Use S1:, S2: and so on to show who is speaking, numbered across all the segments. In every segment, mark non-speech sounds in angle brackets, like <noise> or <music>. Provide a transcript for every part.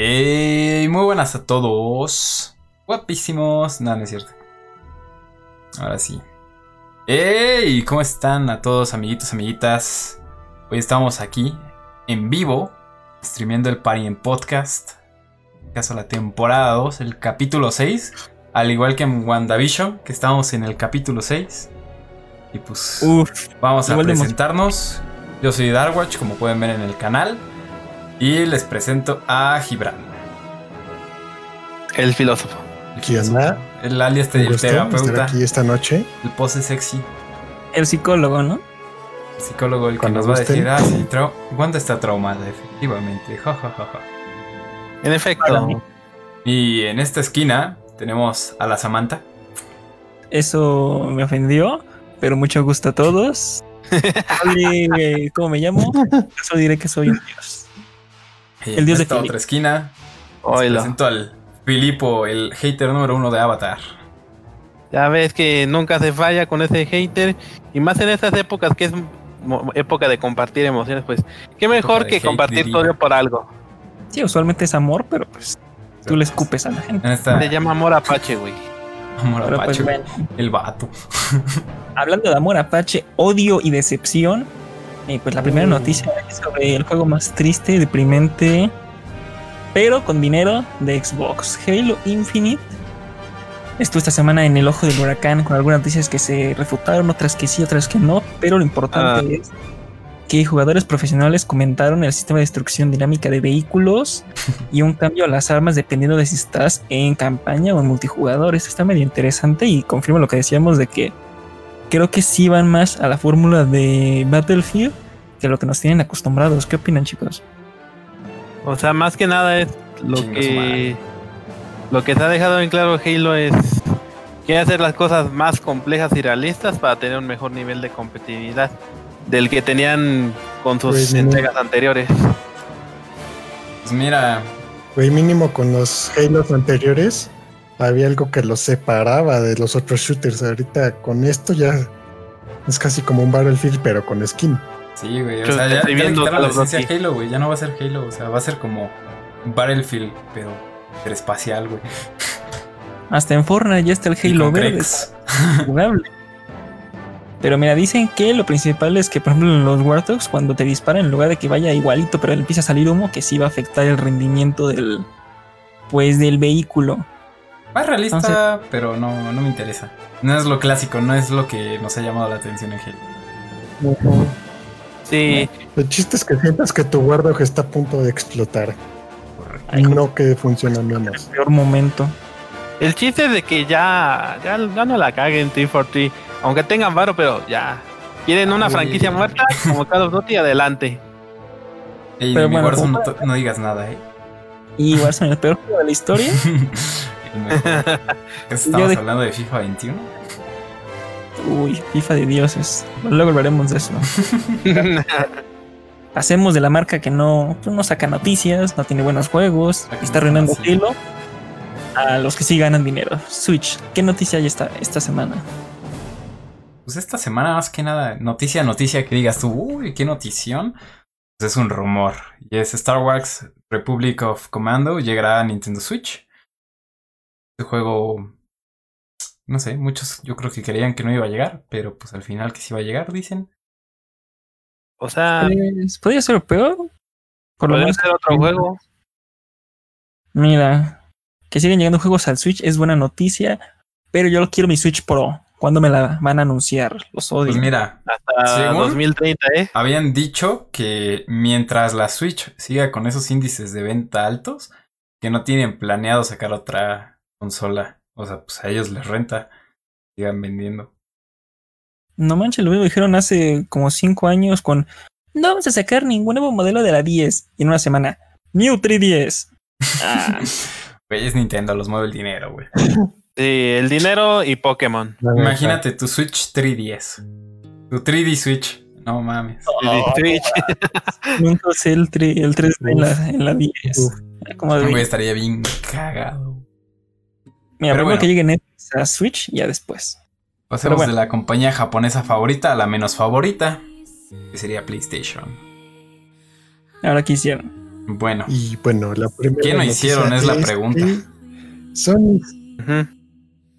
S1: Hey, muy buenas a todos. Guapísimos. No, no es cierto. Ahora sí. ¡Hey! ¿Cómo están a todos, amiguitos, amiguitas? Hoy estamos aquí en vivo, streameando el Party en Podcast. En caso la temporada 2, el capítulo 6. Al igual que en WandaVision, que estamos en el capítulo 6. Y pues
S2: Uf,
S1: vamos a presentarnos. Yo soy Darkwatch, como pueden ver en el canal. Y les presento a Gibran.
S3: El filósofo.
S1: el. El alias del terapeuta.
S4: aquí esta noche.
S1: El pose sexy.
S2: el psicólogo, ¿no?
S1: El psicólogo el que nos va a decir, ah, sí, trau- Wanda está traumada, efectivamente. Ja, ja, ja, ja.
S3: En efecto.
S1: Y en esta esquina tenemos a la Samantha.
S2: Eso me ofendió, pero mucho gusto a todos. <laughs> ¿Cómo me llamo? Solo diré que soy un dios. El dios de
S1: otra esquina
S3: Oilo.
S1: presento al Filipo, el hater número uno de Avatar.
S3: Ya ves que nunca se falla con ese hater. Y más en estas épocas que es época de compartir emociones, pues qué mejor que compartir odio por algo.
S2: Sí, usualmente es amor, pero pues tú le escupes a la gente.
S1: En esta
S3: Se llama amor apache, güey.
S1: amor
S2: Pero pues
S1: apache,
S2: bueno,
S1: el vato. <laughs>
S2: hablando de amor apache, odio y decepción, eh, pues la primera noticia es sobre el juego más triste, deprimente, pero con dinero de Xbox, Halo Infinite. Estuvo esta semana en el ojo del huracán con algunas noticias que se refutaron, otras que sí, otras que no, pero lo importante es que jugadores profesionales comentaron el sistema de destrucción dinámica de vehículos <laughs> y un cambio a las armas dependiendo de si estás en campaña o en multijugador. Esto está medio interesante y confirma lo que decíamos de que creo que sí van más a la fórmula de Battlefield que lo que nos tienen acostumbrados. ¿Qué opinan, chicos?
S3: O sea, más que nada es lo que
S1: madre.
S3: lo que se ha dejado en claro Halo es quiere hacer las cosas más complejas y realistas para tener un mejor nivel de competitividad del que tenían con sus
S4: Pues,
S3: entregas anteriores.
S1: Pues mira,
S4: Güey, mínimo con los Halos anteriores había algo que los separaba de los otros shooters. Ahorita con esto ya es casi como un Battlefield, pero con skin.
S1: sí, güey. O
S3: Yo
S1: sea, ya,
S3: estoy
S1: ya
S3: viendo
S1: la
S3: Duty.
S1: a Halo, güey. Ya no va a ser Halo. O sea, va a ser como Battlefield, pero espacial, güey.
S2: Hasta en Fortnite ya está el Halo verde, jugable. Pero mira, dicen que lo principal es que, por ejemplo, en los Warthogs, cuando te disparan, en lugar de que vaya igualito, pero le empieza a salir humo, que sí va a afectar el rendimiento del, pues, del vehículo.
S1: Más realista, pero no, no me interesa. No es lo clásico, no es lo que nos ha llamado la atención en Halo.
S3: Sí,
S4: El chiste es que sientas que tu Warthog está a punto de explotar.
S2: Ay,
S4: no que funciona menos.
S2: Peor momento.
S3: El chiste es de que ya, ya, ya no la caguen T4T, aunque tengan varo, pero ya. Quieren una
S1: Ay.
S3: franquicia muerta como Call of Duty, adelante.
S1: Ey,
S2: Pero bueno,
S1: Warzone no digas nada, eh.
S2: Y Warzone, el peor juego de la historia. <laughs>
S1: El mejor. ¿Qué <laughs> Estamos
S2: de-
S1: hablando de FIFA 21.
S2: Uy, FIFA de dioses. Luego hablaremos de eso. <laughs> Hacemos de la marca que no, pues, no saca noticias, no tiene buenos juegos, está arruinando
S1: así.
S2: Halo. A los que sí ganan dinero. Switch, ¿qué noticia hay esta, esta semana?
S1: Pues esta semana, más que nada, noticia, noticia que digas tú, uy, qué notición. Pues es un rumor. Y es Star Wars Republic of Commando llegará a Nintendo Switch. Este juego, no sé, muchos yo creo que creían que no iba a llegar, pero pues al final que sí va a llegar, dicen.
S3: o sea,
S2: Pues, podría ser peor. Por lo
S3: podría
S2: menos,
S3: ser otro juego.
S2: mira, que siguen llegando juegos al Switch es buena noticia, pero yo quiero mi Switch Pro. ¿Cuándo me la van a anunciar? Los odio.
S1: Pues mira,
S3: Hasta
S1: Según-
S3: 2030, ¿eh?
S1: habían dicho que mientras la Switch siga con esos índices de venta altos, que no tienen planeado sacar otra consola. O sea, pues a ellos les renta. Sigan vendiendo.
S2: No manches, lo mismo dijeron hace como 5 años con no vamos a sacar ningún nuevo modelo de la 10 y en una semana. New 310. Ah, <laughs>
S1: Güey, es Nintendo, los mueve el dinero, güey.
S3: Sí, el dinero y Pokémon.
S1: Imagínate tu Switch 3DS. Tu 3D Switch. No mames. <laughs>
S3: Switch.
S2: nunca usé el, tri- el 3D en la, en la 10.
S4: Uf.
S2: Como de-
S1: Güey, estaría bien cagado.
S2: Mira,
S1: pero
S2: primero
S1: bueno.
S2: que llegue Netflix a Switch, ya después.
S1: Pasemos
S2: bueno.
S1: de la compañía japonesa favorita a la menos favorita. Que sería PlayStation.
S2: Ahora qué hicieron.
S1: Bueno,
S4: Y bueno, la primera.
S1: ¿Qué no hicieron? Es la pregunta.
S4: Sony,
S3: Ujú.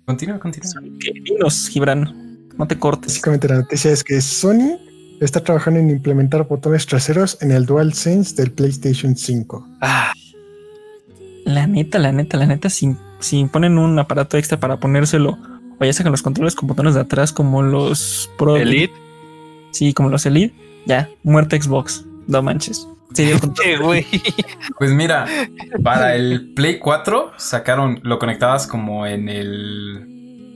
S1: continúa, continúa.
S2: ¿Qué? Dinos, Gibran. No te cortes.
S4: básicamente la noticia es que Sony está trabajando en implementar botones traseros en el DualSense del PlayStation 5.
S3: Ah,
S2: La neta, la neta, la neta, si, si ponen un aparato extra para ponérselo, o ya sacan los controles con botones de atrás como los Pro.
S3: Elite.
S2: Sí, como los Elite, ya, muerte Xbox. No manches. <laughs>
S3: Güey.
S1: Pues mira, para el Play 4 sacaron, lo conectabas como en el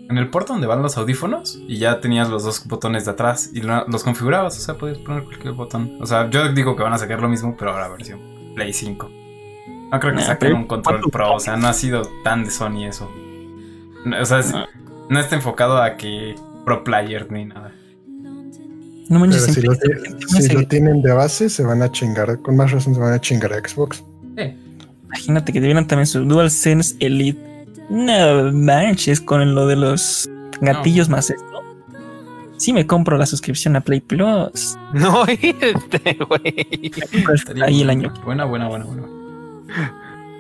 S1: en el puerto donde van los audífonos y ya tenías los dos botones de atrás y lo- los configurabas, o sea, podías poner cualquier botón. O sea, yo digo que van a sacar lo mismo, pero ahora versión Play 5. No creo que
S2: Nah,
S1: saquen un control
S2: ¿cuánto
S1: pro, o sea, no ha sido tan de Sony eso. No, O sea, es-
S2: No.
S1: no está enfocado a que pro player ni nada.
S2: No manches,
S4: Pero si, lo, si tienen de base, se van a chingar. Con más razón, se van a chingar a Xbox.
S1: Eh,
S2: Imagínate que tuvieran también su DualSense Elite. No manches con lo de los gatillos más esto. Sí me compro la suscripción a Play Plus. <laughs>
S3: No, este, güey.
S2: Ahí el año.
S1: Buena, buena, buena, buena.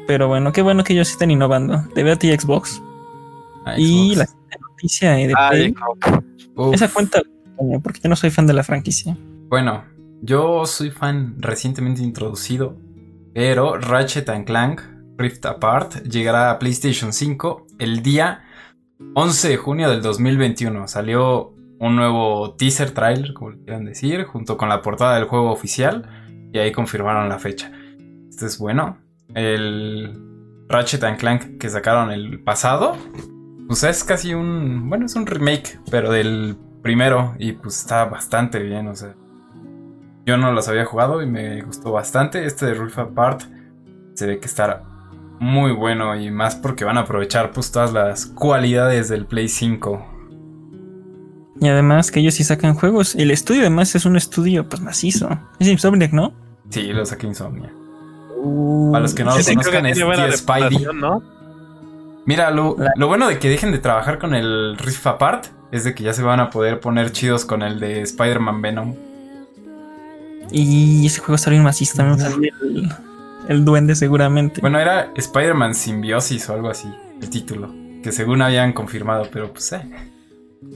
S2: Pero bueno, qué bueno que ellos sí están innovando. Te veo a ti Xbox.
S1: Ah,
S2: Y
S1: Xbox.
S2: la siguiente noticia eh, de
S3: Ah,
S2: Play. Esa cuenta, porque yo no soy fan de la franquicia.
S1: Bueno, yo soy fan recientemente introducido, pero Ratchet and Clank Rift Apart llegará a PlayStation 5 el día 11 de junio del 2021. Salió un nuevo teaser trailer, como le quieran decir, junto con la portada del juego oficial y ahí confirmaron la fecha. Este es bueno. El Ratchet and Clank que sacaron el pasado, pues es casi un, bueno, es un remake, pero del primero y pues está bastante bien, o sea. Yo no los había jugado y me gustó bastante. Este de Rift Apart se ve que estará muy bueno y más porque van a aprovechar pues todas las cualidades del Play 5.
S2: Y además que ellos sí sacan juegos. El estudio además es un estudio pues macizo. Es Insomniac, ¿no?
S1: Sí, lo saqué Insomnia.
S2: Uh,
S1: Para los que no lo conozcan es Spidey.
S3: reputación, ¿no?
S1: Mira, lo, lo bueno de que dejen de trabajar con el Rift Apart es de que ya se van a poder poner chidos con el de Spider-Man Venom.
S2: Y ese juego está bien macizo también. el, el duende seguramente.
S1: Bueno, era Spider-Man Symbiosis o algo así, el título. Que según habían confirmado, pero pues eh.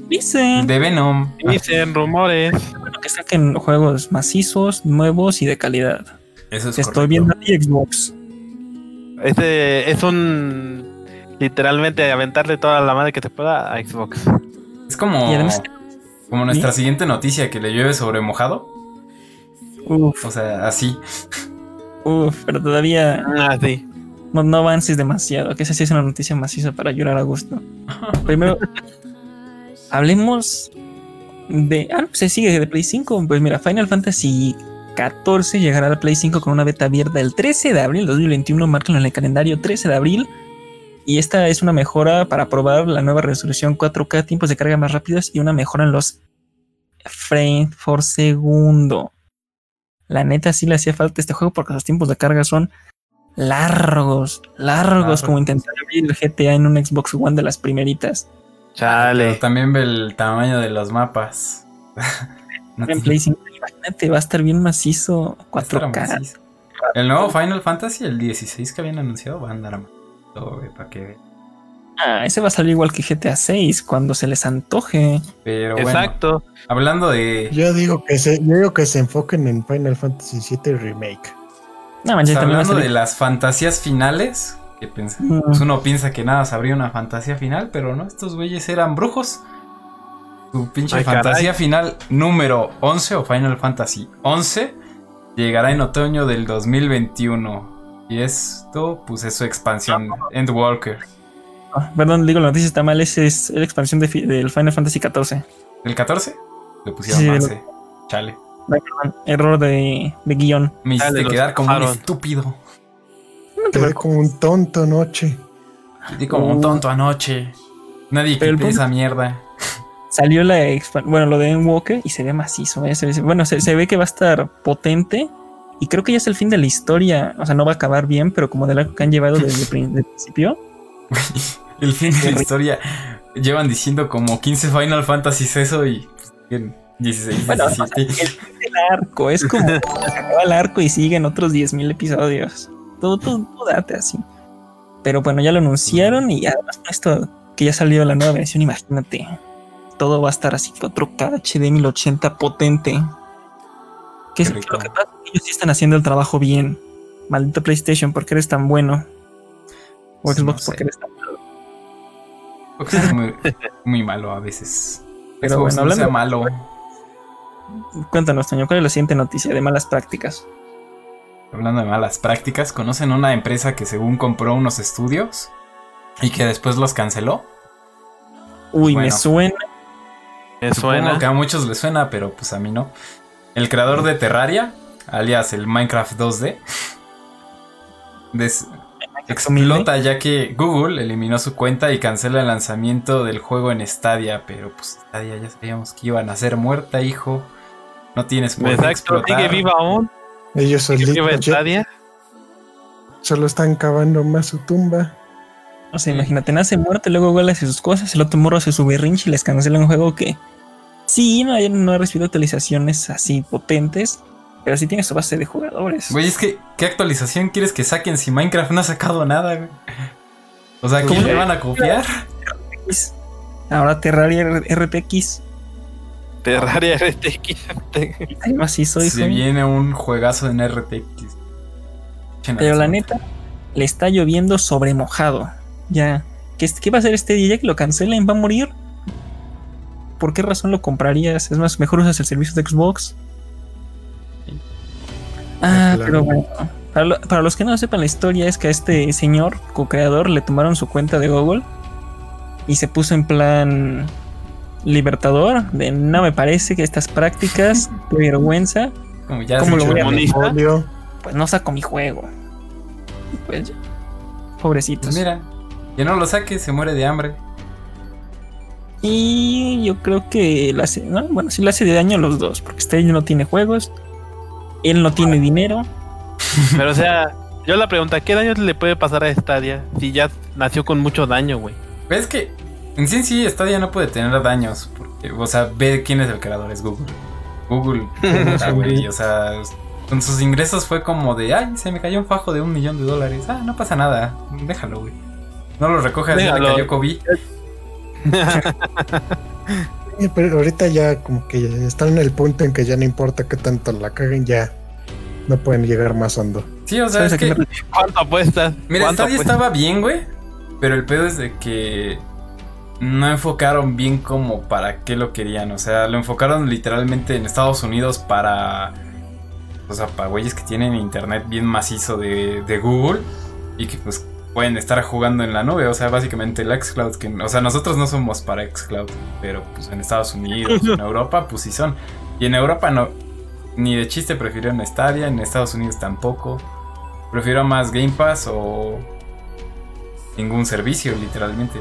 S2: Dicen
S1: De Venom.
S3: Dicen rumores.
S2: bueno, que saquen juegos macizos, nuevos y de calidad.
S1: Eso es
S2: Te estoy
S1: correcto.
S2: viendo a ti, Xbox.
S3: Este es un. Literalmente aventarle toda la madre que te pueda a Xbox.
S1: Es como,
S2: además-
S1: como nuestra siguiente noticia que le llueve sobre mojado.
S2: Uf,
S1: O sea, así.
S2: uf, pero todavía
S3: Ah, sí.
S2: no, no avances demasiado. Que esa sí es una noticia maciza para llorar a gusto. <laughs> Primero, hablemos de. Ah, no, se sigue de Play 5. Pues mira, Final Fantasy 14 llegará al Play 5 con una beta abierta el 13 de abril 2021. Márquenlo en el calendario 13 de abril. Y esta es una mejora para probar la nueva resolución 4K, tiempos de carga más rápidos y una mejora en los frames por segundo. La neta sí le hacía falta este juego porque los tiempos de carga son largos, largos,
S1: Largos.
S2: como intentar abrir el GTA en un Xbox One de las primeritas.
S1: Pero
S3: Chale.
S1: también ve el tamaño de los mapas. <laughs>
S2: En Play 5, imagínate, va a estar bien macizo
S1: estará
S2: 4K.
S1: macizo. El nuevo Final Fantasy, el 16 que habían anunciado, va a andar a todo, güey, para que vean.
S2: Ah, ese va a salir igual que GTA 6 cuando se les antoje.
S1: Pero bueno,
S3: Exacto.
S1: hablando de.
S4: Yo digo que se, yo digo que se enfoquen en Final Fantasy VII Remake.
S2: No, manches,
S1: pues, hablando de las fantasías finales, que
S2: Mm.
S1: pues uno piensa que nada, sabría una fantasía final, pero no, estos güeyes eran brujos. Tu pinche
S3: Ay, caray.
S1: fantasía final número 11 o Final Fantasy 11 llegará en otoño del 2021. Y esto, pues es su expansión, Endwalker.
S2: Ah, perdón, digo, la noticia está mal. Ese es la expansión de fi- del Final Fantasy 14.
S1: ¿El 14? Le pusieron
S2: Sí,
S1: 11. Chale.
S2: Perdón, error de, de guion.
S1: Me hiciste quedar como un estúpido.
S2: No te
S4: Quedé como un tonto anoche.
S1: Quedé como un tonto anoche. Nadie
S2: punto-
S1: esa mierda.
S2: Salió la bueno, lo de Walker y se ve macizo. ¿eh? Se ve- bueno, se, se ve que va a estar potente. Y creo que ya es el fin de la historia. O sea, no va a acabar bien, pero como de la que han llevado desde el principio. <laughs>
S1: El fin de la historia. Llevan diciendo como 15 Final Fantasy eso y. pues, bien, 16,
S2: Bueno,
S1: 17.
S2: El arco, es como <laughs> se acaba el arco y siguen otros 10.000 episodios. Todo, todo, todo date así. Pero bueno, ya lo anunciaron y además esto que ya salió la nueva versión, imagínate. Todo va a estar así 4K HD 1080 potente. Que es lo que pasa? Ellos sí están haciendo el trabajo bien. Maldito PlayStation, ¿por qué eres tan bueno? O Xbox,
S1: no
S2: ¿por qué eres tan malo?
S1: Porque es muy, <laughs> muy malo a veces.
S2: Pero
S1: Xbox
S2: bueno,
S1: no sea malo.
S2: Cuéntanos, Toño, ¿cuál es la siguiente noticia de malas prácticas?
S1: Hablando de malas prácticas, ¿conocen una empresa que según compró unos estudios y que después los canceló?
S2: Uy,
S1: Bueno.
S2: me suena.
S3: Me
S1: Supongo que a muchos les suena, pero pues a mí no. El creador de Terraria, alias el Minecraft 2D, des- explota ya que Google eliminó su cuenta y cancela el lanzamiento del juego en Stadia, pero pues Stadia ya sabíamos que iban a ser muerta, hijo. No tienes por qué
S3: Exacto,
S1: explotar.
S3: sigue viva aún.
S4: Ellos solitos solo están cavando más su tumba.
S2: O sea, imagínate, nace muerto, luego Google hace sus cosas, el otro morro hace su berrinche y les cancela un juego que sí, no, ha- no ha recibido actualizaciones así potentes, pero sí tiene su base de jugadores.
S1: Güey, es que, ¿qué actualización quieres que saquen si Minecraft no ha sacado nada, güey? O sea, ¿cómo
S2: Pues,
S1: le van a copiar?
S2: Ahora Terraria RTX,
S3: Terraria RTX.
S2: así soy.
S1: Se viene un juegazo en RTX.
S2: Pero la neta, le está lloviendo sobre mojado. Ya, ¿qué, qué va a hacer este día que lo cancelen? ¿Va a morir? ¿Por qué razón lo comprarías? Es más, mejor usas el servicio de Xbox. Ah,
S4: Claro.
S2: pero bueno. Para, lo- para los que no sepan la historia, es que a este señor, co-creador, le tomaron su cuenta de Google y se puso en plan libertador. De no me parece que estas prácticas, <laughs> qué vergüenza,
S1: Como ya
S2: ¿Cómo lo
S1: dicho,
S2: voy a pues no saco mi juego. Pues, ya. pobrecitos.
S1: Pues mira, que no lo saque, se muere de hambre.
S2: Y yo creo que le hace, ¿no? bueno, sí le hace de daño a los dos, porque Stage no tiene juegos, él no tiene dinero.
S3: Pero o sea, yo la pregunta, ¿qué daño le puede pasar a Stadia si ya nació con mucho daño, güey?
S1: ¿Ves que en sí sí Stadia no puede tener daños? Porque, o sea, ve quién es el creador, es Google. Google, <laughs> güey, o sea, con sus ingresos fue como de, ay, se me cayó un fajo de un millón de dólares. Ah, no pasa nada, déjalo, güey. No lo recoge, así le cayó COVID. <laughs>
S4: Eh, Pero ahorita ya como que están en el punto en que ya no importa qué tanto la caguen, ya no pueden llegar más hondo.
S1: Sí, o sea,
S2: ¿Sabes
S1: es que?
S3: ¿Cuánto apuestas?
S1: Mira,
S3: ¿Cuánto
S1: Stadia
S3: apuestas?
S1: estaba bien, güey. Pero el pedo es de que no enfocaron bien como para qué lo querían. O sea, lo enfocaron literalmente en Estados Unidos para. O sea, para güeyes que tienen internet bien macizo de, de Google. Y que pues pueden estar jugando en la nube. O sea, básicamente el Xcloud. Que, o sea, nosotros no somos para Xcloud. Pero pues en Estados Unidos, en <laughs> Europa, pues sí son. Y en Europa no. Ni de chiste prefirieron Stadia. En Estados Unidos tampoco. Prefiero más Game Pass o ningún servicio, literalmente.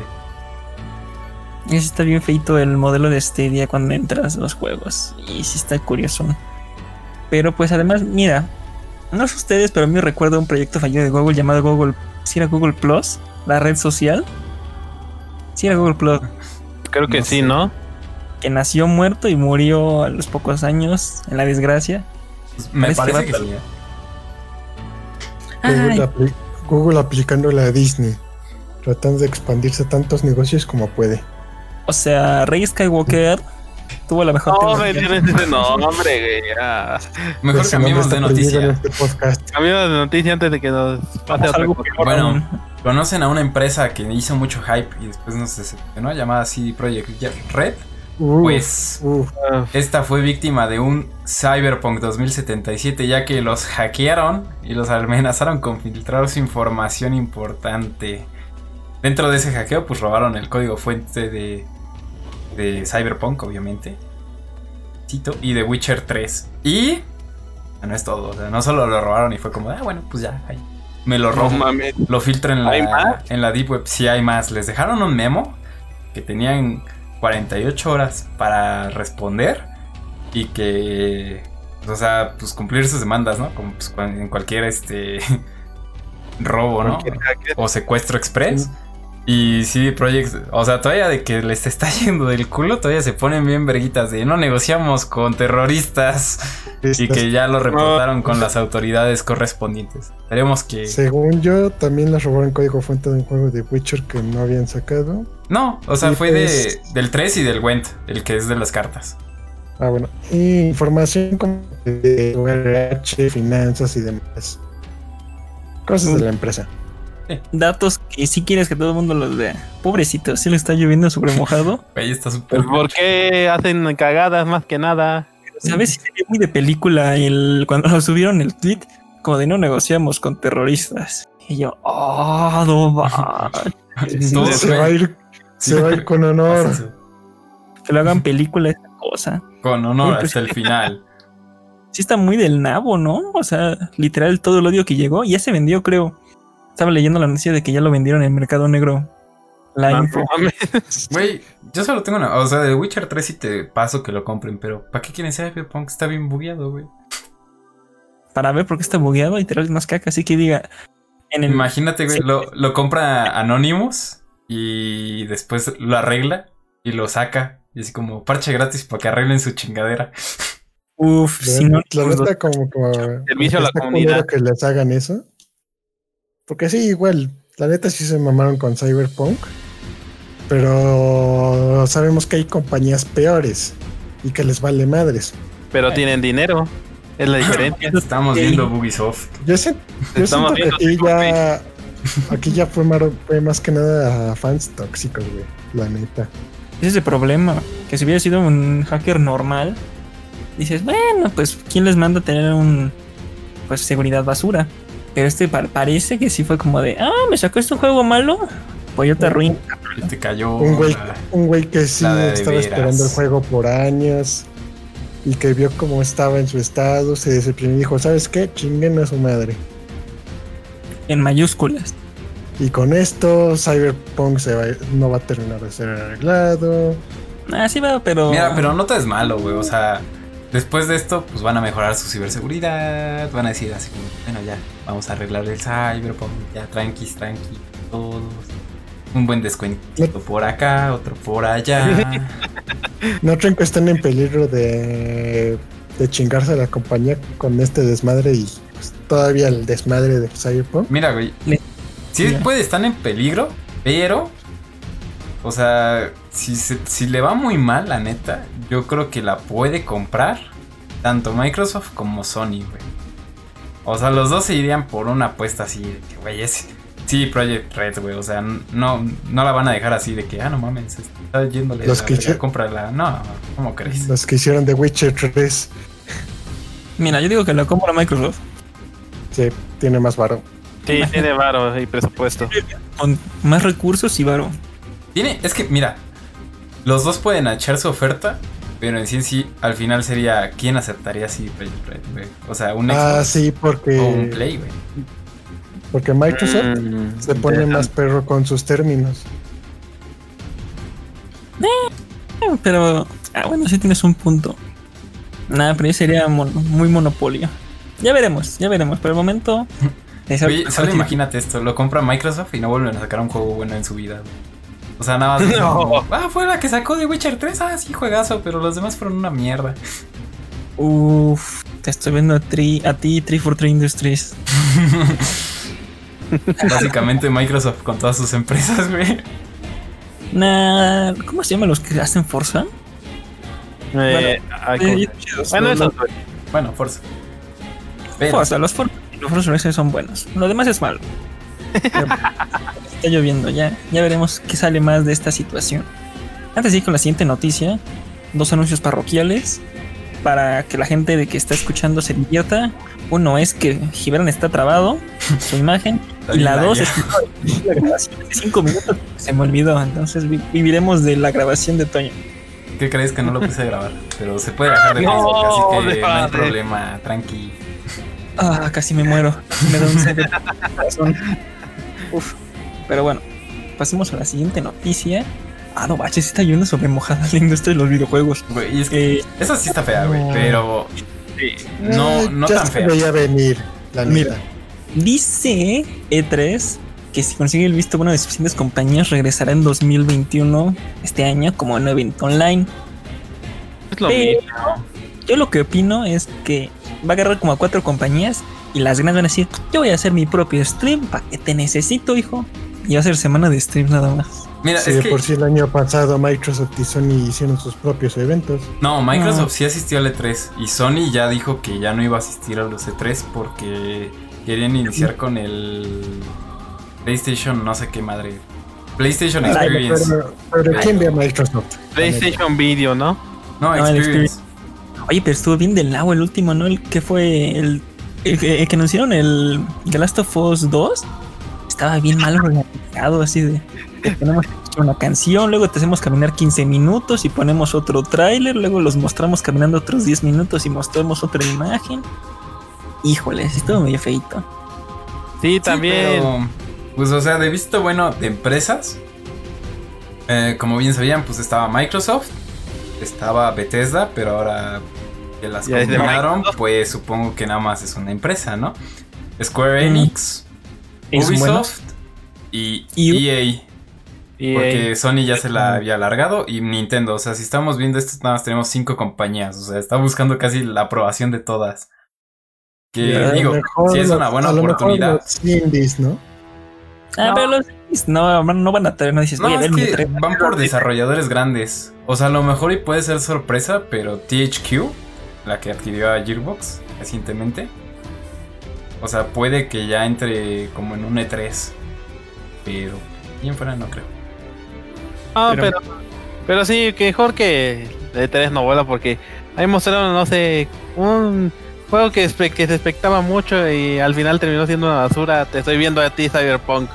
S2: Sí está bien feito el modelo de Stadia cuando entras a los juegos. Y sí está curioso. Pero pues además, mira, no sé ustedes, pero a mí me recuerda un proyecto fallido de Google llamado Google. Si era Google Plus, la red social. Si era Google Plus,
S3: Creo que
S1: No
S3: sí,
S1: sé.
S3: ¿no?
S2: que nació muerto y murió a los pocos años en la desgracia.
S1: Me
S2: Parece que
S1: parece que,
S2: va-
S1: sí.
S4: Google,
S2: Ay,
S4: apli- Google aplicándole a Disney, tratando de expandirse tantos negocios como puede.
S2: o sea, Rey Skywalker tuvo la mejor
S3: No, ese nombre, güey. ya.
S1: Mejor cambiemos de noticia.
S4: este
S3: de noticia antes de que nos pase
S2: algo peor
S1: Bueno. ¿Conocen a una empresa que hizo mucho hype y después nos decepcionó? Llamada CD Projekt Red.
S4: Uh,
S1: Pues
S4: uh,
S3: Ah,
S1: esta fue víctima de un Cyberpunk 2077 ya que los hackearon y los amenazaron con filtrar su información importante. Dentro de ese hackeo pues robaron el código fuente de, de Cyberpunk obviamente. Y de Witcher 3. Y... No es todo, o sea, no solo lo robaron y fue como, ah bueno, pues ya, ahí. Me lo
S3: No mames.
S1: Lo filtro en
S3: ¿Hay
S1: la, en la Deep Web. Sí, hay más. Les dejaron un memo que tenían 48 horas para responder y que, o sea, pues cumplir sus demandas, ¿no? Como pues, en cualquier este <laughs> robo, ¿no? O secuestro express. Y sí, Project, o sea, todavía de que les está <laughs> yendo del culo, todavía se ponen bien verguitas de no negociamos con terroristas y que ya lo reportaron con las autoridades correspondientes. Esperemos que...
S4: Según yo, también les robaron código fuente de un juego de Witcher que no habían sacado.
S1: No, o sea,
S4: Y
S1: fue de, del 3 y del Went, el que es de las cartas.
S4: Ah, bueno. Y información como de RH, finanzas y demás. Cosas de la empresa.
S2: Datos que si quieres que todo el mundo los vea. Pobrecito, si le está lloviendo sobre mojado. <laughs>
S1: Güey, está súper...
S3: Pues, ¿Por qué hacen cagadas más que nada?
S2: ¿Sabes? Si sería muy de película el, cuando lo subieron el tweet, como de no negociamos con terroristas. Y yo, oh, no va.
S1: Todo <laughs>
S4: se va a ir,
S1: Sí,
S4: se va a ir con honor.
S2: Que lo hagan película esta cosa.
S1: Con honor
S2: Uy, pues-
S1: hasta el final. <laughs>
S2: Sí está muy del nabo, ¿no? O sea, literal todo el odio que llegó ya se vendió, creo. Estaba leyendo la noticia de que ya lo vendieron en el mercado negro. La
S3: No,
S2: info. <laughs>
S1: Güey, yo solo tengo una. O sea, de Witcher 3 sí te paso que lo compren, pero ¿para qué quieren Cyberpunk? Está bien bugueado, güey.
S2: Para ver por qué está bugueado, literal es más caca. Así que diga, en el
S1: Imagínate, güey,
S2: Sí.
S1: lo, lo compra Anonymous y después lo arregla y lo saca. Y así como parche gratis para que arreglen su chingadera.
S2: Uf,
S4: La,
S2: si no,
S4: la
S2: pues,
S4: neta, como, como
S3: Servicio a la comunidad.
S4: que les hagan eso. Porque sí, igual, la neta sí se mamaron con Cyberpunk. Pero sabemos que hay compañías peores y que les vale madres.
S3: Pero tienen dinero. Es la diferencia. <laughs>
S1: Estamos viendo Bugisoft.
S4: Yo, sé, yo
S3: Estamos
S4: siento que
S3: viendo
S4: aquí ya, aquí ya fue, mar- fue más que nada a fans tóxicos, güey. La neta.
S2: ese es el problema. Que si hubiera sido un hacker normal, dices, bueno, pues, ¿quién les manda a tener un, pues, seguridad basura? Pero este pa- parece que sí fue como de, ah, me sacaste un juego malo, pues yo te arruino. <laughs>
S1: Te cayó.
S4: Un güey,
S1: la-
S4: un güey que sí estaba esperando el juego por años y que vio cómo estaba en su estado, se decepcionó y dijo, ¿sabes qué? Chinguen a su madre.
S2: En mayúsculas.
S4: Y con esto, Cyberpunk se va, no va a terminar de ser arreglado.
S2: Ah, sí va, pero...
S1: Mira, pero no te es malo, güey. O sea, después de esto, pues van a mejorar su ciberseguridad. Van a decir así como, bueno, ya, vamos a arreglar el Cyberpunk. Ya, tranquis, tranqui, todos. Un buen descuento por acá, otro por allá. <laughs>
S4: No creen que estén en peligro de, de chingarse a la compañía con este desmadre y pues, todavía el desmadre de Cyberpunk.
S1: Mira, güey. Sí puede estar en peligro, pero. O sea, si, se- si le va muy mal, la neta, yo creo que la puede comprar tanto Microsoft como Sony, güey. O sea, los dos se irían por una apuesta así de que, güey, es. Sí, Project Red, güey. O sea, no, no la van a dejar así de que, ah, no mames, está yéndole
S4: Los
S1: la
S4: que hice-
S1: cómprala. No, ¿cómo crees?
S4: Los que hicieron The Witcher 3,
S2: Mira, yo digo que lo compra Microsoft.
S4: sí, tiene más varo.
S3: Sí, tiene varo y presupuesto.
S2: Con más recursos y varo.
S1: Tiene, es que, mira, los dos pueden echar su oferta, pero en sí en sí, al final sería, ¿quién aceptaría así Project Red, güey? O sea, un Xbox
S4: Ah, sí,
S1: o un
S4: porque,
S1: Play, güey.
S4: porque Microsoft
S3: Mm,
S4: se pone más perro con sus términos.
S2: Eh, Pero, ah, bueno, sí tienes un punto. Nada, pero ya sería mon- muy monopolio. Ya veremos, ya veremos. Por el momento... <laughs>
S1: Oye, solo imagínate esto, lo compra Microsoft y no vuelven a sacar un juego bueno en su vida, güey. O sea, nada más. <laughs>
S3: No.
S1: como, ah, fue la que sacó de Witcher 3, ah, sí, juegazo, pero los demás fueron una mierda.
S2: Uf, te estoy viendo a, tri, a ti, 343 Industries. <laughs>
S1: Básicamente Microsoft con todas sus empresas, güey.
S2: Nah, ¿cómo se llaman los que hacen Forza?
S3: Eh.
S2: Eh, chidos,
S3: bueno,
S2: los-.
S1: Bueno, Forza. Pero,
S2: Forza, los Forza, los Forza son buenos. Lo demás es malo. <laughs> Está lloviendo, ya, ya veremos qué sale más de esta situación. Antes de ir con la siguiente noticia, dos anuncios parroquiales para que la gente de que está escuchando se divierta. Uno es que Gibran está trabado, <laughs> su imagen, y la dos es que la grabación de cinco minutos se me olvidó. Entonces vi- viviremos de la grabación de Toño.
S1: ¿Qué crees que no lo puse a grabar? Pero se puede bajar de <laughs>
S3: No,
S1: Facebook, así que
S3: de
S1: no hay problema, tranqui.
S2: Ah, casi me muero. Me da un. <laughs> Uf. Pero bueno, pasemos a la siguiente noticia. Ah, no, baches, está lloviendo sobre mojada la industria de los videojuegos.
S1: Güey, y es que
S2: Eh,
S1: esa sí está fea, güey,
S4: No.
S1: pero no,
S4: Eh,
S1: no
S4: ya
S1: tan
S4: se
S1: fea.
S4: veía venir, la
S2: Mira. dice E3 que si consigue el visto bueno de suficientes compañías regresará en 2021, este año, como un evento online.
S3: Es lo
S2: Pero-
S3: mismo.
S2: Yo lo que opino es que va a agarrar como a cuatro compañías y las grandes van a decir, yo voy a hacer mi propio stream, ¿para qué te necesito, hijo? Y va a ser semana de stream nada más.
S1: Mira,
S4: Sí,
S1: es
S4: de
S1: que
S4: por sí el año pasado Microsoft y Sony hicieron sus propios eventos.
S1: no, Microsoft
S2: No.
S1: sí asistió al E3 y Sony ya dijo que ya no iba a asistir a los E3 porque querían iniciar con el PlayStation no sé qué madre. PlayStation
S2: Ay,
S1: Experience.
S4: Pero, pero ¿quién ve a Microsoft?
S3: PlayStation Video, ¿no?
S1: No,
S2: No, el
S1: Experience.
S2: Oye, pero estuvo bien del lado el último, ¿no? El que fue el, el que el que anunciaron el The Last of Us 2. Estaba bien mal organizado, así de que tenemos que escuchar una canción, luego te hacemos caminar 15 minutos y ponemos otro tráiler, luego los mostramos caminando otros 10 minutos y mostramos otra imagen. Híjole, sí estuvo medio feito.
S3: Sí,
S1: Sí,
S3: también.
S1: pero, pues, o sea, de visto bueno de empresas. eh, como bien sabían, pues estaba Microsoft, estaba Bethesda, pero ahora que las
S3: de
S1: combinaron, pues supongo que nada más es una empresa, ¿no? Square
S2: Mm.
S1: Enix. Ubisoft y EA.
S3: Y,
S1: Porque Sony ya se la había alargado y Nintendo. O sea, si estamos viendo esto, nada más tenemos cinco compañías. O sea, está buscando casi la aprobación de todas. Que digo, si es una buena
S4: a lo mejor
S1: oportunidad.
S4: los indies, ¿no?
S2: Ah,
S1: No.
S2: pero los no, no van a tener, no dices,
S1: No, es que van por desarrolladores grandes. O sea, a lo mejor y puede ser sorpresa, pero THQ, la que adquirió a Gearbox recientemente, o sea, puede que ya entre como en un E3. Pero bien fuera no creo.
S3: ah,
S2: pero-
S3: pero, pero sí, que mejor que de 3 no vuela porque ahí mostraron, no sé, un juego que, que se expectaba mucho y al final terminó siendo una basura. Te estoy viendo a ti, Cyberpunk.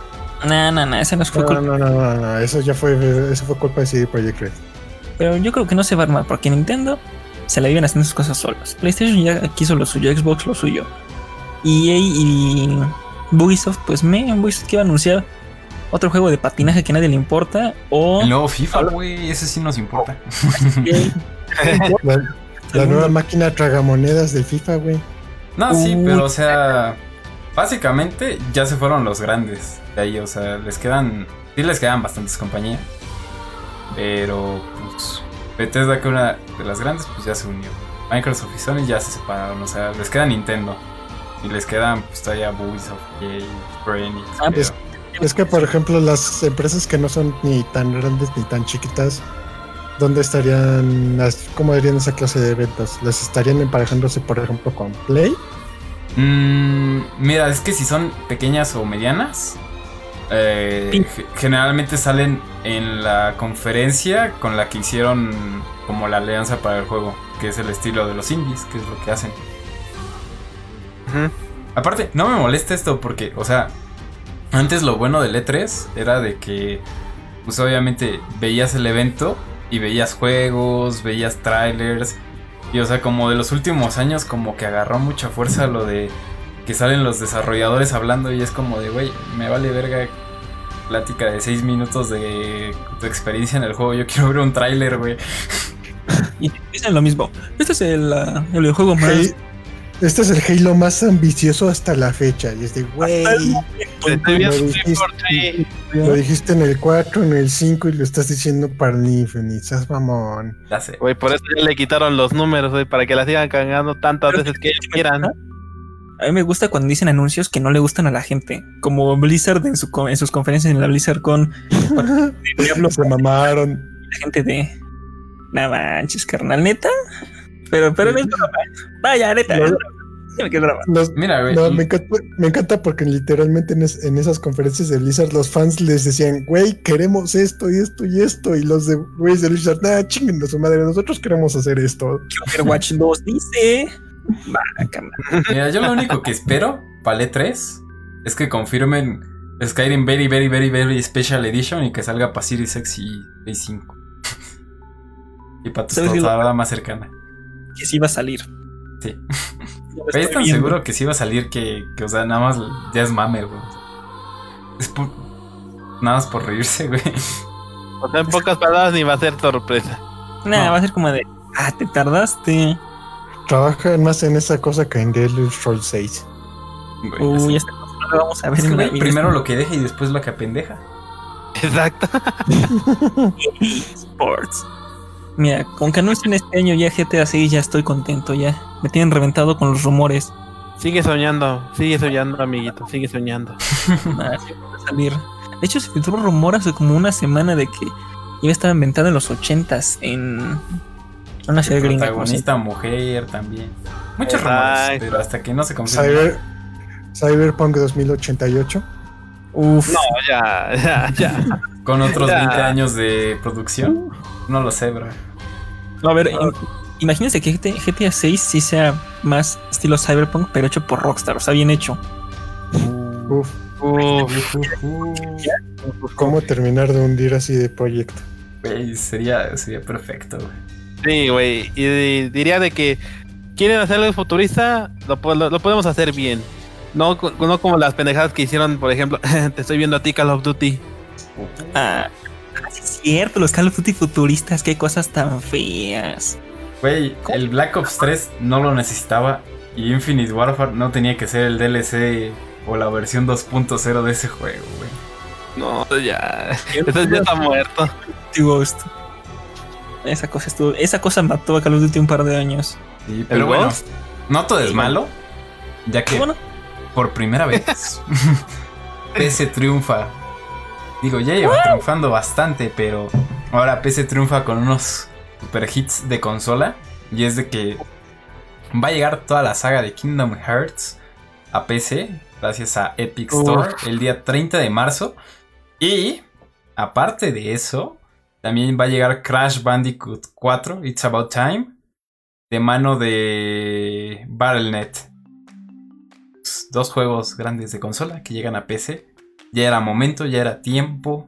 S2: No, no, no, ese no fue
S4: No,
S2: culpa.
S4: no, no, no, no, eso ya fue, eso fue culpa de CD Projekt Red.
S2: Pero yo creo que no se va a armar porque Nintendo se la viven haciendo sus cosas solos. PlayStation ya quiso lo suyo, Xbox lo suyo. EA y Ubisoft, pues me, Ubisoft que iba a anunciar otro juego de patinaje que a nadie le importa. O
S1: El nuevo FIFA, güey, ese sí nos importa. <laughs> <laughs>
S4: La, la nueva máquina tragamonedas de FIFA, güey.
S1: No, sí,
S2: Uy.
S1: pero o sea, básicamente ya se fueron los grandes de ahí, o sea, les quedan, sí les quedan bastantes compañías, pero pues Bethesda que una de las grandes pues ya se unió. Microsoft y Sony ya se separaron, o sea, les queda Nintendo y les quedan pues todavía Ubisoft y Enix,
S2: Ah,
S1: pero-
S4: es- que, por ejemplo, las empresas que no son ni tan grandes ni tan chiquitas, ¿dónde estarían, las, cómo harían esa clase de eventos? ¿Les estarían emparejándose, por ejemplo, con Play?
S1: Mm, mira, es que si son pequeñas o medianas, eh, generalmente salen en la conferencia con la que hicieron como la alianza para el juego, que es el estilo de los indies, que es lo que hacen. Aparte, no me molesta esto porque, o sea, antes lo bueno del E3 era de que, pues obviamente veías el evento y veías juegos, veías trailers. Y o sea, como de los últimos años como que agarró mucha fuerza lo de que salen los desarrolladores hablando y es como de, güey, me vale verga plática de 6 minutos de tu experiencia en el juego, yo quiero ver un tráiler, güey. <laughs>
S2: y dicen lo mismo. Este es el, ah, el videojuego más.
S4: Este es el Halo más ambicioso hasta la fecha. Y es de, güey,
S3: viendo
S4: lo dijiste, lo en el 4, en el 5 y lo estás diciendo para el Infinite. Seas mamón.
S1: Ya sé.
S3: Güey, por eso ya le quitaron los números, güey, para que la sigan cagando tantas
S2: Pero
S3: veces que ellos quieran.
S2: A mí me gusta cuando dicen anuncios que no le gustan a la gente. Como Blizzard en, su, co- en sus conferencias en la Blizzard con Diablo <laughs>
S4: Se mamaron.
S2: la gente de. No manches, carnal, neta. Pero, pero no es broma. Vaya, neta.
S4: No. Los-
S1: Mira, güey.
S4: no, me, encanta, me encanta porque literalmente en, es- en esas conferencias de Blizzard los fans les decían, güey, queremos esto y esto y esto. Y los de güeyes de Blizzard, nada, chinguen a su madre, nosotros queremos hacer esto.
S2: Overwatch <laughs> 2 dice.
S1: Mira, yo lo único que espero para el E3 es que confirmen Skyrim Very, Very, Very, Very Special Edition y que salga para Series X y Play 5. <laughs> y para tu más cercana.
S2: Que sí va a salir.
S1: Sí. <laughs> Pero
S2: estoy
S1: es tan
S2: viendo.
S1: seguro que sí va a salir que, que, o sea, nada más ya es mame, güey. Es por. Nada más por reírse, güey.
S3: O sea, en pocas palabras ni va a ser sorpresa.
S2: Nah,
S1: No.
S2: va a ser como de. Ah, te tardaste.
S4: Trabajan más en esa cosa que en The Elder Scrolls 6.
S1: Güey,
S2: Uy, esta cosa no lo vamos a ver
S1: Es que,
S2: en la
S1: güey, primero lo que deja y después lo que apendeja.
S3: Exacto. <laughs>
S2: Sports. Mira, con que anuncien este año ya GTA 6 ya estoy contento ya. Me tienen reventado con los rumores.
S3: Sigue soñando, sigue soñando, amiguito, sigue soñando. <laughs>
S2: Ah, sí, salir. De hecho, se filtró un rumor hace como una semana de que iba a estar inventado en los 80s en una serie gringa.
S1: Protagonista mujer también. Muchos
S3: Exacto.
S1: rumores, pero hasta que no se confirma.
S4: Cyber, Cyberpunk 2088.
S2: Uf,
S3: No, ya, ya, ya. <laughs>
S1: Con otros
S3: Ya.
S1: 20 años de producción. No lo sé, bro.
S2: No, a ver, im- imagínense que GTA, GTA 6 sí sea más estilo Cyberpunk, pero hecho por Rockstar, o sea, bien hecho.
S4: Uf,
S3: Uf,
S4: ¿cómo terminar de hundir así de proyecto?
S1: Güey, sería, sería perfecto, güey.
S3: sí, güey. Y, di- diría de que quieren hacer algo futurista, lo, po- lo- lo podemos hacer bien. No, no como las pendejadas que hicieron, por ejemplo, <laughs> te estoy viendo a ti Call of Duty.
S2: Ah, sí es cierto, los Call of Duty futuristas, qué cosas tan feas.
S1: Güey, el Black Ops 3 no lo necesitaba y Infinite Warfare no tenía que ser el DLC o la versión 2.0 de ese juego, güey.
S3: No, ya. Eso ya está muerto.
S2: Ghost. Esa cosa estuvo, esa cosa mató a Call of Duty un par de años.
S1: Sí, pero bueno,
S3: Ghost?
S1: no todo es malo, ya que
S2: bueno.
S1: por primera vez <laughs> PC triunfa. Digo, ya lleva triunfando bastante, pero ahora PC triunfa con unos super hits de consola. Y es de que va a llegar toda la saga de Kingdom Hearts a PC, gracias a Epic Store, el día 30 de marzo. Y aparte de eso, también va a llegar Crash Bandicoot 4, It's About Time, de mano de Battle.net dos juegos grandes de consola que llegan a PC. Ya era momento, ya era tiempo.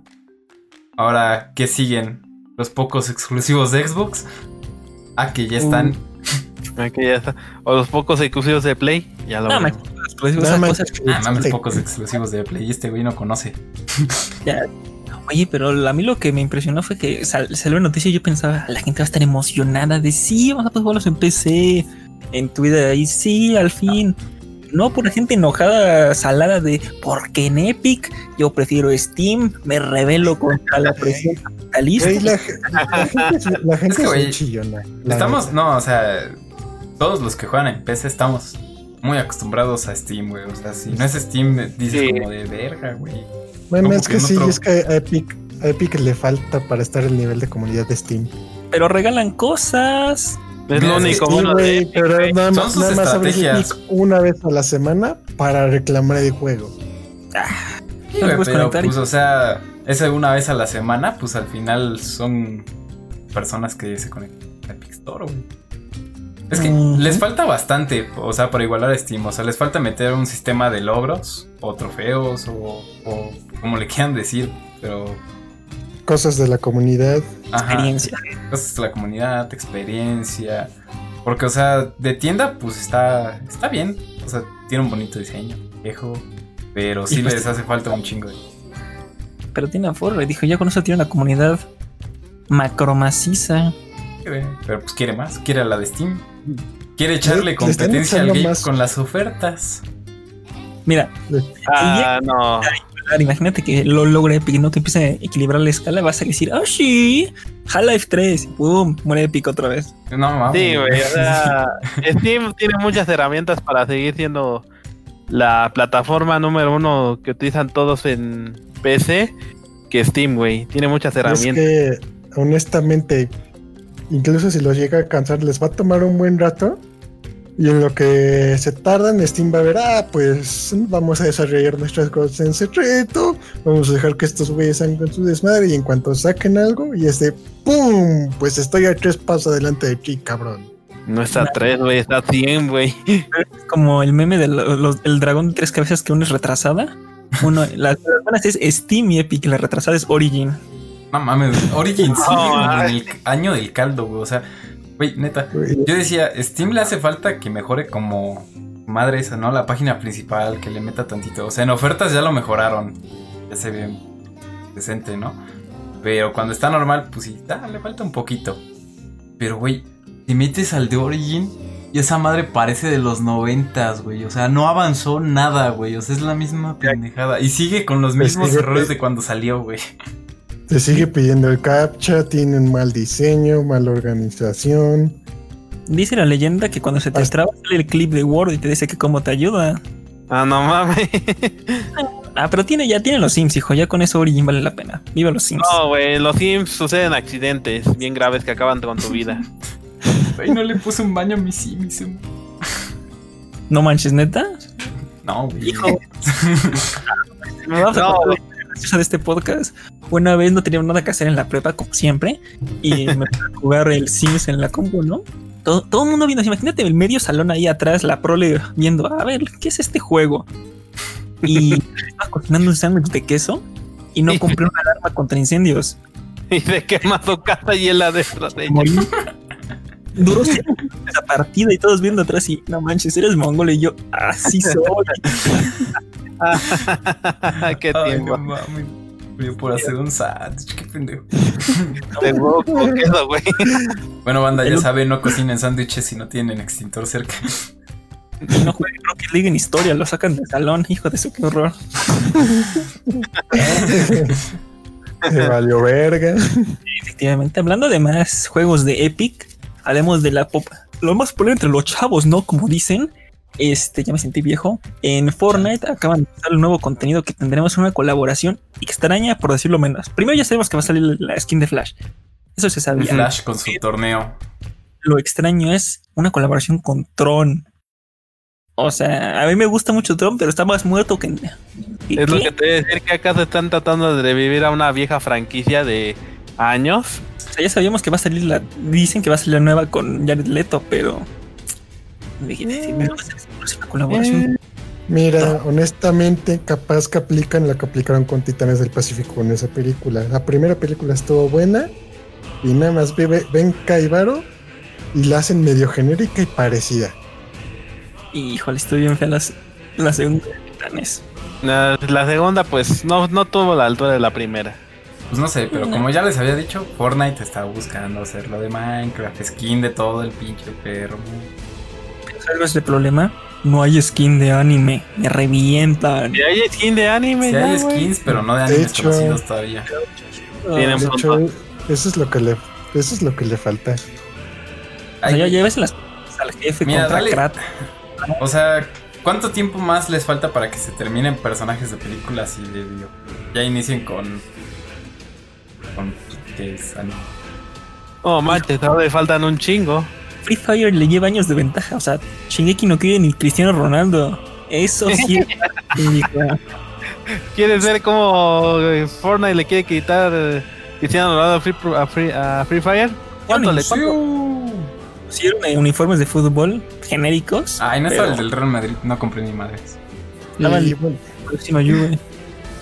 S1: Ahora, ¿qué siguen? Los pocos exclusivos de Xbox. Ah, que ya están.
S3: Aquí ya está. O los pocos exclusivos de Play. Ya lo
S2: No, me- cosas-
S4: que-
S1: Ah, mames,
S4: Sí.
S1: pocos exclusivos de Play. Este güey no conoce. <laughs>
S2: Oye, pero a mí lo que me impresionó fue que sal- salió la noticia y yo pensaba, la gente va a estar emocionada de sí, vamos a poder jugarlos en PC, en Twitter, y sí, al fin. No por la gente enojada, salada de porque en Epic yo prefiero Steam, me revelo contra la presión capitalista.
S4: La, ge- <laughs> la gente, es- la gente
S1: Es que,
S4: es
S1: güey,
S4: bien chillona.
S1: Estamos,
S4: neta.
S1: no, o sea, todos los que juegan en PC estamos muy acostumbrados a Steam, güey. O sea, si no es Steam, dices
S3: Sí.
S1: como de verga, güey.
S4: Bueno,
S1: como
S4: es
S1: que
S4: que sí,
S1: otro-
S4: es que a Epic, a Epic le falta para estar el nivel de comunidad de Steam.
S2: Pero regalan cosas.
S3: Es lo único
S4: Sí,
S3: bueno de
S4: pero nada,
S1: Son sus
S4: nada más abres
S1: estrategias.
S4: Una vez a la semana para reclamar el juego.
S1: Sí,
S2: puedes
S1: pero pues, o sea, esa una vez a la semana, pues al final son personas que se conectan a Epic Store, güey. Es que les falta bastante, o sea, para igualar a Steam, o sea, les falta meter un sistema de logros o trofeos o, o como le quieran decir, pero...
S4: Cosas de la comunidad.
S1: Ajá,
S2: Experiencia.
S1: cosas de la comunidad, experiencia. Porque, o sea, de tienda, pues está, está bien. O sea, tiene un bonito diseño, viejo. Pero sí
S2: pues-
S1: les hace falta un chingo de
S2: Pero tiene aforo. Y dijo, ya con eso tiene una comunidad macromaciza.
S1: Pero pues quiere más, quiere a la de Steam. Quiere echarle
S4: Le- le
S1: competencia al game
S4: más.
S1: con las ofertas.
S2: Mira,
S3: Ah, no.
S2: Imagínate que lo logre Epic, ¿no? Que empiece a equilibrar la escala, vas a decir, oh sí, Half-Life 3, boom, muere Epic otra vez.
S1: No mames.
S3: Sí, güey. O sea, Steam tiene muchas herramientas para seguir siendo la plataforma número uno que utilizan todos en PC que Steam, güey. Tiene muchas
S4: Es
S3: herramientas.
S4: que, honestamente, incluso si los llega a cansar, les va a tomar un buen rato. Y en lo que se tardan, Steam va a ver, ah, pues vamos a desarrollar nuestras cosas en secreto, vamos a dejar que estos güeyes hagan con su desmadre y en cuanto saquen algo, y es de ¡pum! Pues estoy a tres pasos adelante de ti, cabrón.
S3: No está 3, güey, está 100, güey.
S2: Es como el meme del el dragón de tres cabezas que uno es retrasada. Uno, las buenas es Steam y Epic, la retrasada es Origin.
S1: No mames. Origin <laughs>
S3: No,
S1: como en el año del caldo, güey. O sea, güey, neta. Yo decía, Steam le hace falta que mejore como madre esa, ¿no? La página principal, que le meta tantito. O sea, en ofertas ya lo mejoraron. Ya se ve decente, ¿no? Pero cuando está normal, pues sí, ah, le falta un poquito. Pero, güey, te metes al de Origin Y esa madre parece de los noventas, güey. O sea, no avanzó nada, güey. O sea, es la misma pendejada. Y sigue con los
S4: Pues
S1: mismos errores de cuando salió, güey.
S4: Te sigue pidiendo el captcha, tienen mal diseño, mala organización.
S2: Dice la leyenda que cuando se te
S4: Hasta-
S2: traba sale el clip de Word y te dice que cómo te ayuda.
S3: Ah, no mames. <laughs>
S2: Ah, pero tiene, ya tiene los Sims, hijo. Ya con eso Origin vale la pena. Viva los Sims.
S3: No, güey, los Sims suceden accidentes bien graves que acaban con tu vida. <laughs>
S1: Güey, no le puse un baño a mi Sims.
S2: No manches, neta.
S1: No, güey.
S2: Hijo. <laughs>
S3: No,
S2: contar
S3: güey.
S2: Graciosa de este podcast. Una vez no tenía nada que hacer en la prepa, como siempre, y me a jugar el Sims en la compu, ¿no? Todo, todo el mundo viendo, imagínate el medio salón ahí atrás, la prole viendo, a ver, ¿qué es este juego? Y estaba cocinando un sándwich de queso y no <laughs> compré una alarma contra incendios.
S3: Y se quema tu casa y adentro de ella.
S2: Duró esa partida y todos viendo atrás y no manches, eres mongol y yo, así soy. <laughs>
S3: Qué
S1: Ay,
S3: tiempo.
S1: no mames. Murió por hacer un sándwich, qué pendejo. <laughs>
S3: De huevo con queso, güey.
S1: Bueno, banda, ya saben, no cocinen sándwiches si no tienen extintor cerca.
S2: No jueguen Rocket League en historia, lo sacan del salón, hijo de su qué horror. <laughs>
S4: Se valió verga.
S2: Efectivamente, hablando de más juegos de Epic, hablemos de la pop. Lo más popular entre los chavos, ¿no? Como dicen. Este, ya me sentí viejo. En Fortnite acaban de lanzar un nuevo contenido que tendremos una colaboración extraña, por decirlo menos. Primero ya sabemos que va a salir la skin de Flash. Eso se
S1: El
S2: sabía.
S1: Flash con su torneo.
S2: Lo extraño es una colaboración con Tron. O sea, a mí me gusta mucho Tron, pero está más muerto que.
S3: Es lo
S2: ¿Qué?
S3: que te voy a decir que acá se están tratando de revivir a una vieja franquicia de años.
S2: O sea, ya sabíamos que va a salir la. Dicen que va a salir la nueva con Jared Leto, pero. Dije, "Me va a hacer una colaboración.
S4: Mira, honestamente, capaz que aplican la que aplicaron con Titanes del Pacífico con esa película. La primera película estuvo buena y nada más ve- ven Caibaro y la hacen medio genérica y parecida.
S2: Híjole, estoy bien fea las, la segunda de Titanes.
S3: La, la segunda, pues, no, no tuvo la altura de la primera.
S1: Pues no sé, pero como ya les había dicho, Fortnite está buscando hacer lo de Minecraft, skin de todo el pinche perro.
S2: ¿Sabes cuál es el problema? No hay skin de anime. Me revientan.
S3: Y hay skin de anime,
S1: Sí
S3: ya,
S1: hay skins, pero no de
S4: De
S1: animes
S4: hecho-
S1: conocidos todavía.
S3: Tienen
S4: De hecho, eso es lo que le, eso es lo que le falta.
S2: O sea, ya
S1: Ay,
S2: lleves las al jefe
S1: Mira,
S2: contra
S1: dale. O sea, ¿cuánto tiempo más les falta para que se terminen personajes de películas y de video? Ya inicien con. Con. ¿Qué es? Anime.
S3: Oh, manches, todavía faltan un chingo.
S2: Free Fire le lleva años de ventaja. O sea, Shingeki no quiere ni Cristiano Ronaldo. Eso sí. <laughs>
S3: ¿Quieres ver cómo eh, Fortnite le quiere quitar eh, Cristiano Ronaldo a Free, a Free, a Free Fire? ¿Cuánto le?
S2: Pusieron eh, uniformes de fútbol genéricos.
S1: Ay, no estaba
S2: pero
S1: el del Real Madrid, no compré ni madres.
S4: Y bueno,
S2: próxima Juve.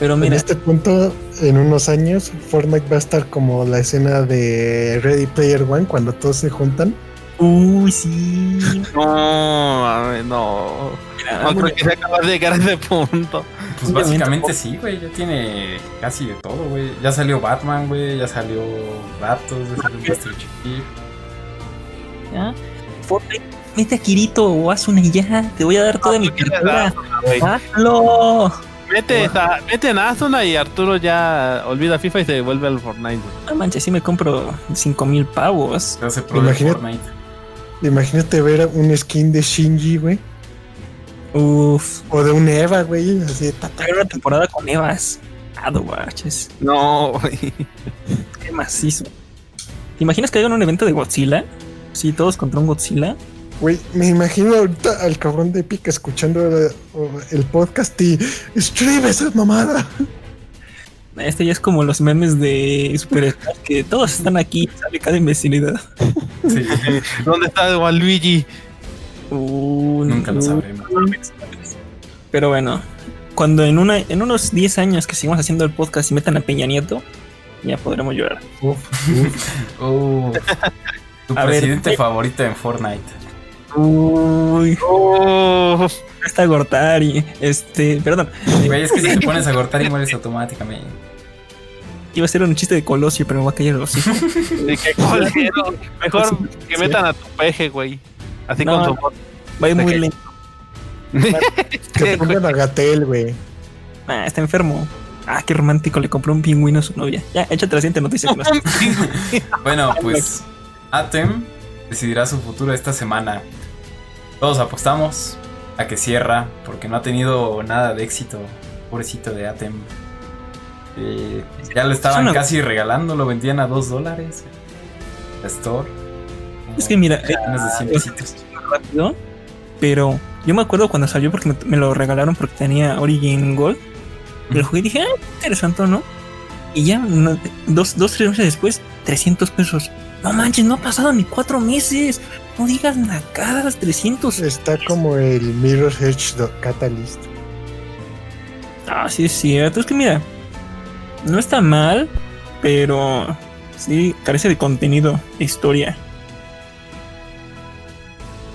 S2: Pero
S4: en
S2: mira,
S4: este punto, en unos años, Fortnite va a estar como la escena de Ready Player One cuando todos se juntan.
S2: uy, sí.
S3: No, no.
S2: Mira,
S3: No creo que se acaba de llegar a ese punto.
S1: Pues básicamente sí, güey. Ya tiene casi de todo, güey. Ya salió Batman, güey. Ya salió Ratos, ya salió Master Chief.
S2: ¿ya? Fortnite, mete a Kirito o haz una y ya. Te voy a dar toda mi
S3: ¿por qué le
S2: cartera. ¡Hazlo!
S3: Mete, a, mete en Asuna y Arturo ya olvida FIFA y se vuelve al Fortnite. güey.
S2: No manches, sí me compro 5 mil pavos.
S4: Imagínate-
S1: Fortnite.
S4: Imagínate ver un skin de Shinji, güey.
S2: Uf.
S4: O de un Eva, güey. Así de
S2: Hay una temporada con Evas. Ah. No,
S3: güey.
S2: Qué macizo. ¿Te imaginas que hagan un evento de Godzilla? Sí, todos contra un Godzilla.
S4: Güey, me imagino ahorita al cabrón de Epic escuchando el, el podcast y escribe esa mamada. <laughs>
S2: Este ya es como los memes de Superstar, que todos están aquí, sale cada imbecilidad. <laughs>
S1: Sí,
S3: ¿Dónde está Waluigi?
S2: Uh,
S1: nunca lo sabremos.
S2: Pero bueno, cuando en, una, en unos 10 años que sigamos haciendo el podcast y metan a Peña Nieto, ya podremos llorar.
S4: Uf, uf. <laughs>
S1: Oh, tu
S2: A
S1: presidente
S2: eh.
S1: favorito en Fortnite.
S2: Uy,
S3: Oh,
S2: está Gortari. Este, perdón,
S1: Güey, es que si te pones a cortar y mueres automáticamente.
S2: iba a ser un chiste de Colosio, pero me va a callar los hijos.
S3: de qué colero. Mejor que metan a tu peje, güey. Así
S2: No.
S3: con su voz.
S2: Va a ir muy lento. <laughs>
S4: Que pongan a Gatel, güey.
S2: Ah, está enfermo. Ah, qué romántico, le compró un pingüino a su novia. Ya, échate la siguiente noticia. <laughs>
S1: Bueno, <laughs> pues Atem decidirá su futuro esta semana. Todos apostamos a que cierra porque no ha tenido nada de éxito. Pobrecito de Atem. Eh, ya lo estaban
S2: una-
S1: casi regalando, lo vendían a 2 dólares. La Store.
S2: Es que mira, eh,
S1: de 100 pesitos.
S2: rápido, pero yo me acuerdo cuando salió porque me, me lo regalaron porque tenía Origin Gold. Lo jugué y dije, ah, interesante, ¿no? Y ya no, dos, dos, tres meses después, 300 pesos. No manches, no ha pasado ni cuatro meses. No digas nacadas, 300.
S4: Está como el Mirror Edge Catalyst.
S2: Ah, sí es cierto. Es que mira, no está mal, pero sí carece de contenido, de historia.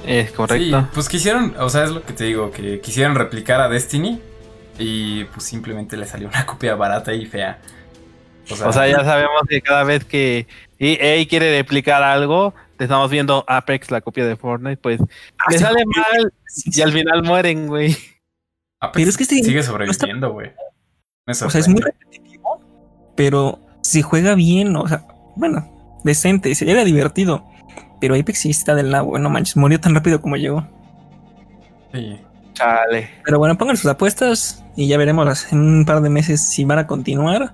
S3: Es
S1: Sí,
S3: correcto.
S1: pues quisieron, o sea, es lo que te digo, que quisieron replicar a Destiny y pues simplemente le salió una copia barata y fea.
S3: O sea, ya sabemos que cada vez que EA quiere replicar algo, te estamos viendo Apex, la copia de Fortnite, pues
S2: Ah,
S3: le
S2: sí,
S3: sale mal
S2: sí,
S3: y al final mueren, güey.
S1: Apex
S2: pero es que este-
S1: sigue sobreviviendo, güey.
S2: O sea, es muy repetitivo, pero si juega bien, o sea, bueno, decente, se- era divertido. Pero Apex sí está del nabo, no manches, murió tan rápido como llegó.
S1: Sí.
S3: Chale.
S2: Pero bueno, pongan sus apuestas y ya veremos las- en un par de meses si van a continuar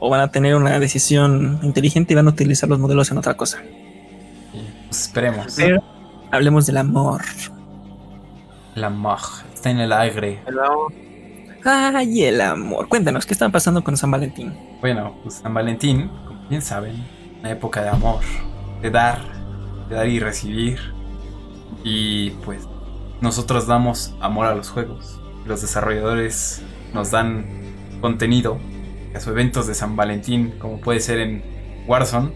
S2: o van a tener una decisión inteligente y van a utilizar los modelos en otra cosa.
S1: pues esperemos.
S2: Pero hablemos del amor.
S1: La mag está en el aire.
S2: Ay, el amor. Cuéntanos, ¿qué está pasando con San Valentín?
S1: Bueno, pues San Valentín, como bien saben, una época de amor, de dar, de dar y recibir. Y pues nosotros damos amor a los juegos. Los desarrolladores nos dan contenido a sus eventos de San Valentín, como puede ser en Warzone,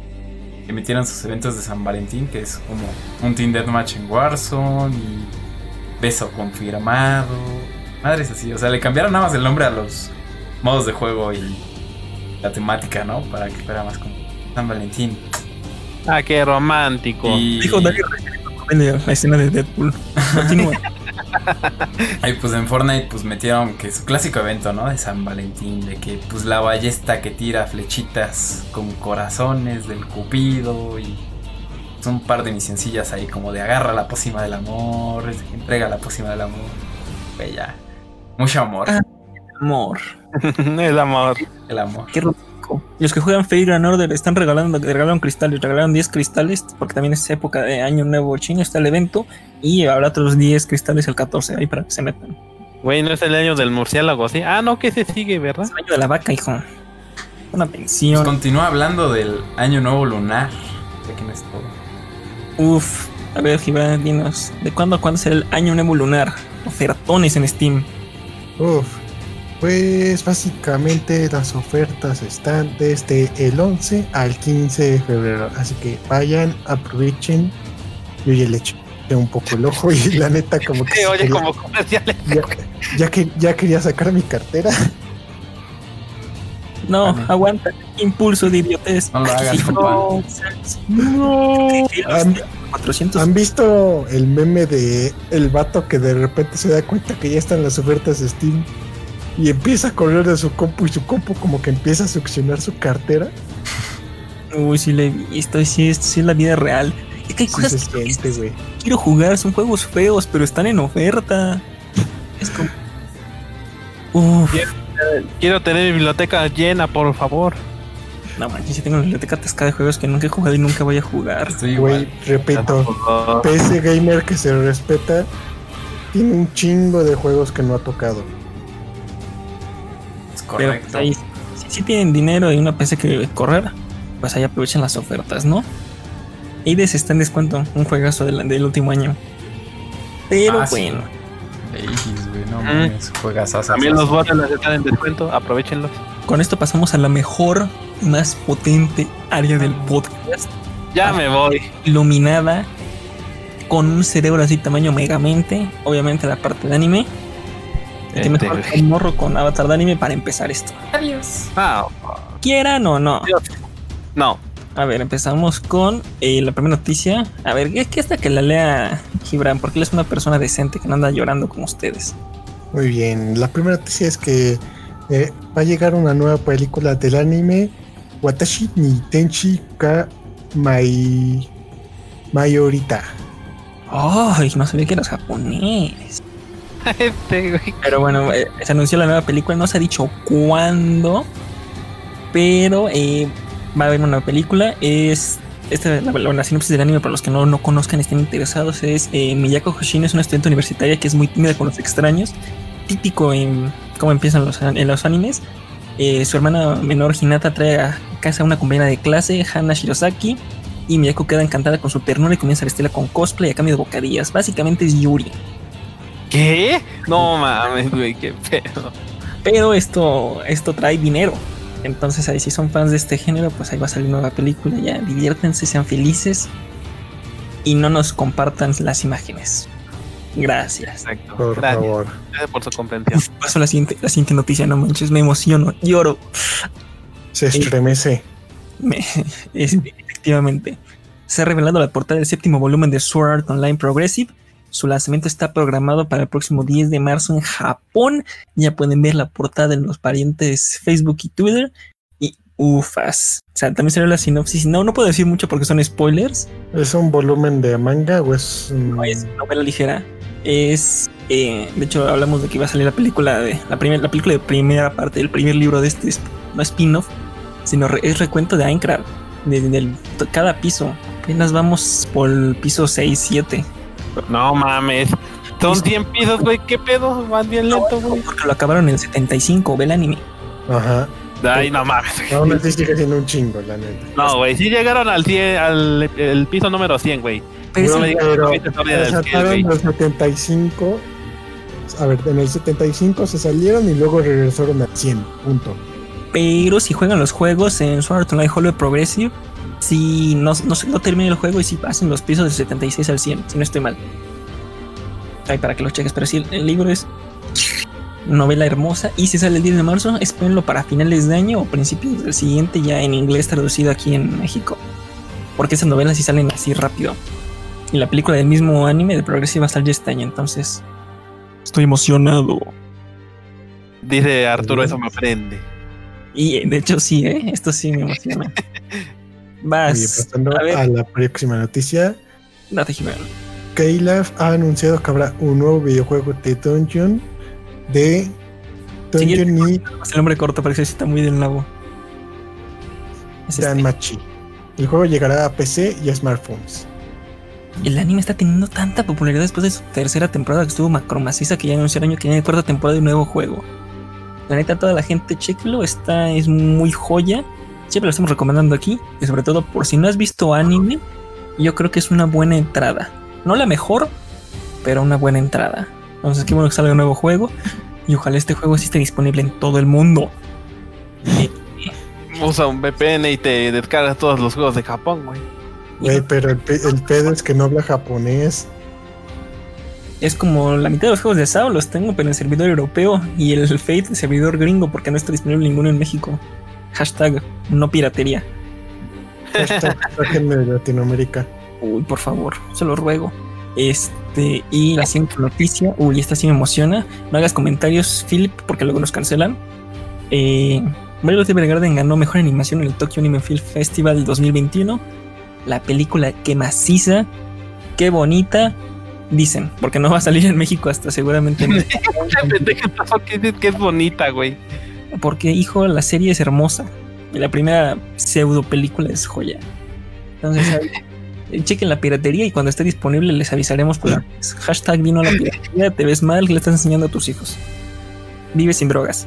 S1: que metieron sus eventos de San Valentín, que es como un Team Deathmatch en Warzone y beso confirmado. Madres así, o sea, le cambiaron nada más el nombre a los modos de juego y la temática, ¿no? Para que fuera más como San Valentín.
S3: Ah, qué romántico.
S1: Y,
S2: Dijo Dario de la escena de Deadpool. <laughs> Continúa. <laughs> <laughs>
S1: y pues en Fortnite pues metieron que su clásico evento, ¿no? De San Valentín, de que pues la ballesta que tira flechitas con corazones del cupido y son un par de misioncillas ahí como de agarra la pócima del amor, entrega la pócima del amor. Ya. Mucho amor,
S2: Ah. amor. <laughs>
S3: el amor.
S1: el amor.
S2: Qué Y los que juegan Fate Grand Order están regalando, regalaron cristales, regalaron 10 cristales, porque también es época de Año Nuevo Chino, está el evento, y habrá otros 10 cristales el 14 ahí para que se metan.
S3: Güey, ¿no es el año del murciélago, sí? Ah, no, que se sigue, ¿verdad?
S2: Es el año de la vaca, hijo. Una
S1: Pues
S2: pensión.
S1: continúa hablando del año nuevo lunar. Que no es todo.
S2: Uf. A ver, Gibran, dinos, ¿de cuándo a cuándo será el Año Nuevo Lunar? Ofertones en Steam.
S4: Uf. Pues básicamente las ofertas están desde el 11 al 15 de febrero. Así que vayan, aprovechen. Yo ya le eché un poco el ojo y la neta como que... <laughs>
S3: Oye,
S4: quería-
S3: como comerciales.
S4: ya, ya que ya quería sacar mi cartera.
S2: No,
S1: Vale.
S2: aguanta. Impulso de idiotez.
S1: No lo hagas.
S4: No. Han,
S2: 400.
S4: ¿Han visto el meme de el vato que de repente se da cuenta que ya están las ofertas de Steam y empieza a correr de su compu y su compu como que empieza a succionar su cartera?
S2: Uy, sí le he visto. Sí, es, sí es la vida real. Es que hay
S4: Sí
S2: cosas
S4: se
S2: que
S4: siente, güey.
S2: quiero jugar. Son juegos feos, pero están en oferta. Es como. Uf.
S3: Bien. Quiero tener mi biblioteca llena, por favor.
S2: No manches, si tengo una biblioteca atascada de juegos que nunca he jugado y nunca voy a jugar.
S1: Estoy
S4: Güey, repito, PC gamer que se respeta tiene un chingo de juegos que no ha tocado.
S2: Pero pues,
S1: correcto.
S2: ahí, si, si tienen dinero y una PC que correr, pues ahí aprovechen las ofertas, ¿no? Aides está en descuento, un juegazo del, del último año. Pero
S1: Ah,
S2: bueno,
S1: Aegis, güey, no
S3: Mm.
S1: mames, juegas
S3: También los bots están en descuento, aprovechenlos.
S2: con esto pasamos a la mejor, más potente área del podcast,
S3: Ya me voy.
S2: iluminada, con un cerebro así tamaño megamente, obviamente la parte de anime. Que mejor
S3: Este,
S2: que un morro con avatar de anime para empezar esto.
S1: Adiós.
S3: ah,
S2: Quieran o no.
S3: no.
S2: A ver, empezamos con eh, la primera noticia. A ver, es que hasta que la lea Gibran, porque él es una persona decente que no anda llorando como ustedes.
S4: Muy bien, la primera noticia es que eh, va a llegar una nueva película del anime Watashi ni Tenchi ka Mai Mayorita.
S2: Ay, no sabía que eras japonés. <laughs>
S3: Este.
S2: Pero bueno, eh, se anunció la nueva película, no se ha dicho cuándo, pero eh, va a haber una nueva película. Es esta, la, la- sinopsis del anime para los que no, no conozcan, estén interesados, es eh, Miyako Hoshino es una estudiante universitaria que es muy tímida con los extraños, típico en cómo empiezan los, en los animes. Su hermana menor Hinata trae a casa a una compañera de clase, Hana Shirosaki, y Miyako queda encantada con su ternura y comienza a vestirla con cosplay a cambio de bocadillas. Básicamente es Yuri.
S3: ¿Qué? No mames, güey, qué pedo.
S2: Pero esto, esto trae dinero. Entonces ahí si son fans de este género, pues ahí va a salir nueva película. Ya diviértanse, sean felices y no nos compartan las imágenes. Gracias.
S3: Exacto.
S4: Por
S3: Gracias,
S4: favor.
S3: gracias por su comprensión.
S2: Uf, <laughs> paso a la siguiente, la siguiente noticia, no manches, me emociono, lloro.
S4: Se estremece.
S2: Me- <laughs> es- efectivamente. Se ha revelado la portada del séptimo volumen de Sword Art Online Progressive. Su lanzamiento está programado para el próximo 10 de marzo en Japón. Ya pueden ver la portada en los parientes Facebook y Twitter. Y ufas. O sea, también salió la sinopsis. No, no puedo decir mucho porque son spoilers.
S4: ¿Es un volumen de manga o es
S2: No es novela ligera. Es. eh, de hecho, hablamos de que iba a salir la película de. La, primera la película de primera parte del primer libro de este. No spin-off, sino re- es recuento de Aincrad. De, del- cada piso. Apenas vamos por el piso 6, 7.
S3: No mames. Son 100 pisos, güey. ¿Qué pedo? Van bien lento, güey.
S2: Porque lo acabaron en el 75, ve el anime.
S4: Ajá.
S3: Ay, no mames.
S4: Aún así sigue siendo un chingo, la neta.
S3: No, güey. Sí llegaron al 100, al el piso número 100, güey.
S2: Pero
S3: No
S4: Pero
S3: que viste todavía
S4: se
S3: del 100,
S4: saltaron
S3: güey.
S4: los 75. A ver, en el 75 se salieron y luego regresaron al 100. Punto.
S2: pero si juegan los juegos en Sword Art Online Hollow Progressive, si no, no, no termina el juego y si pasan los pisos del 76 al 100, si no estoy mal. Ay, para que lo cheques, pero sí, el, el libro es novela hermosa y si sale el 10 de marzo, espérenlo para finales de año o principios del siguiente ya en inglés traducido aquí en México. Porque esas novelas sí salen así rápido. Y la película del mismo anime de Progressive salir este año, entonces estoy emocionado.
S3: Dice Arturo, eso me prende.
S2: Y de hecho sí, ¿eh? esto sí me emociona. <laughs>
S4: Oye,
S2: Vas
S4: pasando
S2: a ver.
S4: a la próxima noticia.
S2: Date, Jimena.
S4: Keylaf ha anunciado que habrá un nuevo videojuego de Dungeon de Dungeon ni
S2: El nombre corto parece que está muy del nabo. Es este.
S4: Danmachi. El juego llegará a PC y a smartphones.
S2: El anime está teniendo tanta popularidad después de su tercera temporada que estuvo macromaciza que ya anunciaron año que viene cuarta temporada de un nuevo juego. La neta, toda la gente, chéquelo, está, es muy joya. Siempre lo estamos recomendando aquí. Y sobre todo, por si no has visto anime, yo creo que es una buena entrada. No la mejor, pero una buena entrada. Entonces, qué bueno que salga un nuevo juego. Y ojalá este juego sí esté disponible en todo el mundo.
S3: Usa un VPN y te descargas todos los juegos de Japón, güey.
S4: Güey, pero el, pe- el pedo es que no habla japonés.
S2: Es como la mitad de los juegos de SAO los tengo, pero en servidor europeo y el Fate en servidor gringo porque no está disponible ninguno en México. Hashtag no piratería.
S4: Hashtag de Latinoamérica.
S2: Uy, por favor, se lo ruego. Este, y la siguiente noticia, uy, esta sí me emociona. No hagas comentarios, Philip, porque luego nos cancelan. Eh, Violet Evergarden ganó mejor animación en el Tokyo Anime Film Festival 2021. La película que maciza, qué bonita, dicen, porque no va a salir en México hasta seguramente. en- <laughs>
S3: ¿Qué dices que es bonita, güey?
S2: Porque, hijo, la serie es hermosa. Y la primera pseudo película es joya. Entonces, ahí, chequen la piratería y cuando esté disponible les avisaremos por antes. Hashtag vino la piratería, te ves mal, le estás enseñando a tus hijos. Vive sin drogas.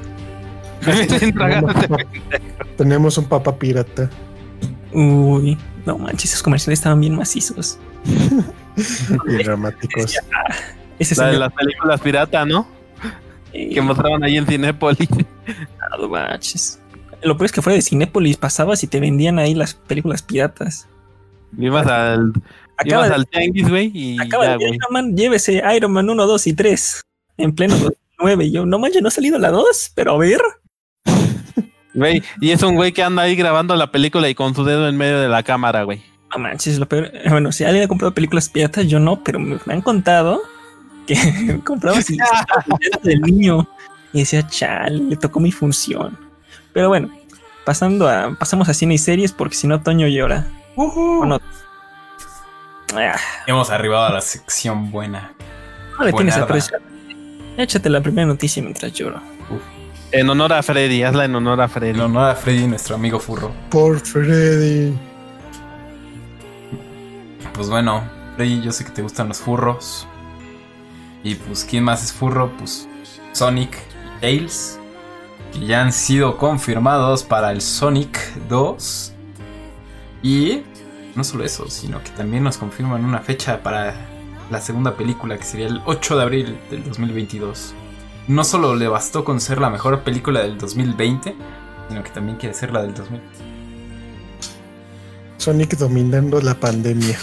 S4: Tenemos, tenemos un papa pirata.
S2: Uy, no manches, esos comerciales estaban bien macizos. <laughs>
S4: y dramáticos.
S2: Ese
S3: La de las películas pirata, ¿no?
S2: eh,
S3: Que mostraban ahí en Cinépolis.
S2: No manches. Lo peor es que fuera de Cinépolis pasabas y te vendían ahí las películas piratas.
S3: Ibas al,
S2: Acaba
S3: ibas
S2: de,
S3: al tianguis, güey, y
S2: acaba
S3: ya,
S2: de. Iron Man, llévese Iron Man 1, 2 y 3 en pleno 2009. Y yo, no manches, no ha salido la 2, pero a ver.
S3: Güey, y es un güey que anda ahí grabando la película y con su dedo en medio de la cámara, güey.
S2: No manches, lo peor. eh, Bueno, si alguien ha comprado películas piratas, yo no, pero me, me han contado que compraba así del niño y decía, chale, le tocó mi función. Pero bueno, pasando a, pasamos a cine y series porque si no, Toño llora. ¿O no? Ah,
S1: Hemos arribado a la sección buena.
S2: no le tienes
S1: Buenarda.
S2: aprecio. Échate la primera noticia mientras lloro.
S3: En honor a Freddy, hazla en honor a Freddy.
S1: En honor a Freddy, nuestro amigo furro.
S4: Por Freddy.
S1: Pues bueno, Freddy, yo sé que te gustan los furros. Y pues, ¿quién más es furro? Pues Sonic y Tails. Que ya han sido confirmados para el Sonic 2. Y no solo eso, sino que también nos confirman una fecha para la segunda película, que sería el 8 de abril del 2022. No solo le bastó con ser la mejor película del 2020, sino que también quiere ser la del 2000.
S4: Sonic dominando la pandemia.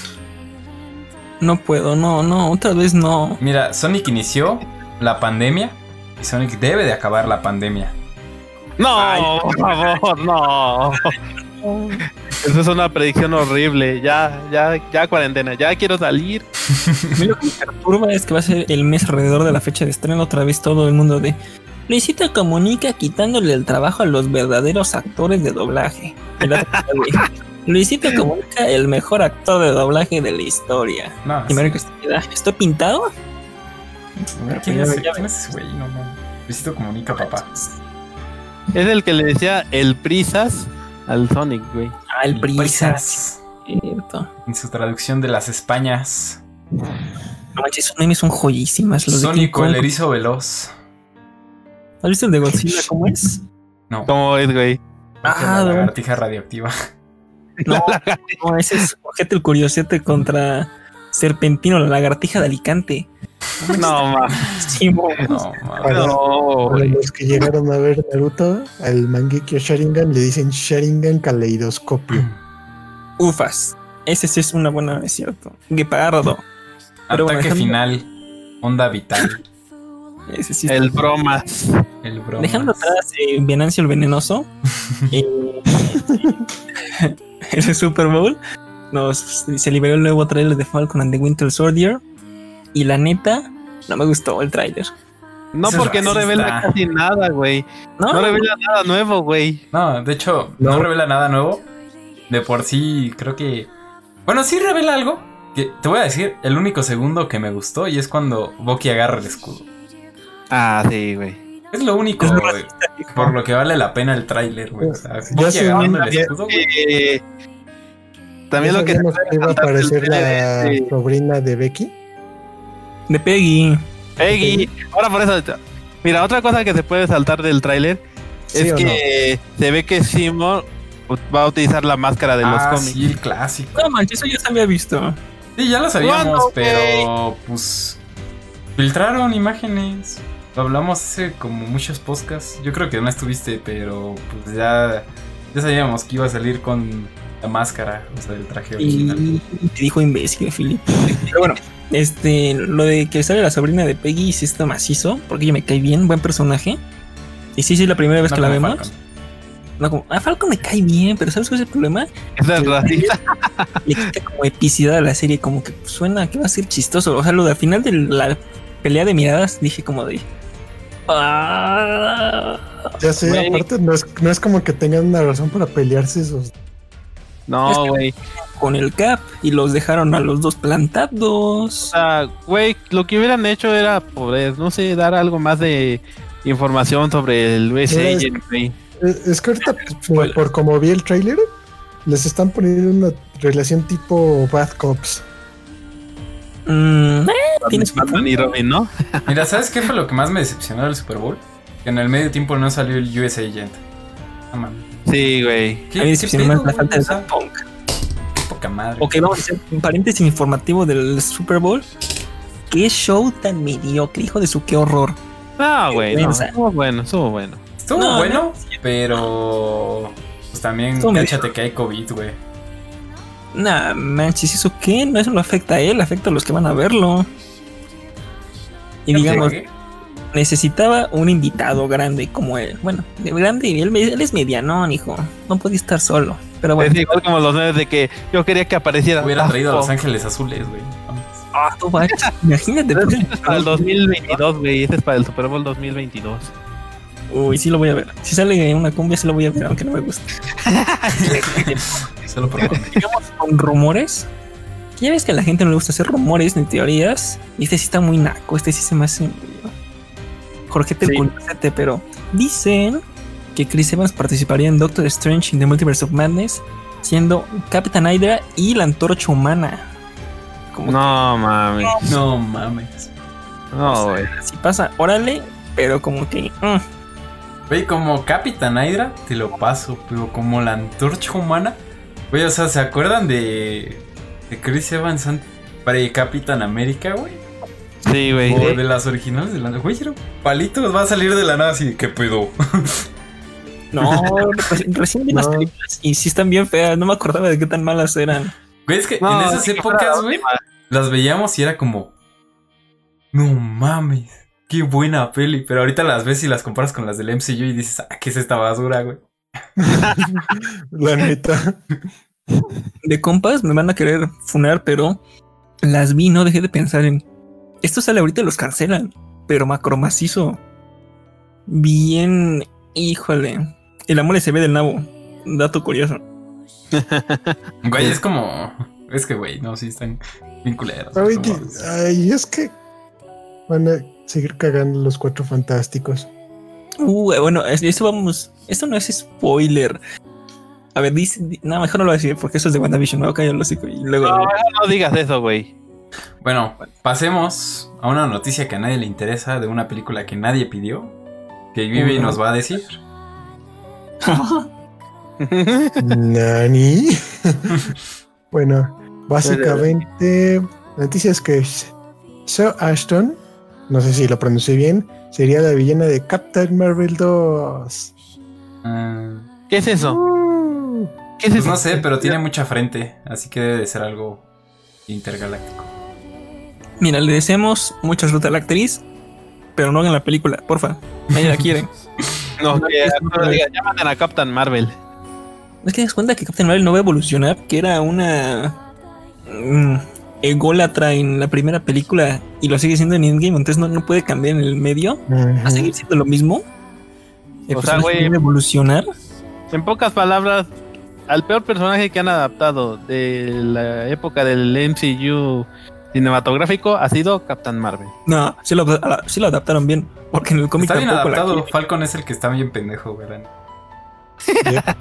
S2: No puedo, no, no, otra vez no.
S1: Mira, Sonic inició la pandemia y Sonic debe de acabar la pandemia.
S3: No, por favor, no. Eso es una predicción horrible. Ya, ya, ya cuarentena. Ya quiero salir. <laughs>
S2: Lo que me perturba es que va a ser el mes alrededor de la fecha de estreno otra vez todo el mundo de Luisito comunica quitándole el trabajo a los verdaderos actores de doblaje. <laughs> Luisito comunica el mejor actor de doblaje de la historia.
S1: No,
S2: Y ¿estoy pintado?
S1: ¿Quién,
S2: Ya
S1: es,
S2: ves, ya
S1: quién es ese güey? No, no. Luisito comunica, papá.
S3: Es el que le decía el prisas al Sonic, güey.
S2: Ah, el Prisas.
S1: Prisas.
S2: Cierto.
S1: En su traducción de las Españas.
S2: No manches, esos memes son joyísimas. Los
S1: Sónico, el erizo veloz.
S2: ¿Has visto el de Godzilla <laughs> cómo es?
S1: No,
S3: ¿Cómo es, güey?
S2: Ah,
S1: la
S2: no.
S1: lagartija radioactiva.
S2: No, <laughs> no, ese es Ojete el Curiosete contra Serpentino, la lagartija de Alicante. <laughs>
S3: No,
S2: mo.
S1: No.
S4: Para,
S3: No,
S4: para los que llegaron a ver Naruto, al Mangekyo Sharingan le dicen Sharingan Caleidoscopio.
S2: Ufas. Ese sí es una buena, es cierto. Guepardo. Pero
S1: Ataque final. Onda vital.
S2: Ese sí
S3: El bromas.
S1: El broma.
S2: Dejando atrás eh, Venancio el Venenoso. <laughs> eh, <laughs> el Super Bowl. Nos, se liberó el nuevo trailer de Falcon and the Winter Soldier. Y la neta, no me gustó el trailer.
S3: No, porque no revela casi nada, güey.
S2: No,
S3: No revela nada nuevo, güey.
S1: No, de hecho, no.
S4: No.
S1: revela nada nuevo. De por sí, creo que. Bueno, sí revela algo. Que te voy a decir, el único segundo que me gustó y es cuando Bucky agarra el escudo.
S3: Ah, sí, güey.
S1: Es lo único güey, por lo que vale la pena el tráiler, güey. O sea, Bucky agarrando el escudo, güey.
S3: eh, también
S4: ¿Ya
S3: lo que
S4: iba a aparecer
S3: trailer
S4: la sobrina de Becky.
S2: De Peggy.
S3: Peggy. Ahora por eso. Mira, otra cosa que se puede saltar del tráiler
S4: ¿Sí
S3: es que se ve que Simon va a utilizar la máscara de los
S1: ah,
S3: cómics.
S1: sí, el clásico.
S2: No manches, eso ya se había visto.
S1: Sí, ya lo sabíamos,
S3: ¿Cuándo,
S1: pero pues filtraron imágenes. Lo hablamos hace como muchos podcasts. Yo creo que no estuviste, pero pues ya, ya sabíamos que iba a salir con la máscara, o sea, el traje original.
S2: Y te dijo imbécil, Philip. Pero bueno, este, lo de que sale la sobrina de Peggy sí está macizo, porque ella me cae bien, buen personaje. Y sí, sí, es la primera vez
S1: No
S2: que la vemos.
S1: Falcon.
S2: No, como, a Falcon me cae bien, pero ¿sabes cuál es el problema?
S3: Es racista.
S2: Le quita como epicidad a la serie, como que suena que va a ser chistoso. O sea, lo de al final de la pelea de miradas, dije como de. "Ah".
S4: Ya sé, aparte no es, no es como que tengan una razón para pelearse esos.
S3: No, güey.
S2: Con el Cap y los dejaron a los dos
S3: O
S2: plantados.
S3: sea, güey, lo que hubieran hecho era, pues, no sé, dar algo más de información sobre el US
S4: Es-
S3: Agent, güey.
S4: Es que ahorita, <laughs> por, por como vi el tráiler, les están poniendo una relación tipo Bad Cops.
S2: Mm, eh, tienes
S3: Batman y Robin, ¿no? <laughs>
S1: Mira, ¿sabes qué fue lo que más me decepcionó del Super Bowl? Que en el medio tiempo no salió el US Agent.
S3: Sí, güey.
S1: ¿Qué,
S2: A mí me decepcionó más la falta de
S1: O
S2: Punk.
S1: Poca madre.
S2: Ok, vamos a hacer un paréntesis informativo del Super Bowl. Qué show tan mediocre, hijo de su qué horror.
S3: No, güey, no.
S2: vergüenza.
S3: Estuvo bueno, estuvo bueno.
S1: Estuvo
S2: No,
S1: bueno, pero. Pues también, cáchate que hay COVID, güey.
S2: Nah, manches, ¿eso qué? No, eso no afecta a él, afecta a los que van a verlo. Y digamos. Necesitaba un invitado grande como él. Bueno, de grande, él, él es medianón, hijo. No podía estar solo. Pero bueno,
S3: Es igual como los memes de que yo quería que apareciera.
S1: Hubiera traído a. Los Ángeles Azules, güey.
S2: Ah, tú, macho, imagínate.
S3: Ese es para el <laughs> 2022, güey. Ese es para el Super Bowl 2022.
S2: Uy, sí lo voy a ver. Si sale una cumbia, sí lo voy a ver, aunque no me guste.
S1: Solo por favor.
S2: Sigamos con rumores. Ya ves que a la gente no le gusta hacer rumores ni teorías. Y este sí está muy naco. Este sí se me hace. Jorge te
S3: Sí.
S2: pero dicen que Chris Evans participaría en Doctor Strange in the Multiverse of Madness, siendo Captain Hydra y la antorcha humana. Como
S3: No mames.
S1: No mames.
S3: No, güey.
S2: que si pasa, órale, pero como que. mm,
S1: Güey, como Capitán Hydra, te lo paso, pero como la antorcha humana. Güey, o sea, ¿se acuerdan de. de Chris Evans para Capitán América, güey?
S3: Sí, güey.
S1: O de las originales de la. Güey, era un palito, va a salir de la nada así, ¿qué pedo?
S2: No, <laughs> reci- recién vi las
S4: No.
S2: películas y sí están bien feas. No me acordaba de qué tan malas eran.
S1: Güey, es que
S3: No,
S1: en esas épocas, güey, las veíamos y era como. No mames, qué buena peli. Pero ahorita las ves y las comparas con las del MCU y dices, ah, ¿qué es esta basura, güey? <laughs>
S4: La neta.
S2: de compas me van a querer funar, pero las vi, no dejé de pensar en esto sale ahorita y los cancelan, pero macro macizo. Bien, híjole. El amor se ve del nabo. Dato curioso. <laughs>
S1: Güey, es como. Es que, güey, no, sí están bien culeros.
S4: Ay, es que van a seguir cagando los cuatro fantásticos.
S2: Uh, bueno, es- eso vamos. Esto no es spoiler. A ver, dice. di- No, mejor no lo voy a decir porque eso es de WandaVision. Me voy a callar el hocico y luego.
S3: No, no digas eso, güey.
S1: Bueno, pasemos a una noticia que a nadie le interesa de una película que nadie pidió. Que Vivi nos va a decir. <laughs>
S4: Nani. <laughs> bueno, básicamente, la noticia es que Zoe Ashton, no sé si lo pronuncié bien, sería la villana de Captain Marvel 2.
S1: Ah,
S3: ¿Qué es eso?
S4: Uh,
S3: ¿Qué es
S1: pues
S3: eso?
S1: no sé, pero tiene mucha frente. Así que debe de ser algo intergaláctico.
S2: Mira, le deseamos mucha suerte a la actriz, pero no hagan la película, porfa. Nadie la quiere. <laughs>
S3: No, que
S2: es-
S3: no digas, ya maten a Captain Marvel.
S2: ¿No es que te das cuenta que Captain Marvel no va a evolucionar? Que era una mm, ególatra en la primera película y lo sigue siendo en Endgame, entonces no, no puede cambiar en el medio. ¿Va a
S4: ujú.
S2: seguir siendo lo mismo? El
S3: O sea, güey-
S2: evolucionar.
S3: En pocas palabras, al peor personaje que han adaptado de la época del MCU cinematográfico ha sido Captain Marvel.
S2: No, sí lo, a- sí lo adaptaron bien, porque en el cómic
S1: Está bien
S2: la
S1: adaptado. Falcon es el que está bien pendejo, ¿verdad? <laughs>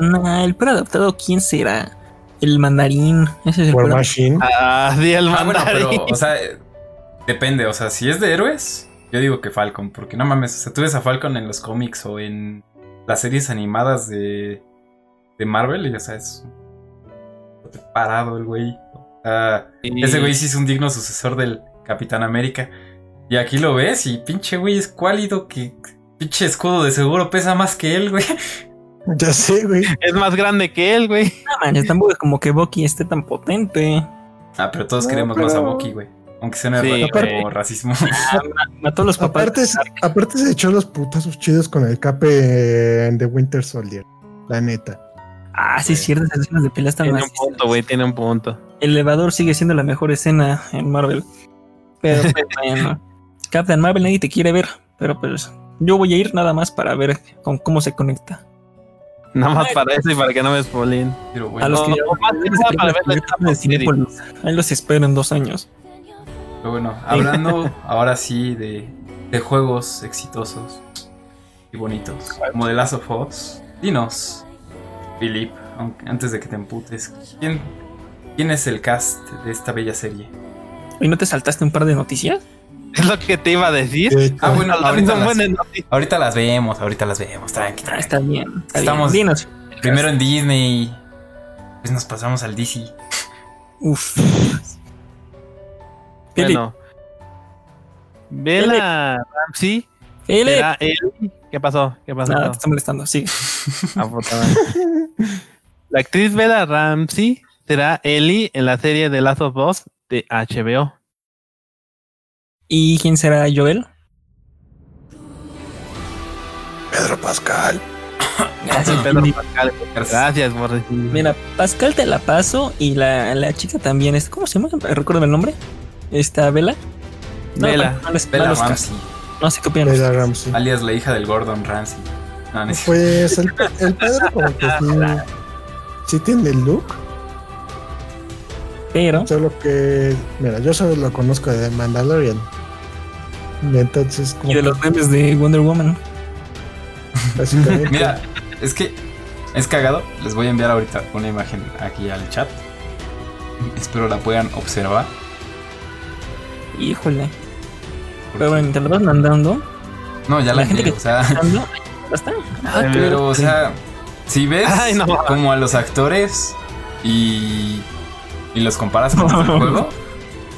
S2: No, el peor adaptado, ¿quién será? El mandarín. Ese es el
S4: War Machine.
S3: Ah, sí, el
S1: Ah, bueno,
S3: mandarín.
S1: pero, o sea, depende. O sea, si es de héroes, yo digo que Falcon. Porque no mames, o sea, tú ves a Falcon en los cómics o en las series animadas de, de Marvel y, o sea, es parado el güey.
S3: Y-
S1: ese güey sí es un digno sucesor del Capitán América. Y aquí lo ves y pinche güey es cuálido que pinche escudo de seguro pesa más que él, güey. <laughs>
S4: Ya sé, güey.
S3: es más grande que él, güey.
S2: No manches, tampoco es como que Bucky esté tan potente.
S1: Ah, pero todos
S4: No,
S1: queremos más a Bucky, güey. Aunque suene
S3: Sí, güey.
S1: como racismo. <laughs> <laughs>
S2: Mató a los papás.
S4: Aparte, se- aparte se echó los putazos chidos con el cape de Winter Soldier. La neta.
S2: Ah, sí, es cierto, esas escenas de pelea están
S3: Tiene un punto, güey, tiene un punto.
S2: El elevador sigue siendo la mejor escena en Marvel. Pero pues, <laughs> bueno. Captain Marvel nadie te quiere ver. Pero pues yo voy a ir nada más para ver con cómo se conecta.
S3: Nada más para eso y para que no me spoilen.
S1: Pero
S2: A los que. Ahí los espero en dos años.
S1: pero bueno, hablando ahora sí de, de juegos exitosos y bonitos. Como The Last of Us. Dinos, Philip, antes de que te emputes. ¿quién, ¿Quién es el cast de esta bella serie?
S2: ¿Y no te saltaste un par de noticias?
S3: Es lo que te iba a decir.
S1: Ah, bueno, ahorita las, ahorita las vemos, ahorita las vemos, tranqui, tranqui.
S2: está bien. Está
S1: Estamos-
S2: bien. Dinos.
S1: Primero en Disney, pues nos pasamos al DC.
S2: Uf.
S3: Bueno. Bella Ramsey Ellie. ¿Qué pasó? ¿Qué pasó?
S2: Nada, te está molestando. Sí.
S3: Ah, puta madre. La actriz Bella Ramsey será Ellie en la serie de Last of Us de HBO.
S2: ¿Y quién será Joel?
S4: Pedro Pascal.
S2: Gracias,
S3: Pedro. Pascal.
S1: Gracias.
S3: Por decir.
S2: Mira, Pascal te la paso y la, la chica también. es- ¿Cómo se llama? Recuerdo el nombre. Esta Vela.
S3: Vela.
S2: no
S1: Bella
S2: no los cas-
S1: Ramsey,
S2: No sé qué opinan.
S4: Bella Ramsey.
S1: alias la hija del Gordon Ramsay. No, no es-
S4: Pues el, el Pedro como que sí, <laughs> sí tiene el look,
S2: Pero
S4: solo que, mira, yo solo lo conozco de Mandalorian. Y entonces, como
S2: y de los memes de Wonder Woman.
S4: básicamente, <laughs>
S1: Mira, es que es cagado. Les voy a enviar ahorita una imagen aquí al chat. Espero la puedan observar.
S2: Híjole. Pero bueno, te lo vas mandando.
S1: No, ya la,
S2: La gente que-
S1: o sea,
S2: mandando, <laughs> ¿Ya está? Ah,
S1: pero o sea, si ves
S3: Ay, no.
S1: como a los actores y y los comparas con los <laughs> del juego,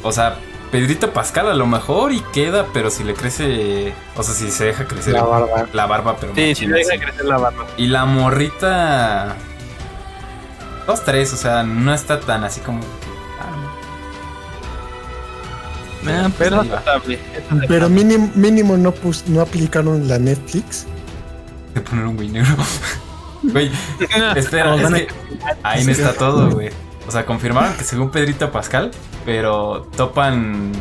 S1: o sea, Pedrito Pascal a lo mejor y queda, pero si le crece, o sea, si se deja crecer
S4: la barba.
S1: la barba, pero
S3: Sí,
S1: machín,
S3: sí, deja crecer la barba.
S1: Y la morrita. Dos, tres, o sea, no está tan así como. Ah,
S2: Ah,
S3: Pero
S4: mínimo, mínimo no, pus- no aplicaron la Netflix.
S1: De poner un güey negro. <laughs> Güey, espera, <laughs> es que ahí no está todo, güey. O sea, confirmaron que según Pedrito Pascal, pero topan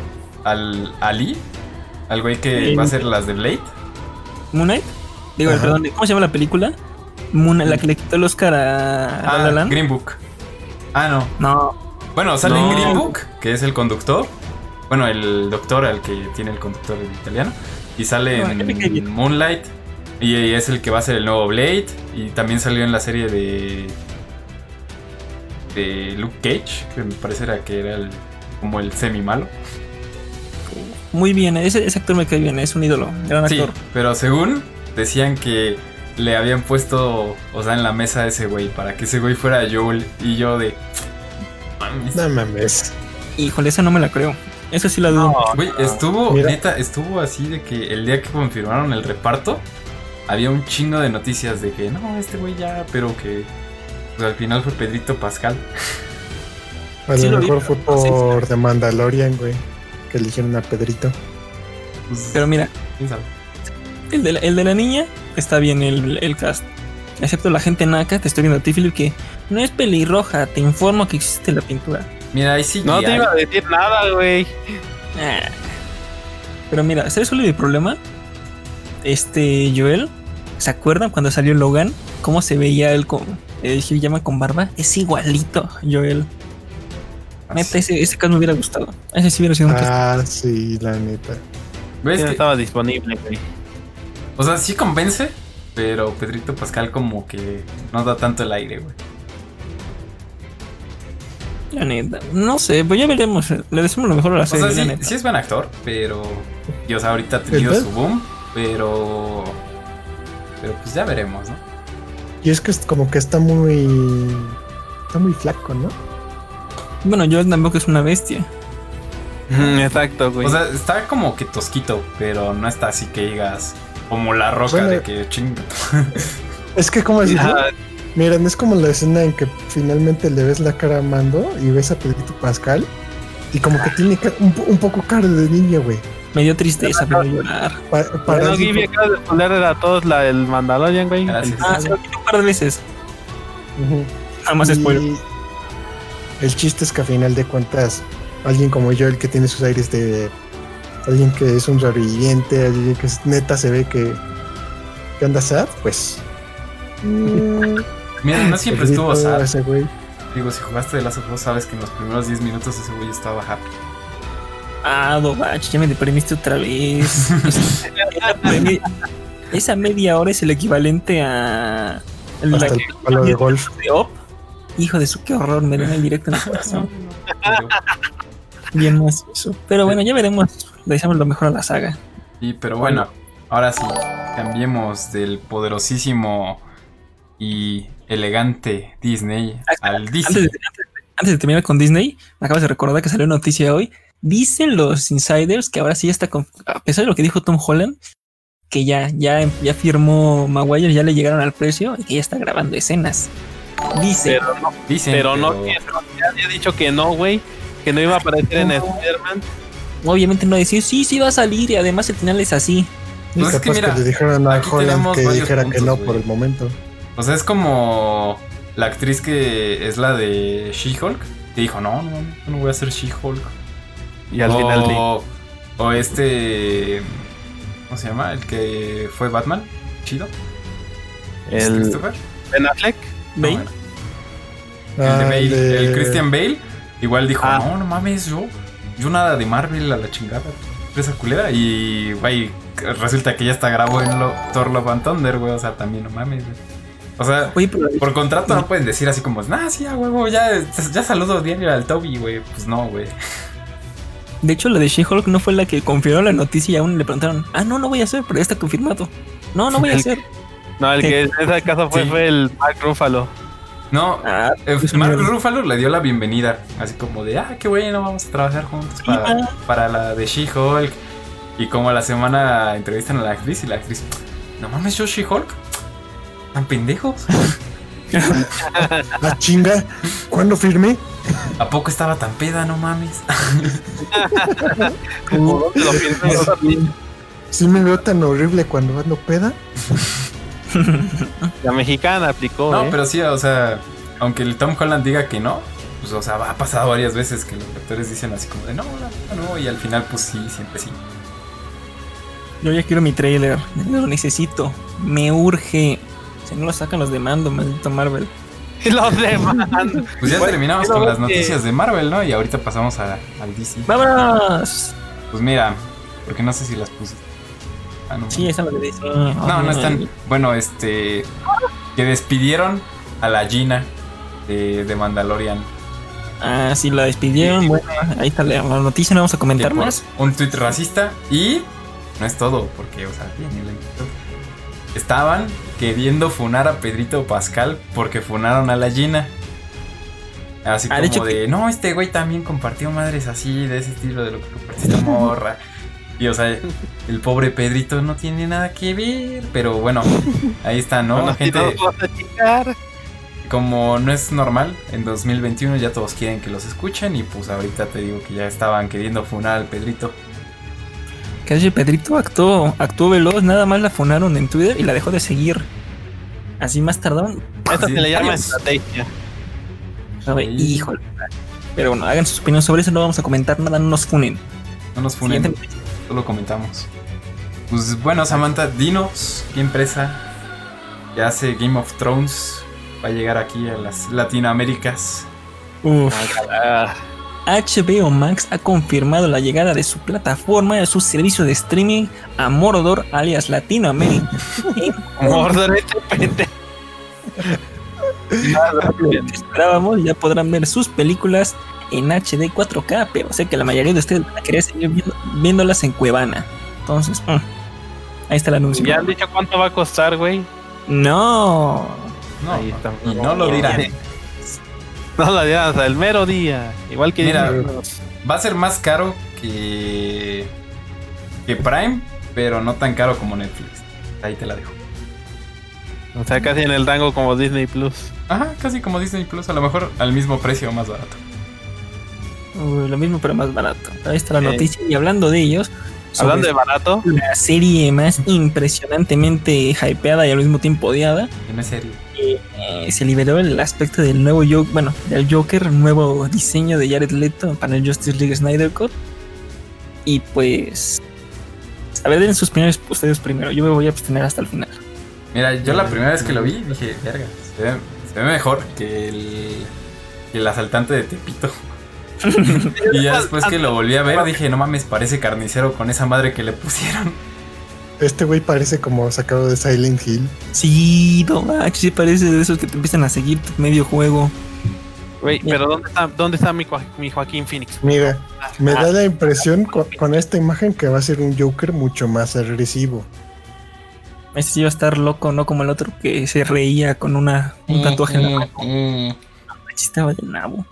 S1: al Ali, al güey que
S2: Sí.
S1: va a hacer las de Blade.
S2: Moon Knight. Digo,
S4: Ajá.
S2: perdón, ¿cómo se llama la película? Moon, la que le quitó el Oscar a La La
S1: Ah,
S2: Land.
S1: Green Book. Ah, no.
S2: No,
S1: Bueno, sale en
S2: No.
S1: Green Book, que es el conductor. Bueno, el doctor al que tiene el conductor en italiano. Y sale
S2: No, cae
S1: en. Moonlight. Y es el que va a ser el nuevo Blade. Y también salió en la serie de. de Luke Cage, que me parece era que era el, como el semi malo.
S2: muy bien. Ese, ese actor me cae bien, es un ídolo. Gran
S1: Sí,
S2: actor.
S1: pero según decían que le habían puesto, o sea, en la mesa a ese güey para que ese güey fuera Joel. Y yo de. mames.
S4: No mames.
S2: Híjole, esa no me la creo. Eso sí la dudo.
S3: No,
S1: Güey, estuvo,
S4: Mira.
S1: neta, estuvo así de que el día que confirmaron el reparto, había un chingo de noticias de que no, este güey ya, pero que pues, al final fue Pedrito Pascal.
S4: A
S2: Sí
S4: lo
S2: vi,
S4: mejor fue
S2: pero no sé
S4: por The Mandalorian, güey. Que eligieron a Pedrito.
S1: Pues,
S2: Pero mira,
S1: quién sabe.
S2: el de la, el de la niña está bien el, el cast. Excepto la gente naca, te estoy viendo a ti, Philip, que no es pelirroja. Te informo que existe la pintura.
S1: Mira, ahí sí.
S3: No te iba a decir nada, güey.
S2: Ah. Pero mira, ¿sabes cuál es mi problema? Este Joel, ¿se acuerdan cuando salió Logan? ¿Cómo se veía él con el Hugh Jackman con barba? Es igualito, Joel. Neta, ese, ese caso me hubiera gustado. Ese sí hubiera sido un.
S4: Ah, sí, la neta.
S1: ¿Ves que-
S3: estaba disponible, güey.
S1: o sea, sí convence, pero Pedrito Pascal como que no da tanto el aire, güey.
S2: La neta. No sé, pues ya veremos. Le decimos lo mejor a la
S1: O
S2: serie,
S1: sea,
S2: la
S1: sí,
S2: neta.
S1: sí es buen actor, pero. Y o sea, ahorita ha tenido
S4: ¿El
S1: su boom, pero. Pero pues ya veremos, ¿no?
S4: Y es que es como que está muy. Está muy flaco, ¿no?
S2: Bueno, Joel tampoco es una bestia.
S3: Ujú, Exacto, güey.
S1: O sea, está como que tosquito, pero no está así que digas como la roca
S4: Bueno.
S1: de que ching.
S4: Es que, como decirlo? Miren, es como la escena en que finalmente le ves la cara a Mando y ves a Pedrito Pascal. Y como que tiene un, po- un poco cara de niño, güey.
S2: Me dio tristeza pero llorar.
S4: Pa- para así
S3: Gibby acaba de spoiler a todos la del Mandalorian, güey.
S1: Gracias.
S2: Ah, se lo un par de veces. Nada más
S4: Y
S2: spoiler.
S4: El chiste es que a final de cuentas, alguien como yo, el que tiene sus aires de alguien que es un sobreviviente, alguien que es- neta se ve que, que anda sad, pues. Mm,
S1: Mira, no siempre estuvo sad.
S4: ese güey.
S1: Digo, si jugaste de Last of Us, sabes que en los primeros 10 minutos ese güey estaba happy.
S2: Ah, Dobach, ya me deprimiste otra vez. <laughs> esa, media, hora es el equivalente a. El la
S4: Hasta el palo de golf.
S2: de Op. Hijo de su, qué horror, me dio en el directo en el corazón. <laughs> Bien más eso. Pero bueno, ya veremos. Le deseamos lo mejor a la saga.
S1: Y pero bueno, ahora sí, cambiemos del poderosísimo y elegante Disney al
S2: de, antes de- antes de terminar con Disney, me acabas de recordar que salió una noticia hoy. Dicen los insiders que ahora sí ya está, con- a pesar de lo que dijo Tom Holland, que ya, ya, ya firmó Maguire, ya le llegaron al precio y que ya está grabando escenas. Dice,
S3: Pero no,
S1: Dicen,
S3: pero no, que ya había dicho que no, güey. Que no iba a aparecer en
S2: No.
S3: Spider-Man.
S2: obviamente no decir, sí, sí va a salir y además el final es así.
S4: Y
S1: Pues es
S4: capaz
S1: que
S4: que,
S1: mira,
S4: le dijeron a Holland que dijera que no por el momento.
S1: O sea, es como la actriz que es la de She-Hulk, que dijo, no, no, no, yo no voy a ser She-Hulk.
S3: Y al
S1: o,
S3: final sí.
S1: o este, ¿cómo se llama? El que fue Batman, chido. ¿Es
S3: El
S1: Christopher?
S3: Ben Affleck.
S1: No,
S2: Bale.
S1: El de
S4: Ah,
S1: Bale,
S4: de-
S1: el Christian Bale, igual dijo,
S3: Ah.
S1: no, no mames, yo, yo nada de Marvel a la chingada, esa culera. Y, güey, resulta que ya está grabado en lo, Thor Love and Thunder, güey, o sea, también no mames, güey. O sea,
S2: Oye, pero
S1: por contrato no pueden decir así como, nah, sí, a huevo, ya, ya saludo diario al Toby, güey. Pues no, güey.
S2: de hecho la de She-Hulk no fue la que confirmó la noticia y aún le preguntaron, ah, no, no voy a hacer, pero ya está confirmado. No, no voy a <laughs> hacer.
S3: No, el que en ese caso fue,
S1: Sí.
S3: fue el Mark Ruffalo.
S1: No,
S2: Ah,
S1: eh,
S2: pues,
S1: Mark
S2: mira.
S1: Ruffalo le dio la bienvenida, así como de, ah, qué bueno, vamos a trabajar juntos para,
S2: ah.
S1: para la de She-Hulk. Y como a la semana entrevistan a la actriz y la actriz, no mames, yo She-Hulk. ¿Tan pendejos?
S4: Ah, chinga, ¿cuándo firmé?
S1: ¿A poco estaba tan peda? No mames.
S3: ¿Cómo dónde lo piensas?
S4: Sí me veo tan horrible cuando ando peda.
S3: La mexicana aplicó,
S1: No,
S3: ¿eh?
S1: pero sí, o sea, aunque el Tom Holland diga que no, pues, o sea, ha pasado varias veces que los actores dicen así como de no, no, no, y al final, pues sí, siempre sí.
S2: Yo ya quiero mi trailer. Lo necesito. Me urge. Si no lo sacan los demando, maldito Marvel. <laughs>
S3: Los demás.
S1: Pues ya
S3: Bueno,
S1: terminamos con las
S3: que-
S1: noticias de Marvel, ¿no? Y ahorita pasamos a, al DC.
S2: ¡Vámonos!
S1: Pues mira, porque no sé si las puse. Ah, no.
S2: Sí, esa es la de DC.
S1: no, no están. Bueno, este. Que despidieron a la Gina de, de Mandalorian.
S2: Ah, sí, la despidieron. Bueno, ahí está la, la noticia, no vamos a
S1: que
S2: comentar más.
S1: Un tweet racista. Y no es todo, porque, o sea, intro. Estaban queriendo funar a Pedrito Pascal porque funaron a la Gina. Así
S2: Ah,
S1: como
S2: de
S1: no, este güey también compartió madres así, de ese estilo de lo que compartió esta morra. Y o sea, el pobre Pedrito no tiene nada que ver. Pero bueno, ahí está, ¿no?
S3: Bueno, si no
S1: Gente, como no es normal, en 2021 ya todos quieren que los escuchen. Y pues ahorita te digo que ya estaban queriendo funar al Pedrito.
S2: Casi Pedrito actuó, actuó veloz, nada más la funaron en Twitter y la dejó de seguir. Así más tardaron.
S3: Esto se le llama estrategia.
S2: A ver,
S1: Sí.
S2: híjole. Pero bueno, hagan sus opiniones sobre eso, no vamos a comentar nada, no nos funen.
S1: No nos funen.
S2: Siguiente
S1: Solo comentamos. Pues bueno, Samantha, dinos qué empresa que hace Game of Thrones va a llegar aquí a las Latinoaméricas.
S2: Uf.
S3: Ah,
S2: HBO Max ha confirmado la llegada de su plataforma de su servicio de streaming a Morodor, alias Latinoamérica. <laughs>
S3: Mordor este
S2: esperábamos, ya podrán ver sus películas en HD 4K, pero sé que la mayoría de ustedes van a querer seguir viendo- viéndolas en Cuevana. Entonces, mm, ahí está el anuncio.
S3: ¿Ya han dicho cuánto va a costar, güey?
S2: No.
S1: No,
S3: Ahí está.
S1: y no lo dirán. <laughs>
S3: No lo dirán hasta el mero día. Igual que
S1: Mira. Va a ser más caro que, que Prime, pero no tan caro como Netflix. Ahí te la dejo.
S3: O sea, casi en el rango como Disney Plus.
S1: Ajá, casi como Disney Plus, a lo mejor al mismo precio o más barato.
S2: Uy, lo mismo, pero más barato. Ahí está la noticia. Y hablando de ellos,
S3: Hablando de barato,
S2: la serie más impresionantemente hypeada y al mismo tiempo odiada,
S1: no es serio.
S2: eh, se liberó el aspecto del nuevo Joker, bueno, del Joker, nuevo diseño de Jared Leto para el Justice League Snyder Cut. Y pues, a ver, den sus opiniones ustedes primero. Yo me voy a abstener hasta el final.
S1: Mira, yo la primera vez que lo vi dije, verga, se ve, se ve mejor que el, que el asaltante de Tepito. <laughs> y ya después que lo volví a ver dije, no mames, parece carnicero con esa madre que le pusieron.
S4: Este güey parece como sacado de Silent Hill.
S2: Sí, no manches, sí parece de esos que te empiezan a seguir medio juego.
S3: güey, pero ¿dónde está, dónde está mi, mi Joaquín Phoenix?
S4: Mira, me da la impresión con, con esta imagen que va a ser un Joker mucho más agresivo.
S2: Este sí va a estar loco, no como el otro que se reía con una, un tatuaje en la mano. Estaba de nabo.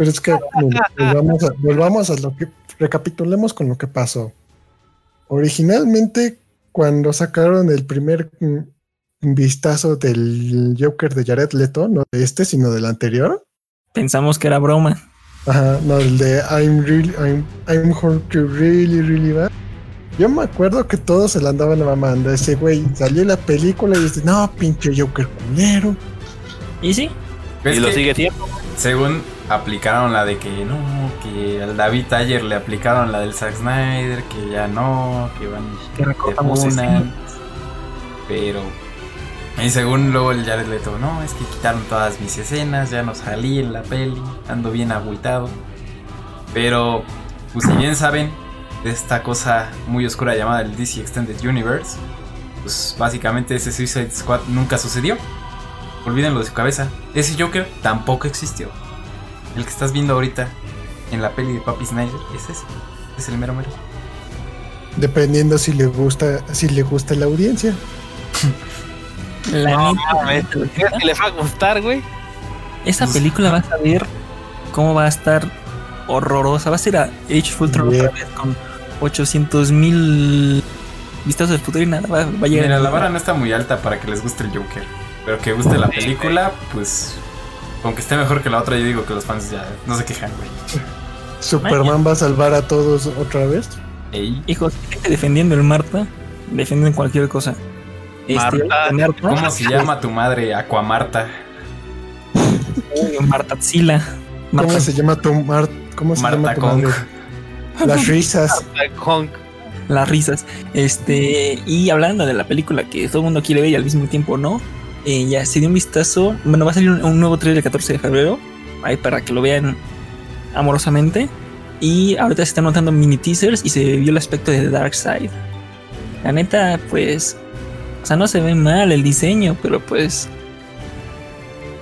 S4: Pero es que <laughs> mira, volvamos, a, volvamos a lo que recapitulemos con lo que pasó. Originalmente, cuando sacaron el primer mm, vistazo del Joker de Jared Leto, no de este, sino del anterior,
S2: Pensamos que era broma.
S4: ajá, no, el de I'm really, I'm, I'm hurt you really, really bad. Yo me acuerdo que todos se la andaban mamando. Ese güey salió la película y dice, no, pinche Joker culero.
S2: ¿Y sí?
S3: Y lo sigue siendo.
S1: Según aplicaron la de que no, que al David Ayer le aplicaron la del Zack Snyder, que ya no, que van
S2: Que escenas.
S1: Pero. Y según luego el Jared Leto, no, es que quitaron todas mis escenas, ya no salí en la peli, ando bien agüitado. Pero, pues si bien saben de esta cosa muy oscura llamada el DC Extended Universe, pues básicamente ese Suicide Squad nunca sucedió. Olvídenlo de su cabeza. Ese Joker tampoco existió. El que estás viendo ahorita en la peli de Papi Snyder es ese. Es el mero mero.
S4: Dependiendo si le gusta, si le gusta la audiencia. <laughs>
S2: La
S3: No,
S2: neta,
S3: mames, ¿Crees que le va a gustar, güey?
S2: esa película vas a ver cómo va a estar horrorosa. Va a ser a Age of Ultron
S4: Yeah.
S2: otra vez con 800 mil vistas del futuro y nada. Va, va a llegar.
S1: Mira, la vara no está muy alta para que les guste el Joker. Pero que guste la película, pues. Aunque esté mejor que la otra, yo digo que los fans ya no se quejan, güey.
S4: Superman va a salvar a todos otra vez.
S1: Ey,
S2: Hijos, defendiendo el Marta, defienden cualquier cosa. Este,
S3: Marta.
S2: Marta,
S1: ¿Cómo se llama tu madre? Aquamarta.
S2: Uy, Marta Tzila. Marta,
S4: ¿Cómo se llama tu Mar ¿Cómo se llama
S1: Marta
S4: tu
S1: Kong.
S4: madre? Las risas. <laughs>
S3: Honk.
S2: las risas. Este, y hablando de la película que todo el mundo quiere ver y al mismo tiempo no, eh, ya se dio un vistazo. Bueno, va a salir un, un nuevo trailer el 14 de febrero, ahí para que lo vean amorosamente. Y ahorita se están notando mini teasers y se vio el aspecto de Dark Side. La neta, pues, o sea, no se ve mal el diseño, pero pues.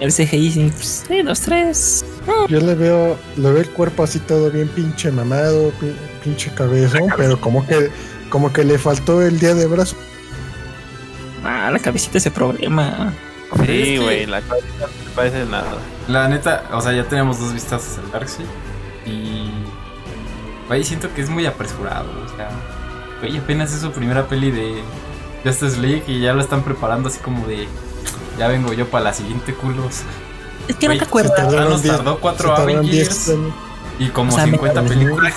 S2: El CGI, sí, pues, sí, dos, tres.
S4: Yo le veo, le veo el cuerpo así todo bien pinche mamado, pi- pinche cabezón, pero como que, como que le faltó el día de brazo.
S2: Ah, la cabecita ese problema.
S3: Sí, güey, la cosa no parece nada.
S1: La neta, o sea, ya tenemos dos vistazos al Darkseid. Y. Güey, siento que es muy apresurado. O sea, güey, apenas es su primera peli de Justice League y ya lo están preparando así como de. Ya vengo yo para la siguiente culos.
S2: Es que no te acuerdas.
S1: nos tardó cuatro
S4: se tardaron
S1: Avengers
S4: 10 años.
S1: y como
S2: O sea,
S1: 50
S2: Vengadores
S1: películas.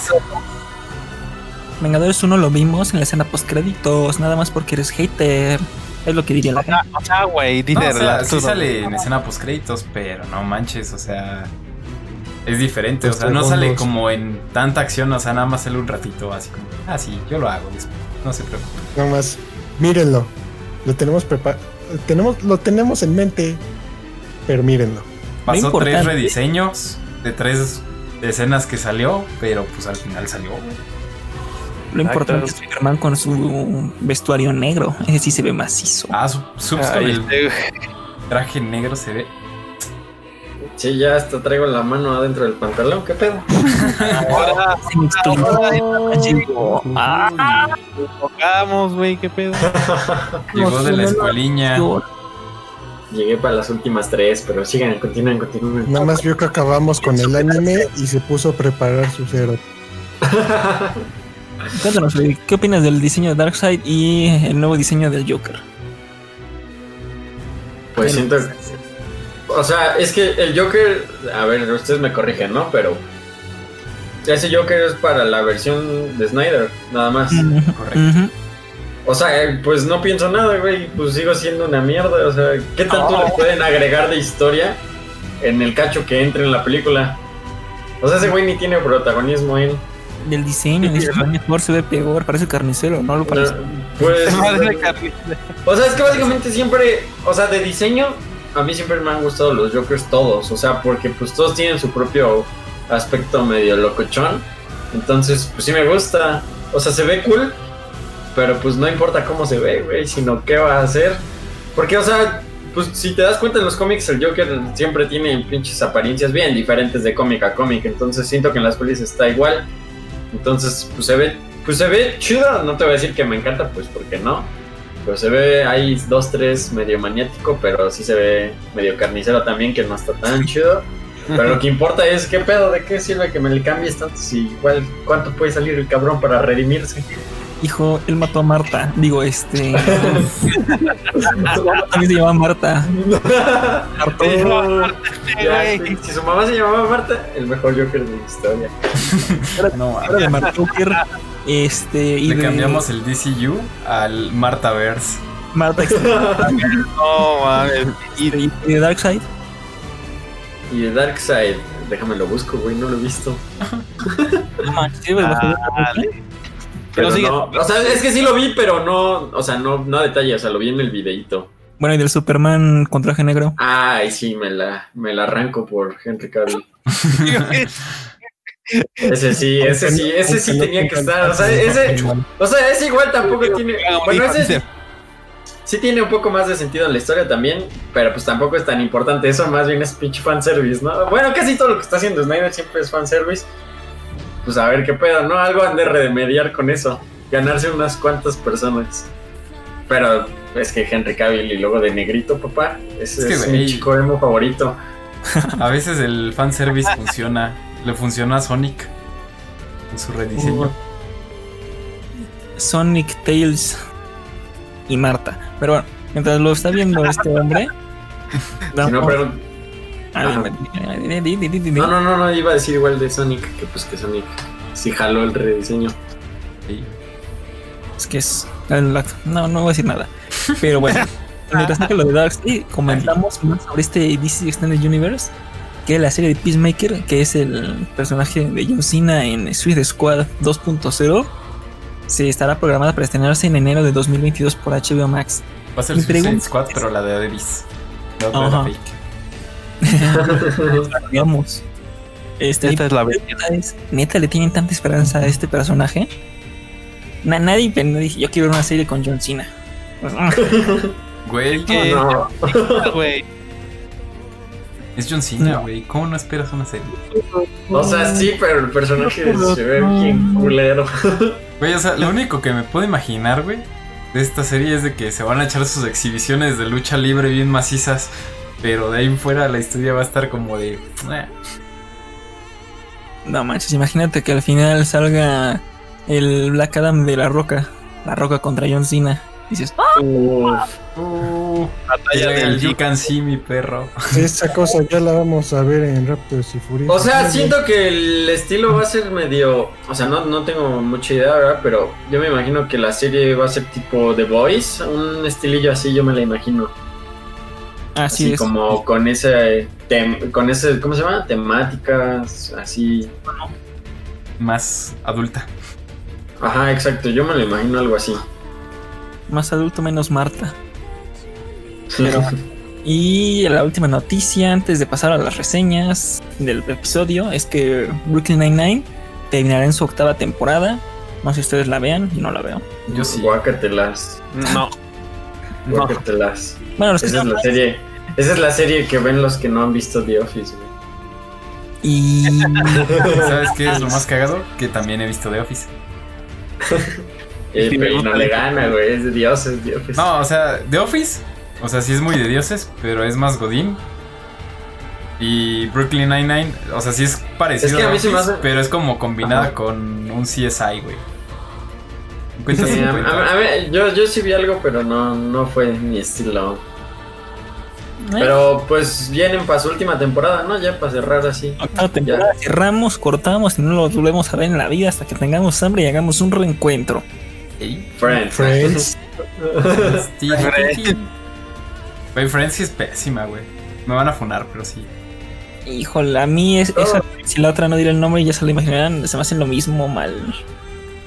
S2: Vengadores 1 lo vimos en la escena post créditos, nada más porque eres hater. Es lo que diría la gente.
S3: O sea, güey,
S1: No, o sea, sí sale en escena post créditos, pero no manches, o sea. Es diferente, o sea, no sale como en tanta acción, o sea, nada más sale un ratito, así como, ah, sí, yo lo hago después, no se preocupe.
S4: Nomás, mírenlo. Lo tenemos preparado. Tenemos, lo tenemos en mente. Pero mírenlo.
S1: Pasó tres rediseños de tres escenas que salió, pero pues al final salió.
S2: Lo importante es. Superman con su vestuario negro. <laughs> Ese sí se ve macizo.
S1: Ah, su, con
S3: Ay,
S1: el
S3: este,
S1: traje negro se ve.
S5: Sí, ya hasta traigo la mano adentro del pantalón, ¿qué pedo?
S3: Ahora <laughs>
S2: Se me explotó. Ah,
S3: güey, qué pedo. <laughs>
S1: Llegó de la escueliña.
S5: Llegué para las últimas tres, pero sigan, continúen, continúen.
S4: Nada más vio que acabamos con el anime y se puso a preparar su cero.
S2: Cuéntanos, ¿qué opinas del diseño de Darkseid y el nuevo diseño del Joker?
S5: Pues siento. O sea, es que el Joker. A ver, ustedes me corrigen, ¿no? Pero. Ese Joker es para la versión de Snyder, nada más.
S1: Correcto.
S5: O sea, eh, pues no pienso nada, güey. Pues sigo siendo una mierda. O sea, ¿qué tanto
S2: Oh.
S5: le pueden agregar de historia en el cacho que entre en la película? O sea, ese güey ni tiene protagonismo él.
S2: Del diseño, dice, se ve mejor, se ve peor, parece carnicero, no lo parece.
S5: Pues. <laughs>
S3: Carnita.
S5: O sea, es que básicamente siempre, o sea, de diseño, a mí siempre me han gustado los Jokers todos, o sea, porque pues todos tienen su propio aspecto medio locochón. Entonces, pues sí me gusta. O sea, se ve cool, pero pues no importa cómo se ve, güey, sino qué va a hacer. Porque, o sea, pues si te das cuenta en los cómics, el Joker siempre tiene pinches apariencias bien diferentes de cómic a cómic. Entonces siento que en las pelis está igual. Entonces, pues se ve, pues se ve chido. No te voy a decir que me encanta, pues porque no. Pero se ve ahí dos, tres medio maniático, pero sí se ve medio carnicero también, que no está tan <laughs> chido. Pero lo que <laughs> importa es qué pedo, de qué sirve que me le cambies tanto si igual cuánto puede salir el cabrón para redimirse.
S2: Hijo, él mató a Marta. Digo, este. <laughs> <laughs> También se llama Marta. Harto.
S5: Ya, si, si su mamá se llamaba Marta, el mejor Joker de la historia.
S1: No,
S2: Ahora de Marta Joker, Este, y
S1: Le
S2: de
S1: cambiamos el DCU al Martaverse.
S2: Marta <laughs>
S3: No mames.
S2: y de, y de Darkseid.
S5: Y de Darkseid, déjame lo busco, güey, no lo he visto.
S2: No manches, sí, lo jugué.
S5: Pero
S3: Pero sigue.
S5: no, o sea, es que sí lo vi, pero no, o sea, no, no a detalle, o sea, lo vi en el videito.
S2: Bueno, y del Superman con traje negro.
S5: Ay, sí, me la, me la arranco por Henry Cavill. <laughs> Ese sí, ese sí, ese sí tenía que estar. O sea, ese, o sea, ese igual tampoco tiene. Bueno, ese sí tiene un poco más de sentido en la historia también, pero pues tampoco es tan importante. Eso más bien es pinche fanservice, ¿no? Bueno, casi todo lo que está haciendo Snyder siempre es fanservice. Pues a ver qué pedo, ¿no? Algo han de remediar con eso. Ganarse unas cuantas personas. Pero es que Henry Cavill y luego de negrito, papá. Ese
S1: Es
S5: es,
S1: que,
S5: mi chico emo favorito. <laughs>
S1: A veces el fanservice funciona. Le funciona a Sonic. En su rediseño.
S2: Sonic, Tails y Marta. Pero bueno, mientras lo está viendo este hombre. <laughs>
S5: Si no, pero- no, no, no, no, iba a decir igual de Sonic, que pues que Sonic sí jaló el rediseño.
S1: Sí.
S2: Es que es. No, no voy a decir nada. Pero bueno, <laughs> mientras tanto lo de Darkseid, comentamos más sobre este DC Extended Universe, que es la serie de Peacemaker, que es el personaje de John Cena en Suicide Squad 2.0. Se estará programada para estrenarse en enero de 2022 por HBO Max.
S1: Va a ser Suicide Squad,
S2: es-
S1: pero la de Davis. La otra
S2: Ajá.
S1: era fake. <laughs>
S2: Digamos. Este,
S3: Esta es la
S2: es, ¿Neta le tienen tanta esperanza a este personaje? Na- nadie, dice, yo quiero ver una serie con John Cena. <laughs>
S1: Güey,
S3: que-
S5: No, <laughs>
S3: güey.
S1: es John Cena,
S2: No.
S1: güey. ¿Cómo no esperas una serie?
S5: o sea, sí, pero el personaje se ve bien culero.
S1: Güey, o sea, lo único que me puedo imaginar, güey, de esta serie es de que se van a echar sus exhibiciones de lucha libre bien macizas. Pero de ahí en fuera la historia va a estar como de.
S2: No manches, imagínate que al final salga el Black Adam de La Roca. La Roca contra John Cena. Dices, ¡ah!
S1: Uh,
S3: Batalla del
S1: el You Can See mi perro.
S4: Esa cosa ya la vamos a ver en Raptors y Furious.
S5: O sea, siento que el estilo va a ser medio. O sea, no, no tengo mucha idea, ¿verdad? Pero yo me imagino que la serie va a ser tipo The Voice. Un estilillo así, yo me la imagino.
S2: Así
S5: Así
S2: es.
S5: como con ese. tem- con ese. ¿Cómo se llama? Temáticas, así.
S1: Más adulta.
S5: Ajá, exacto. Yo me lo imagino algo así.
S2: Más adulto, menos Marta. Pero- Y la última noticia antes de pasar a las reseñas del episodio es que Brooklyn Nine-Nine terminará en su octava temporada. No sé si ustedes la vean, yo no la veo.
S1: Yo sí.
S5: Guácatelas.
S3: No. <laughs>
S2: No. Bueno, los que
S5: Esa es la serie. Esa es la serie que ven los que no han visto The Office, güey.
S2: Y <laughs>
S1: ¿Sabes qué es lo más cagado? Que también he visto The Office. <laughs>
S5: Eh, pero no le gana, güey. Es de dioses, The Office.
S1: No, o sea, The Office, o sea, sí es muy de dioses, pero es más Godín. Y Brooklyn Nine-Nine, o sea, sí es parecido
S5: Es que a mí se me
S1: Office,
S5: hace-
S1: pero es como combinada
S5: Ajá.
S1: con un CSI, güey. 50
S5: Sí, a-
S1: 50.
S5: a- a ver, yo, yo sí vi algo, pero no, no fue mi estilo.
S2: eh,
S5: Pero pues vienen para su última temporada, ¿no? Ya para cerrar así.
S2: octava temporada cerramos, cortamos y no lo volvemos a ver en la vida hasta que tengamos hambre y hagamos un reencuentro.
S1: Ey,
S5: Friends.
S4: Friends. <laughs>
S1: Güey, Friends sí es pésima, güey. Me van a funar, pero sí.
S2: Híjole, a mí es, esa, si la otra no diré el nombre ya se la imaginarán, se me hacen lo mismo mal.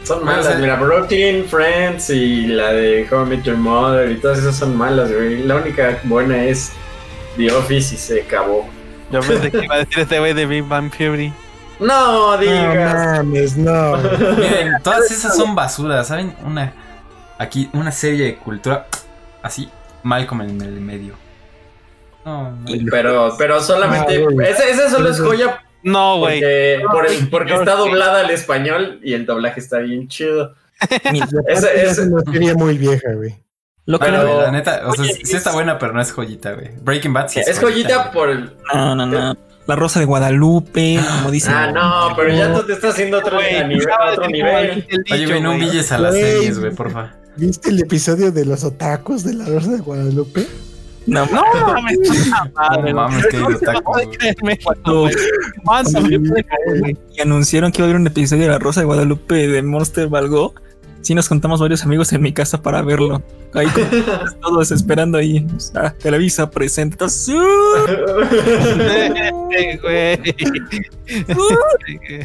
S5: Son malas. Mira, Brooklyn, Friends y la de How I Met Your Mother y todas esas son malas, güey. La única buena es The Office y se acabó.
S3: Yo pensé que iba a decir este güey de Big Bang Theory.
S5: No
S4: No
S5: digas.
S4: mames, no. <laughs>
S1: Miren, todas esas son basura, ¿saben? Una. Aquí, una serie de cultura. Así, Malcolm en el medio. No, no.
S5: Pero, pero solamente.
S4: Ah, güey.
S5: esa, esa solo es joya
S3: No, güey.
S5: porque, por el- porque está doblada al español y el doblaje está bien chido. Esa-
S4: es una serie muy vieja, güey.
S2: lo que
S5: Pero-
S1: la neta, o sea,
S2: Oye,
S1: sí está buena, pero no es joyita, güey. Breaking Bad sí es,
S5: Es joyita por el.
S2: no, no, no. La Rosa de Guadalupe, como dicen.
S5: Ah, no, pero ya tú te estás haciendo otro,
S3: Güey,
S5: a nivel, otro nivel.
S1: Oye, güey, no humilles a las series, güey, porfa.
S4: ¿Viste el episodio de los otakus de la Rosa de Guadalupe?
S2: No,
S3: No, mames,
S1: No mames.
S3: Más, güey.
S2: y anunciaron que iba a haber un episodio de La Rosa de Guadalupe de Monster Valgo. Sí, nos contamos varios amigos en mi casa para verlo. Ahí con- <laughs> todos esperando ahí. O sea, Televisa. <laughs>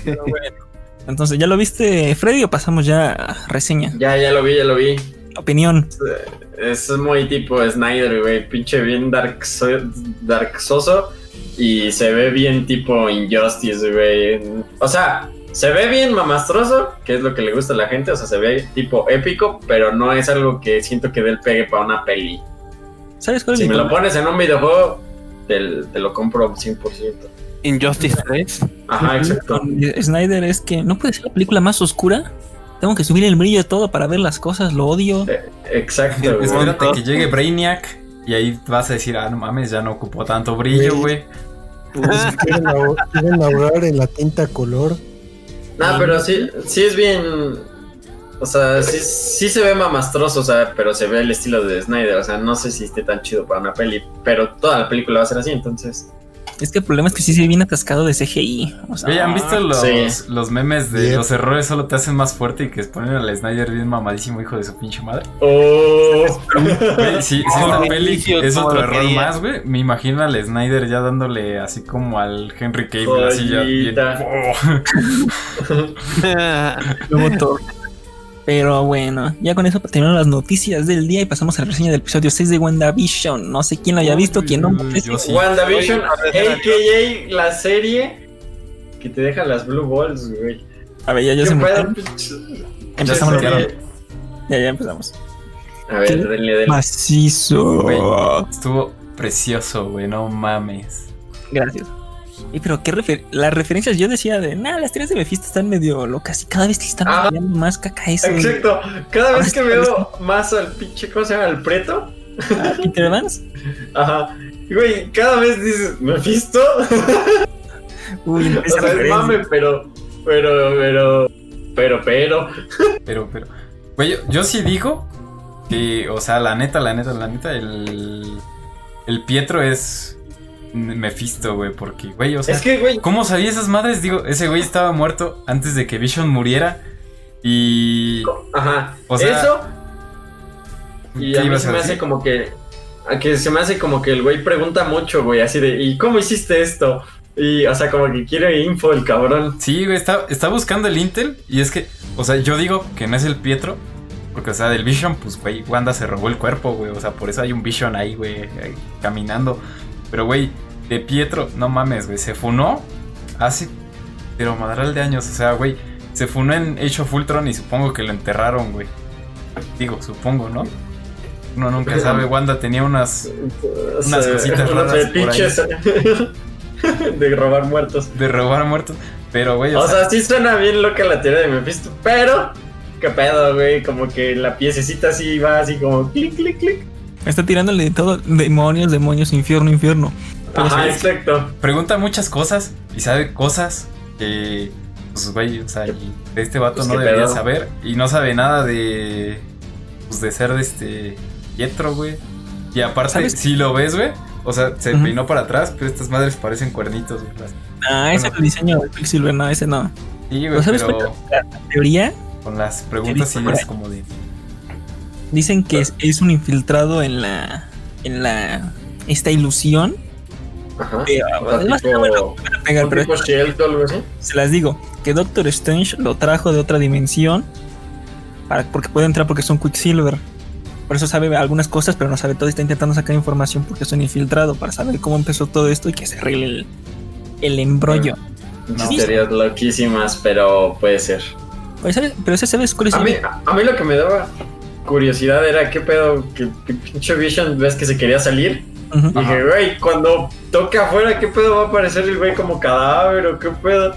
S2: Pero bueno. Entonces, ¿ya lo viste, Freddy, o pasamos ya a reseña?
S5: Ya, ya lo vi, ya lo vi.
S2: Opinión.
S5: Es muy tipo Snyder, güey. Pinche bien dark, darksoso. Y se ve bien tipo Injustice, güey. O sea, se ve bien mamastroso, que es lo que le gusta a la gente. O sea, se ve tipo épico, pero no es algo que siento que dé el pegue para una peli.
S2: ¿Sabes cuál es
S5: Si me lo pones en un videojuego, te, te lo compro 100%.
S3: Injustice 3.
S5: Ajá, exacto.
S2: Snyder es que no puede ser la película más oscura. Tengo que subir el brillo todo para ver las cosas, lo odio.
S5: Exacto, güey.
S1: Espérate que llegue Brainiac y ahí vas a decir, ah, no mames, ya no ocupó tanto brillo, güey.
S4: Pues, quieren, ahor- quieren ahorrar en la tinta color.
S5: No, pero sí, sí es bien. O sea, sí, sí se ve mamastroso, o sea, pero se ve el estilo de Snyder. O sea, no sé si esté tan chido para una peli, pero toda la película va a ser así, entonces.
S2: Es que el problema es que sí se viene atascado de CGI. O sea,
S1: Oye, ¿han visto los,
S5: Sí.
S1: los memes de
S4: Yep.
S1: los errores solo te hacen más fuerte y que ponen al Snyder bien mamadísimo, hijo de su pinche madre?
S5: Oh,
S1: si, si esta
S3: Oh,
S1: peli es otro error
S3: quería.
S1: más, güey, me imagino al Snyder ya dándole así como al Henry Cable, así ya bien. Oh. <laughs>
S2: Pero bueno, ya con eso terminaron las noticias del día y pasamos a la reseña del episodio 6 de WandaVision. No sé quién lo haya visto, quién no.
S1: Yo sí.
S5: WandaVision, a.k.a. la serie que te deja las Blue Balls, güey.
S2: A ver, ya, ya
S5: ¿Qué
S2: se murió.
S5: pinche-
S2: Empezamos? Ya, ya empezamos.
S5: A ver, denle, denle.
S2: Macizo.
S1: Güey. Estuvo precioso, güey, no mames.
S2: Gracias. Y pero qué refer las referencias yo decía de, nah, las teorías de Mephisto están medio locas y cada vez le están
S5: Ah.
S2: más caca eso.
S5: Exacto. Cada vez que veo más al pinche, ¿cómo se llama? Al preto.
S2: Ah, Peter Evans.
S5: Ajá. Y, Güey, cada vez dices, ¿me visto?
S2: Uy, <laughs>
S5: O sea, es mame, pero, pero, pero, pero, pero.
S1: Pero, pero. Güey, yo, yo sí digo que, o sea, la neta, la neta, la neta, el. El Pietro es. Mephisto, güey, porque, güey, o sea.
S5: Es que, güey,
S1: ¿Cómo sabía esas madres? Digo, ese güey estaba muerto antes de que Vision muriera. Y.
S5: ajá.
S1: O sea,
S5: Eso. Y
S1: ¿qué
S5: a mí se
S1: a
S5: me hace como que. A que se me hace como que el güey pregunta mucho, güey, así de, ¿y cómo hiciste esto? Y, o sea, como que quiere info el cabrón.
S1: Sí, güey, está, está buscando el Intel. Y es que, o sea, yo digo que no es el Pietro. Porque, o sea, del Vision, pues, güey, Wanda se robó el cuerpo, güey. O sea, por eso hay un Vision ahí, güey, ahí, caminando. Pero, güey, de Pietro, no mames, güey, se funó hace, pero madral de años. O sea, güey, se funó en Age of Ultron y supongo que lo enterraron, güey. Digo, supongo, ¿no? Uno nunca sabe. Wanda tenía unas
S5: O
S1: Unas
S5: sea,
S1: cositas
S5: unos
S1: raras por ahí.
S5: fetiches de robar muertos.
S1: de robar muertos. Pero, güey, o,
S5: O
S1: sea,
S5: sea, sí suena bien loca la teoría de Mephisto, pero. ¿Qué pedo, güey? Como que la piececita así va así como clic, clic, clic.
S2: Está tirándole de todo, demonios, demonios, infierno, infierno. Pero
S5: Ajá,
S2: sí,
S5: exacto.
S1: pregunta muchas cosas y sabe cosas que, pues, güey, o sea, y de este vato
S5: Pues,
S1: no debería
S5: pedo.
S1: saber y no sabe nada de, pues, de ser de este Pietro, güey. Y aparte,
S2: ¿Sabes?
S1: si lo ves, güey, o sea, se
S2: Ujú.
S1: peinó para atrás, pero estas madres parecen cuernitos, güey.
S2: Ah, ese es el diseño de Quicksilver, no, ese no.
S1: Sí, güey,
S2: ¿Pero sabes
S1: pero
S2: La teoría
S1: con las preguntas es
S2: ahí.
S1: como de...
S2: dicen que es, es un infiltrado en la. en la. esta ilusión.
S5: Ajá.
S2: Eh,
S5: tipo,
S2: bueno, pegar, pero
S5: tipo algo así.
S2: se las digo, que Doctor Strange lo trajo de otra dimensión. Para, porque puede entrar porque es un Quicksilver. Por eso sabe algunas cosas, pero no sabe todo. Está intentando sacar información porque es un infiltrado. Para saber cómo empezó todo esto y que se arregle el, el embrollo.
S5: Unas
S2: Sí.
S5: loquísimas, pero puede ser.
S2: ¿sabes? Pero ese sabes cuál es
S5: A
S2: el-
S5: mí, a mí lo que me daba curiosidad era qué pedo, que, que pinche Vision ves que se quería salir. Y dije, güey, cuando toque afuera, ¿qué pedo va a aparecer el güey como cadáver o qué pedo?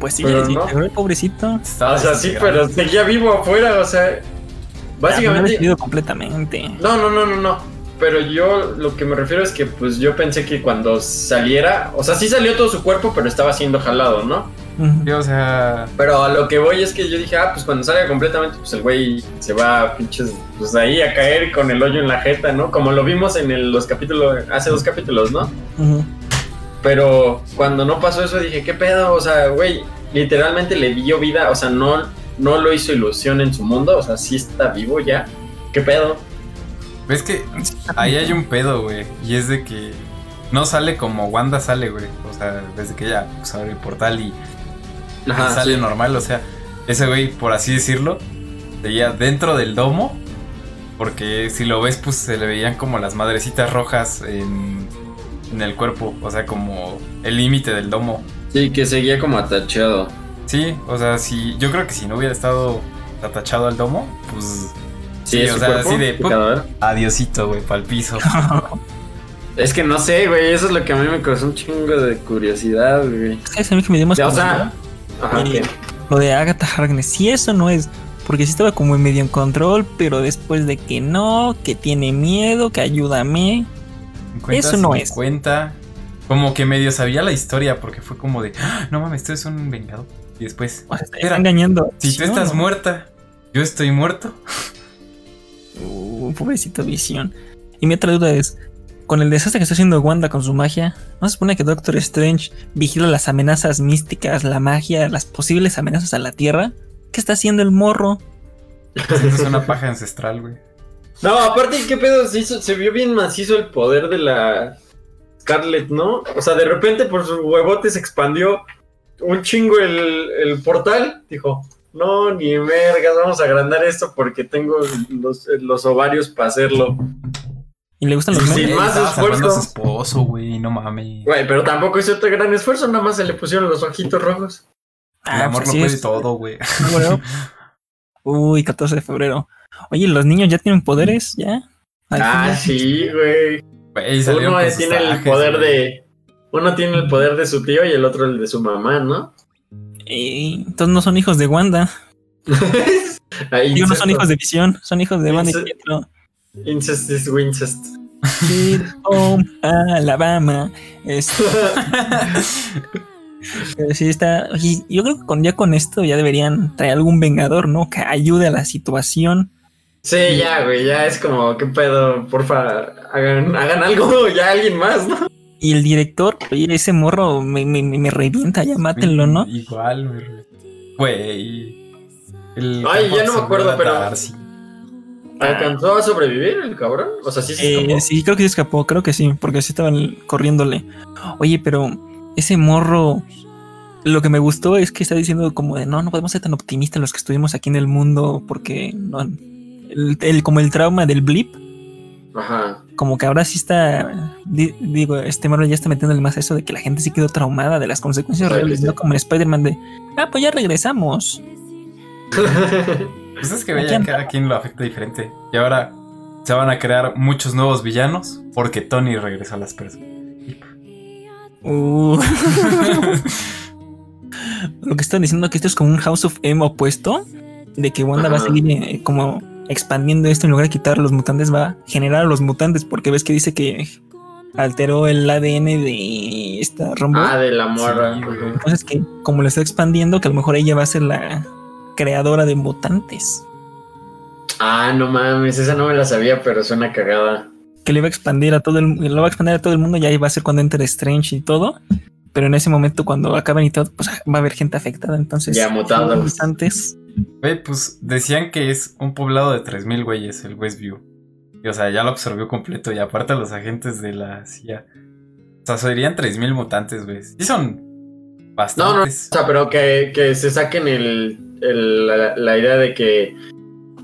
S2: Pues sí,
S5: pero
S2: ya
S5: no.
S2: "Ay, pobrecito.
S1: Estaba
S5: o sea, sí, pero seguía vivo afuera, o sea,
S2: no
S5: básicamente.
S2: decidido completamente.
S5: No, no, no, no, no. pero yo lo que me refiero es que pues yo pensé que cuando saliera, o sea, sí salió todo su cuerpo, pero estaba siendo jalado, ¿no?
S1: O sea,
S5: Pero a lo que voy es que yo dije, ah, pues cuando salga completamente, pues el güey se va a pinches, pues ahí a caer con el hoyo en la jeta, ¿no? Como lo vimos en el- los capítulos, hace dos capítulos, ¿no? Pero cuando no pasó eso dije, ¿qué pedo? O sea, güey, literalmente le dio vida, o sea, no, no lo hizo ilusión en su mundo, o sea, sí está vivo ya. ¿Qué pedo?
S1: ves que ahí hay un pedo, güey. Y es de que no sale como Wanda sale, güey. O sea, desde que ella pues, abre el portal y,
S5: Ajá,
S1: sale
S5: sí.
S1: normal. O sea, ese güey, por así decirlo, seguía dentro del domo. Porque si lo ves, pues se le veían como las madrecitas rojas en, en el cuerpo. O sea, como el límite del domo.
S5: Sí, que seguía como atachado.
S1: Sí, o sea, si yo creo que si no hubiera estado atachado al domo, pues
S5: Sí,
S1: Sí, o sea,
S5: cuerpo,
S1: así de,
S5: cadáver.
S1: adiosito, güey, pa'l piso. <laughs>
S5: Es que no sé, güey, eso es lo que a mí me causó un chingo de curiosidad, güey.
S2: ¿Sabes a mí que me dio más
S5: O
S2: curiosidad?
S5: sea, ajá,
S2: Eh. Lo de Agatha Harkness, si eso no es, porque sí estaba como en medio en control, pero después de que no, que tiene miedo, que ayúdame.
S1: 50,
S2: Eso no es.
S1: 50. Como que medio sabía la historia porque fue como de, "Ah, no mames, tú eres un vengador. Y después,
S2: O sea, está
S1: Espera,
S2: engañando.
S1: si
S2: ¿sí
S1: tú estás
S2: no?
S1: muerta, yo estoy muerto.
S2: Uh, pobrecito Visión. Y mi otra duda es, con el desastre que está haciendo Wanda con su magia, ¿no se supone que Doctor Strange vigila las amenazas místicas, la magia, las posibles amenazas a la Tierra? ¿Qué está haciendo el morro?
S1: Es una paja ancestral, güey.
S5: No, aparte, ¿qué pedo? Se, hizo- se vio bien macizo el poder de la Scarlet, ¿no? O sea, de repente por sus huevotes se expandió un chingo el, el portal. Dijo, no, ni vergas, vamos a agrandar esto porque tengo los, los ovarios para hacerlo.
S2: ¿Y le gustan los monos?
S5: sí. más
S1: a su
S5: esfuerzo.
S1: esposo, güey, no mames.
S5: Güey, pero tampoco hizo otro gran esfuerzo, nada más se le pusieron los ojitos rojos.
S1: El
S2: Ah,
S1: amor
S2: pues
S1: lo puede
S2: es-
S1: todo, güey.
S2: Bueno. Uy, 14 de febrero. Oye, ¿los niños ya tienen poderes? ¿Ya?
S5: Ah, sí, güey. Uno tiene el poder
S1: güey.
S5: de. Uno tiene el poder de su tío y el otro el de su mamá, ¿no?
S2: Eh, entonces no son hijos de Wanda. <laughs>
S5: Ahí
S2: Digo, no son hijos de Visión, son hijos de Wanda y Pietro.
S5: Incest is Wincest.
S2: Sweet Home Alabama. Este, <laughs> pero sí está. oye, yo creo que con, ya con esto ya deberían traer algún vengador, ¿no? Que ayude a la situación.
S5: Sí, ya, güey, ya es como, ¿qué pedo? Porfa, hagan, hagan algo, <laughs> ya alguien más, ¿no?
S2: Y el director, oye, ese morro me, me, me- me revienta, ya mátenlo, ¿no?
S1: Igual, güey. Güey. El
S5: Ay, ya no me acuerdo, pero-
S1: Darcy.
S5: ¿Alcanzó a sobrevivir el cabrón? O sea, sí se
S2: Eh, sí, creo que se escapó, creo que sí, porque sí estaban corriéndole. Oye, pero ese morro, lo que me gustó es que está diciendo como de no, no podemos ser tan optimistas los que estuvimos aquí en el mundo, porque no, el, el- como el trauma del blip,
S5: Ajá.
S2: como que ahora sí está, di- digo, este morro ya está metiéndole más a eso de que la gente sí quedó traumada de las consecuencias
S5: Sí,
S2: reales,
S5: sí.
S2: no como en Spider-Man de, ah, pues ya regresamos. <laughs>
S1: Pues es que
S2: anda.
S1: cada quien lo afecta diferente. Y ahora se van a crear muchos nuevos villanos porque Tony regresó a las personas.
S2: Uh. <laughs> Lo que están diciendo que esto es como un House of M opuesto, de que Wanda va a seguir eh, como expandiendo esto en lugar de quitar a los mutantes, va a generar a los mutantes, porque ves que dice que alteró el ADN de esta Rombo.
S5: ah, de la morra.
S1: Sí.
S2: Entonces que como lo está expandiendo, que a lo mejor ella va a ser la creadora de mutantes.
S5: ah, no mames, esa no me la sabía, pero suena cagada.
S2: Que le va a expandir a todo el lo va a expandir a todo el mundo, y ahí va a ser cuando entre Strange y todo. Pero en ese momento, cuando acaben y todo, pues va a haber gente afectada. Entonces,
S5: Ya, mutados.
S2: los mutantes
S1: Güey, pues decían que es un poblado de 3000 güeyes, el Westview. Y o sea, ya lo absorbió completo. Y aparte los agentes de la CIA. O sea, serían 3000 mutantes, güey. Sí son
S5: No, no, o
S1: bastantes.
S5: sea, pero que, que se saquen el, el- la, la idea de que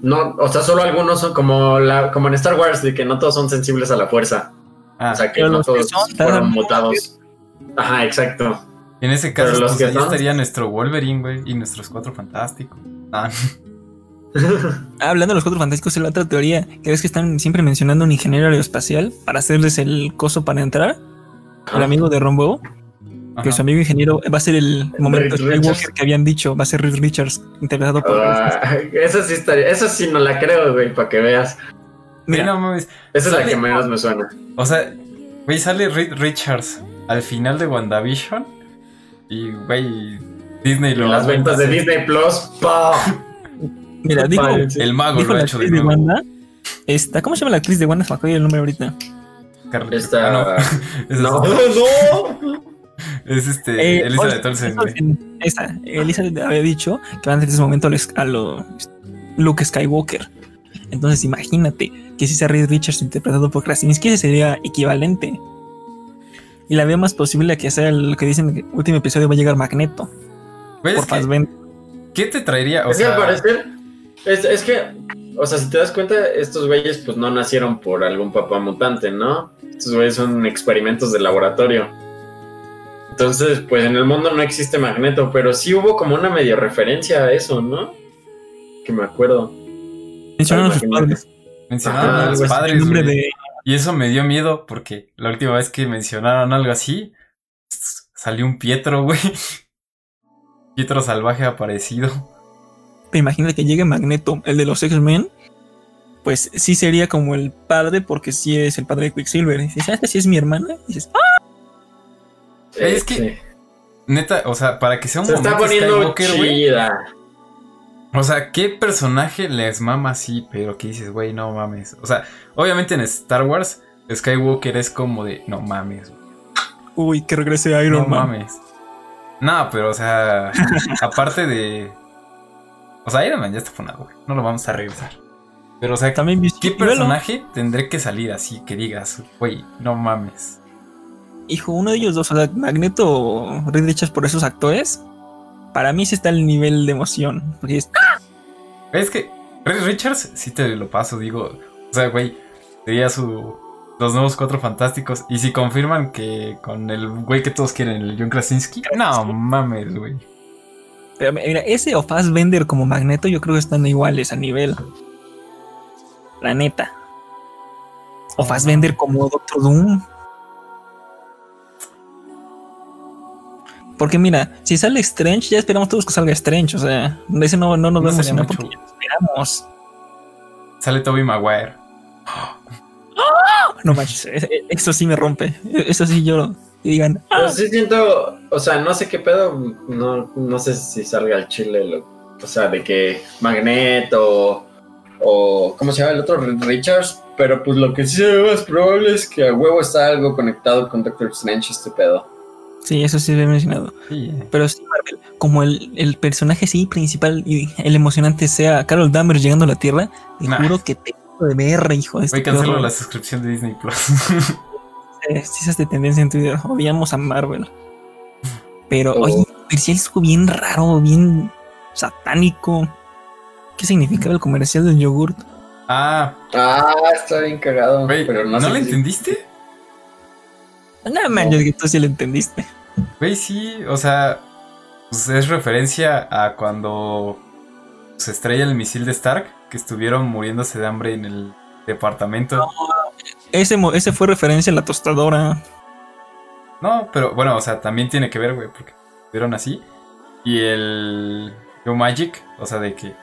S5: no, o sea, solo algunos son como la, como en Star Wars, de que no todos son sensibles a la fuerza.
S1: Ah,
S5: O sea, que no
S2: que
S5: todos
S2: son,
S5: fueron mutados. Ajá, exacto.
S1: en ese caso,
S5: pero los
S1: pues
S5: que
S1: ahí
S5: son-
S1: estaría nuestro Wolverine, güey. Y nuestros cuatro fantásticos. Ah, <laughs>
S2: Ah, hablando de los cuatro fantásticos, es la otra teoría. Que ves que están siempre mencionando un ingeniero aeroespacial para hacerles el coso para entrar. El amigo de Rombo, que su amigo ingeniero va a ser el momento Skywalker que habían dicho, va a ser Reed Richards, interpretado por.
S5: Ah, esa sí estaría, esa sí no la creo, güey, para que veas.
S2: Mira.
S1: no mames.
S5: Esa es la que menos me suena.
S1: O sea, güey, sale Reed Richards al final de WandaVision. Y, güey, Disney
S5: Y
S1: lo.
S5: las ventas de Disney Plus, ¡pah!
S2: Mira, dijo.
S1: El mago
S2: dijo
S1: lo ha hecho de nuevo.
S2: Wanda. Esta, ¿Cómo se llama la actriz de Wanda? Se me el nombre ahorita.
S1: Carl-
S5: Esta.
S1: Ah, no. <laughs>
S5: No, no.
S1: Es este.
S2: Eh,
S1: Elizabeth Olsen,
S2: Esa, Elizabeth había dicho que van a ese momento a lo Luke Skywalker. Entonces imagínate que si sea Reed Richards interpretado por Krasinski, ese sería equivalente. Y la veo más posible que sea lo que dicen que el último episodio va a llegar Magneto.
S1: Güey,
S2: por
S1: es que. ¿Qué te traería? O
S5: Es que al
S1: sea,
S5: parecer, es, es que, o sea, si te das cuenta, estos güeyes pues no nacieron por algún papá mutante, ¿no? Estos güeyes son experimentos de laboratorio. Entonces, pues en el mundo no existe Magneto, pero sí hubo como una medio referencia a eso, ¿no? Que me acuerdo.
S2: Mencionaron a sus
S5: Imagínate.
S2: padres.
S1: mencionaron
S5: Ah,
S1: a los padres,
S2: El nombre
S1: güey.
S2: de
S1: Y eso me dio miedo porque la última vez que mencionaron algo así, salió un Pietro, güey. <laughs> Pietro salvaje aparecido.
S2: Te imaginas que llegue Magneto, el de los X-Men, pues sí sería como el padre, porque sí es el padre de Quicksilver. Y dices, ¿sabes que sí es mi hermana? Y dices, ¡ah!
S1: Es que-
S5: Sí.
S1: Neta, o sea, para que sea un
S5: Se está
S1: momento
S5: poniendo
S1: Skywalker, güey.
S5: chida.
S1: O sea, ¿qué personaje les mama así? Pero que dices, güey, no mames. O sea, obviamente en Star Wars, Skywalker es como de, no mames,
S2: Uy, que regrese
S1: no
S2: Iron Man.
S1: mames. No, pero o sea, <laughs> aparte de. O sea, Iron Man ya está funado, güey. No lo vamos a regresar. Pero, o sea,
S2: También
S1: ¿qué personaje tendré que salir así que digas, güey, no mames?
S2: Hijo, uno de ellos dos, o sea, Magneto o Reed Richards por esos actores, para mí sí está el nivel de emoción. Es
S1: que Reed Richards sí te lo paso, digo. O sea, güey, sería su. Los nuevos cuatro fantásticos. Y si confirman que con el güey que todos quieren, el John Krasinski. No mames, güey.
S2: pero mira, ese o Fassbender como Magneto, yo creo que están iguales a nivel. La neta. O Fassbender como Doctor Doom. Porque mira, si sale Strange, ya esperamos todos que salga Strange. O sea, ese no, no nos
S1: No mucho.
S2: porque ya esperamos.
S1: Sale Toby Maguire.
S2: No manches, e- e- eso sí me rompe. Eso sí lloro. Y digan, "Ah,
S5: Pero sí siento, o sea, no sé qué pedo, no, no sé si salga al chile, lo- o sea, de que Magneto o, ¿cómo se llama el otro? Richards, pero pues lo que sí se ve más probable es que a huevo está algo conectado con Doctor Strange este pedo.
S2: Sí, eso sí lo he mencionado.
S1: Sí, eh.
S2: Pero sí, Marvel, como el, el personaje sí principal y el emocionante sea Carol Danvers llegando a la Tierra, te
S1: Nah.
S2: juro que te de ver, hijo de
S1: Voy a
S2: este
S1: cancelar la suscripción de Disney Plus.
S2: Sí, esas de tendencia en Twitter. Odiamos a Marvel. Pero,
S5: Oh.
S2: oye, comercial estuvo bien raro, bien satánico. ¿Qué significaba el comercial del yogurt?
S1: ah,
S5: Ah, está bien cagado, pero no,
S1: ¿no,
S5: sé
S1: lo
S5: si-
S1: entendiste?
S2: Nada más, yo que tú sí lo entendiste.
S1: Güey, sí, o sea, pues es referencia a cuando se estrella el misil de Stark, que estuvieron muriéndose de hambre en el departamento.
S2: Ese, mo- ese fue referencia a la tostadora.
S1: No, pero bueno, o sea, también tiene que ver, güey, porque estuvieron así. Y el Yo Magic, o sea, de que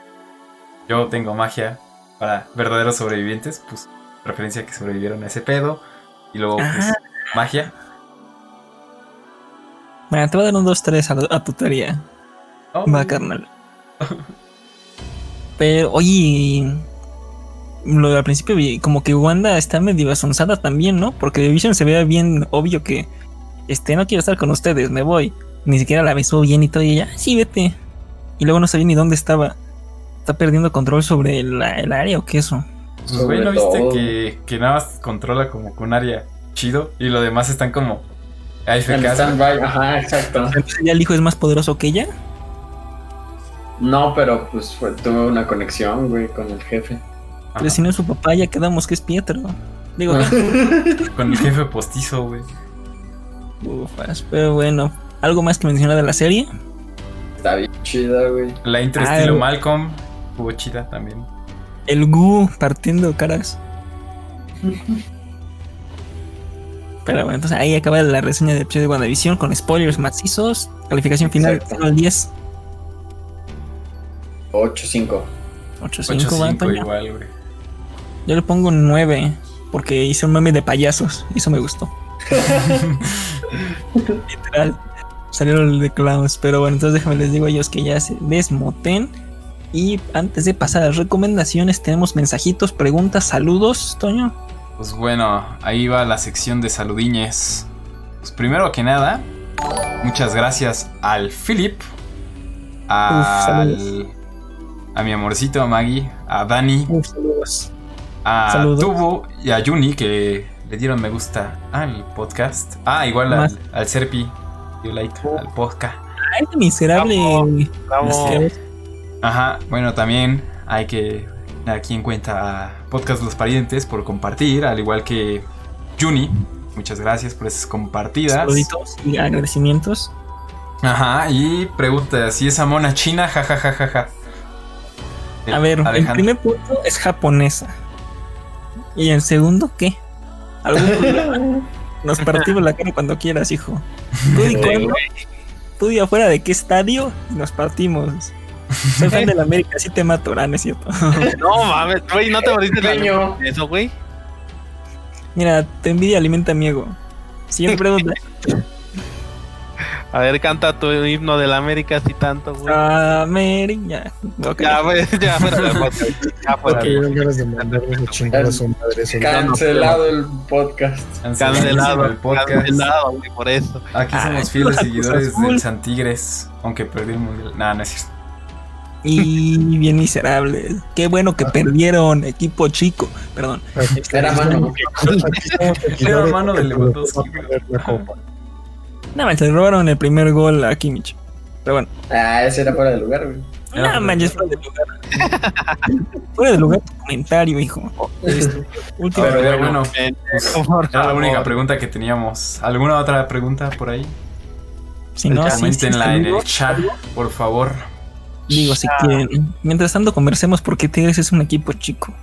S1: yo tengo magia para verdaderos sobrevivientes, pues referencia a que sobrevivieron a ese pedo. Y luego, pues,
S2: Ah.
S1: magia.
S2: Te voy a dar un 2-3 a, a tu tarea.
S1: Oh,
S2: Va, carnal. Pero, oye, lo de al principio vi como que Wanda está medio asonsada también, ¿no? Porque de Vision se ve bien obvio que, este, no quiero estar con ustedes, me voy. Ni siquiera la besó bien y todo, y ella, "Ah, sí, vete. Y luego no sabía ni dónde estaba. ¿Está perdiendo control sobre el, el área o qué eso?
S1: Pues, güey, ¿no viste que, que nada más controla como que un área chido y lo demás están como AFK?
S5: stand-by, ajá, exacto.
S2: Ya el hijo es más poderoso que ella.
S5: No, pero pues fue, tuvo una conexión, güey, con el jefe.
S1: Ajá,
S2: Pero si no es su papá, ya quedamos que es Pietro. Digo, <laughs>
S1: Con el jefe postizo, güey.
S2: ufas, pero bueno. ¿Algo más que mencionar de la serie?
S5: Está bien chida, güey.
S1: La intro
S2: Ah,
S1: estilo
S2: el-
S1: Malcolm estuvo chida también.
S2: El Gu partiendo caras. <laughs> Pero bueno, entonces ahí acaba la reseña del episodio de WandaVision con spoilers macizos. Calificación final
S5: Exacto.
S2: 0 al 10.
S5: 8-5.
S2: 8-5 va
S1: 8-5
S2: Antonio.
S1: igual, güey.
S2: Yo le pongo un 9 porque hice un meme de payasos y eso me gustó. <laughs> Literal. Salieron de clowns. Pero bueno, entonces déjame les digo a ellos que ya se desmoten. Y antes de pasar a las recomendaciones, tenemos mensajitos, preguntas, saludos, Toño.
S1: Pues bueno, ahí va la sección de saludiñes. Pues primero que nada, muchas gracias al Philip, al, a mi amorcito, a Maggie, a Dani,
S2: Uf, saludos.
S1: a
S2: Saludos.
S1: Tubo y a Juni que le dieron me gusta al podcast. Ah, igual al, al Serpi, dio like al podcast.
S2: Ay, miserable.
S3: Vamos.
S2: Este,
S1: Ajá, bueno, también hay que aquí en cuenta a Podcast Los Parientes por compartir, al igual que Juni. Muchas gracias por esas compartidas.
S2: Saluditos y agradecimientos.
S1: Ajá, y pregunta si esa mona china, jajajajaja.
S2: A ver, el
S1: Alejandro.
S2: primer punto es japonesa. ¿Y el segundo qué? ¿Algún problema? Nos partimos la cara cuando quieras, hijo. Tú <laughs> tú di afuera de qué estadio y nos partimos. <laughs> Soy fan de la América, así te mato, ¿verdad? ¿No es cierto? <laughs>
S3: No mames, güey, no te moriste
S5: Pequeño.
S3: eso, güey.
S2: Mira, te envidia alimenta mi ego. Siguiente pregunta.
S3: A ver, canta tu himno de la América así tanto, güey.
S2: América. Ok.
S3: Ya, güey, ya fuera del podcast. Ya fuera.
S5: Ok.
S3: del-
S4: su madre. eso.
S5: Cancelado el podcast.
S3: Cancelado,
S1: el podcast.
S3: cancelado, güey, por eso.
S1: Aquí
S2: Ah,
S1: somos fieles
S2: Cruz
S1: seguidores del Santigres, aunque perdí el mundial. Nah, no es cierto.
S2: Y bien miserables. Qué bueno que perdieron, equipo chico. Perdón.
S5: Era mano. <laughs>
S1: Era mano de Lewandowski.
S4: la.
S2: Nada más, le robaron el primer gol a Kimmich. Pero bueno.
S5: Ah, ese era fuera de lugar, güey.
S1: Era
S2: No manches, fuera de lugar. <laughs> fuera de lugar tu comentario, hijo. Este, última
S1: Pero
S2: pregunta.
S1: bueno,
S3: Pendejo, por
S1: era la única
S3: favor.
S1: pregunta que teníamos. ¿Alguna otra pregunta por ahí?
S2: Si no, sí, sí,
S1: Coméntenla en el chat, por favor.
S2: Digo, si quieren. Mientras tanto, conversemos porque Tigres es un equipo chico.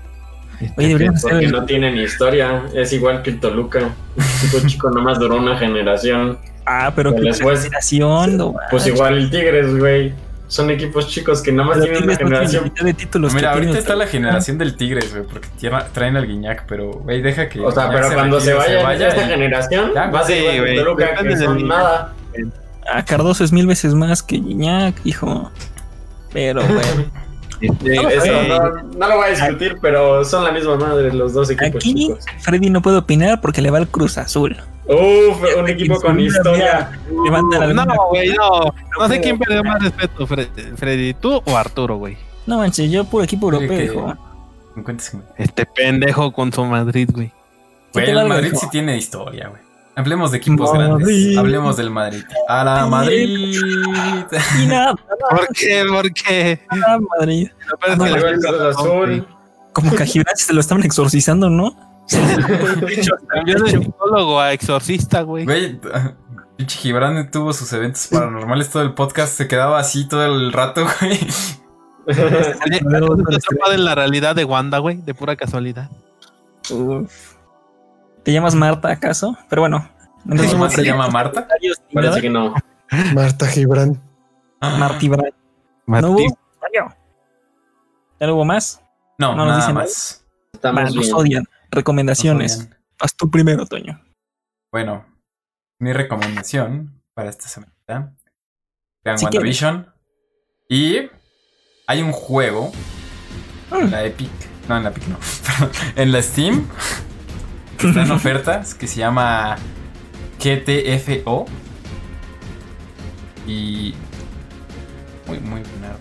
S2: Oye, deberíamos hacer
S5: Porque
S2: el-
S5: no tienen historia. Es igual que el Toluca. El chico chico nomás duró una generación.
S2: Ah, pero
S5: Pero
S2: que
S5: después-
S2: generación, no
S5: Pues igual el Tigres, güey. Son equipos chicos que nada más
S2: Pero
S5: tienen una
S2: no
S5: generación.
S2: de títulos
S1: Mira, ahorita está la generación del Tigres, güey, porque traen al Guiñac, pero, güey, deja que.
S5: O sea,
S1: Guiñac
S5: pero cuando se
S1: retire,
S5: vaya, esta
S1: y-
S5: generación,
S1: Ya,
S5: va a ser
S3: sí,
S5: Toluca, que son nada.
S2: Ah, Cardoso es mil veces más que Gignac, hijo. Pero bueno.
S3: Este,
S2: No,
S5: Eso
S3: güey,
S5: no, no lo voy a discutir, pero son la misma madre los dos equipos
S2: Aquí
S5: chicos.
S2: Freddy no puede opinar porque le va al Cruz Azul.
S5: Uf, un equipo con historia.
S3: No, güey, no. No sé quién perdió más respeto, Fre- Freddy, tú o Arturo, güey.
S2: No manches, yo puro equipo europeo,
S1: que-
S2: hijo.
S1: 50-50.
S3: Este pendejo con su Madrid, güey.
S1: Güey, el Madrid sí tiene historia, güey. Hablemos de equipos
S2: Madrid.
S1: grandes. Hablemos del Madrid. A la Madrid.
S2: Y nada, <laughs>
S3: ¿Por qué? ¿Por qué?
S2: Madrid. No,
S5: el Cruz Azul.
S2: Como que a Gibran se lo estaban exorcizando, ¿no?
S3: Cambió <laughs> de psicólogo a exorcista, güey.
S1: Güey, <laughs> pinche Gibran tuvo sus eventos paranormales todo el podcast. Se quedaba así todo el rato, güey.
S3: Oye, ¿estás atrapado en la realidad de Wanda, güey? De pura casualidad.
S2: Uf. ¿Te llamas Marta acaso? Pero bueno.
S1: ¿Tu mamá se llama Marta?
S5: Parece que no.
S4: Marta Gibran.
S2: Martí Bran. ¿No hubo? ¿Ya no hubo más?
S1: No,
S2: No nos
S1: nada
S2: dicen
S1: más.
S5: Estamos
S2: nos odian. Recomendaciones.
S1: Nos odian.
S2: Haz tú primero, Toño.
S1: Bueno, mi recomendación para esta semana. Vean
S2: Si
S1: WandaVision. Y hay un juego en
S2: Mm.
S1: la Epic. No, en la Epic no. <laughs> en la Steam. Que está en ofertas. Que se llama GTFO. Y. Muy, muy buena.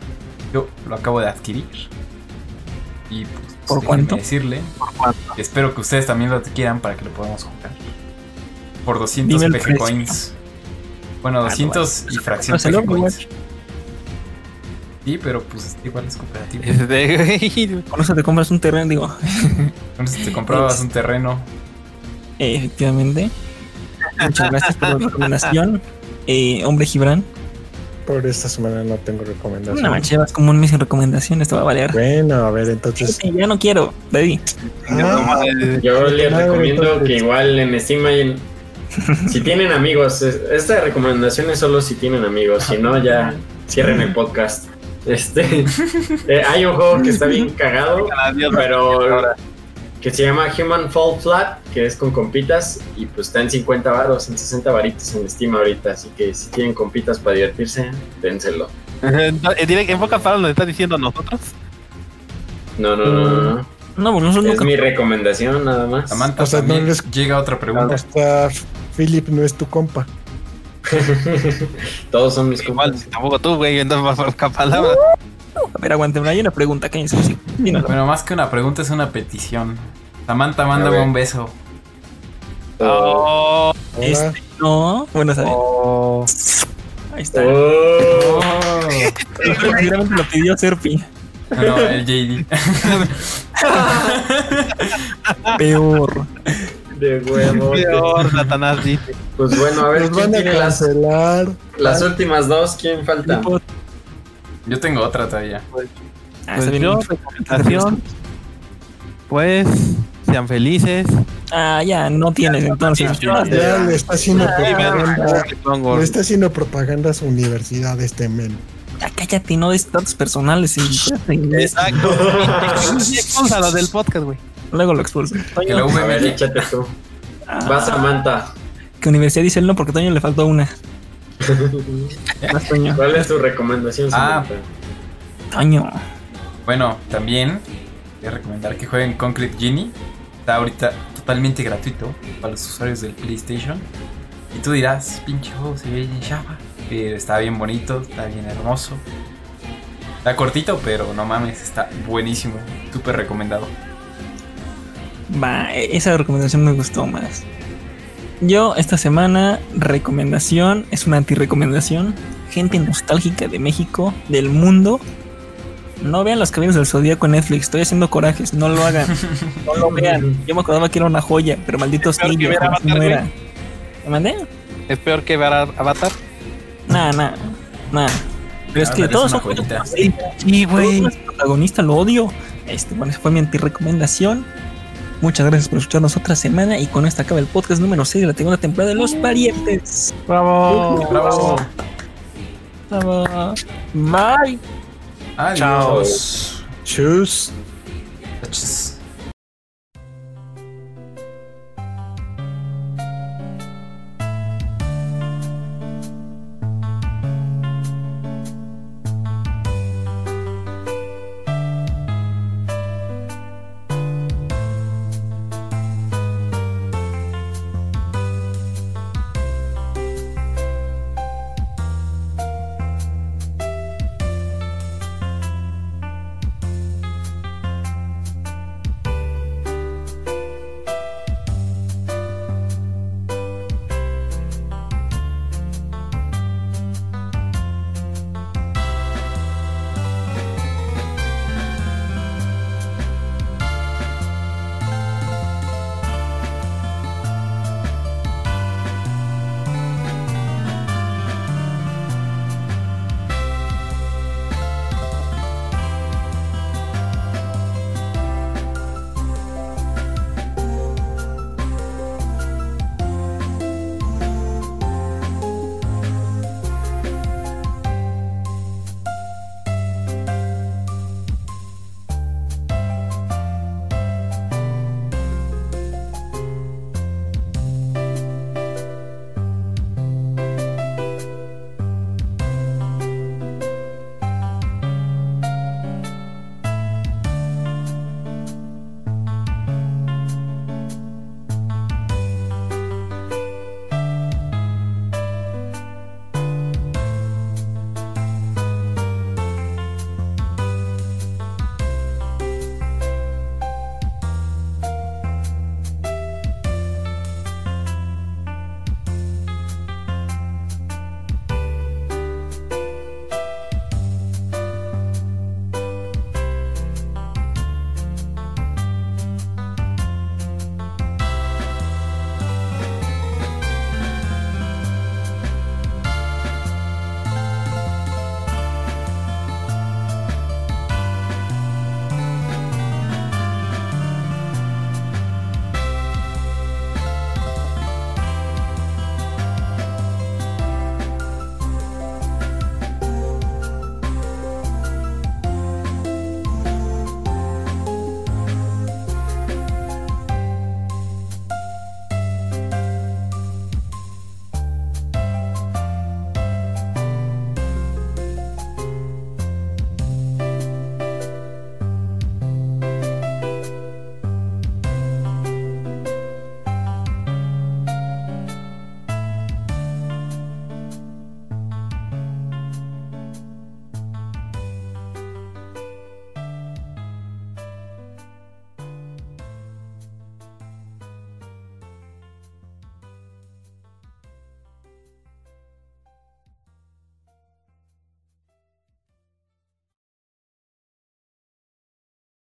S1: Yo lo acabo de adquirir. Y pues.
S2: ¿Por cuánto?
S1: decirle.
S3: cuánto?
S1: que Espero que ustedes también lo quieran para que lo podamos jugar. Por 200
S2: Dime el
S1: PG. Coins. Bueno, 200 y fracción
S2: Pues
S1: PG Coins.
S2: Overwatch.
S1: Sí, pero pues igual es cooperativo.
S3: Este.
S2: Con eso te compras un terreno, digo. <laughs>
S1: Entonces te comprabas un terreno.
S2: Eh, efectivamente. Muchas gracias por la recomendación. Eh, hombre Gibran.
S4: Por esta semana no tengo recomendación.
S2: Una mancha, llevas como un mes sin recomendaciones, te va a valer.
S4: Bueno, a ver, entonces.
S2: Sí, ya no quiero, Daddy.
S4: Ah,
S5: Yo les recomiendo
S4: entonces.
S5: que igual en Steam hay... Si tienen amigos, es- esta recomendación es solo si tienen amigos, si no ya cierren el podcast. Este, eh, hay un juego que está bien <laughs> cagado, pero que se llama Human Fall Flat, que es con compitas y pues está en 50 varos, en 60 varitos en Steam ahorita, así que si tienen compitas para divertirse, dénselo.
S3: En pocas palabras nos está diciendo a nosotros.
S5: No, no, no, no, no.
S2: No, bueno, nosotros
S5: Es
S2: nunca.
S5: mi recomendación nada más.
S1: Samantha,
S4: O sea, no les-
S1: llega otra pregunta.
S4: Hasta Philip no es tu compa. <laughs>
S5: Todos son mis
S3: Igual,
S5: compas.
S3: tampoco tú, güey, entonces palabras.
S2: A ver, aguanten, hay una pregunta, cállense. Sí.
S1: Bueno, más que una pregunta es una petición. Samantha, mándame un beso.
S3: Oh,
S4: Hola.
S2: Este, no, bueno, ¿sabes?
S3: oh.
S2: Ahí está.
S5: Oh, <laughs>
S2: Seguramente lo pidió Serpi.
S1: No, el JD. <laughs>
S2: Peor.
S5: de huevo.
S3: Peor, Satanás dice.
S5: Pues bueno, a ver, ¿quién
S4: van a
S5: tiene las,
S4: cancelar.
S5: las últimas dos? ¿Quién falta?
S1: Yo tengo otra todavía.
S2: Ah,
S3: Pues yo, recomendación, pues, sean felices.
S2: Ah, ya, no tienes entonces.
S1: Ya,
S4: Ya le está haciendo propaganda. Le está haciendo propaganda a su universidad este men.
S2: Ya cállate, no des datos personales. y-
S3: Exacto. Expúlsalo del podcast, güey.
S2: Luego lo expulso.
S1: Que la
S2: Toño,
S5: A
S2: ah,
S5: Samantha.
S2: que universidad dice él no, porque a Toño le faltó una. <laughs> Toño.
S5: ¿Cuál es tu recomendación,
S1: Ah.
S2: Toño.
S1: Bueno, también voy a recomendar que jueguen Concrete Genie. Está ahorita totalmente gratuito para los usuarios del PlayStation. Y tú dirás, pinche juego se ve bien chapa. Pero está bien bonito, está bien hermoso. Está cortito, pero no mames, está buenísimo. Súper recomendado.
S2: Va, esa recomendación me gustó más. Yo esta semana, recomendación, es una anti-recomendación. Gente nostálgica de México, del mundo. No vean los caballeros del zodíaco en Netflix, estoy haciendo corajes, no lo hagan, <laughs> no lo vean. Yo me acordaba que era una joya, pero malditos
S3: que
S2: niños, no era. ¿Me mandé?
S3: Es peor que ver a Avatar.
S2: Nah, nah, nah. Pero es que
S1: Avatar es
S2: todos son
S3: Sí,
S2: güey. protagonista lo odio. Este, bueno, esa fue mi anti-recomendación. Muchas gracias por escucharnos otra semana y con esta acaba el podcast número 6 de la segunda temporada de Los Parientes.
S3: Bravo.
S1: Bravo.
S2: Bravo. Bye.
S1: Adiós.
S4: Chus.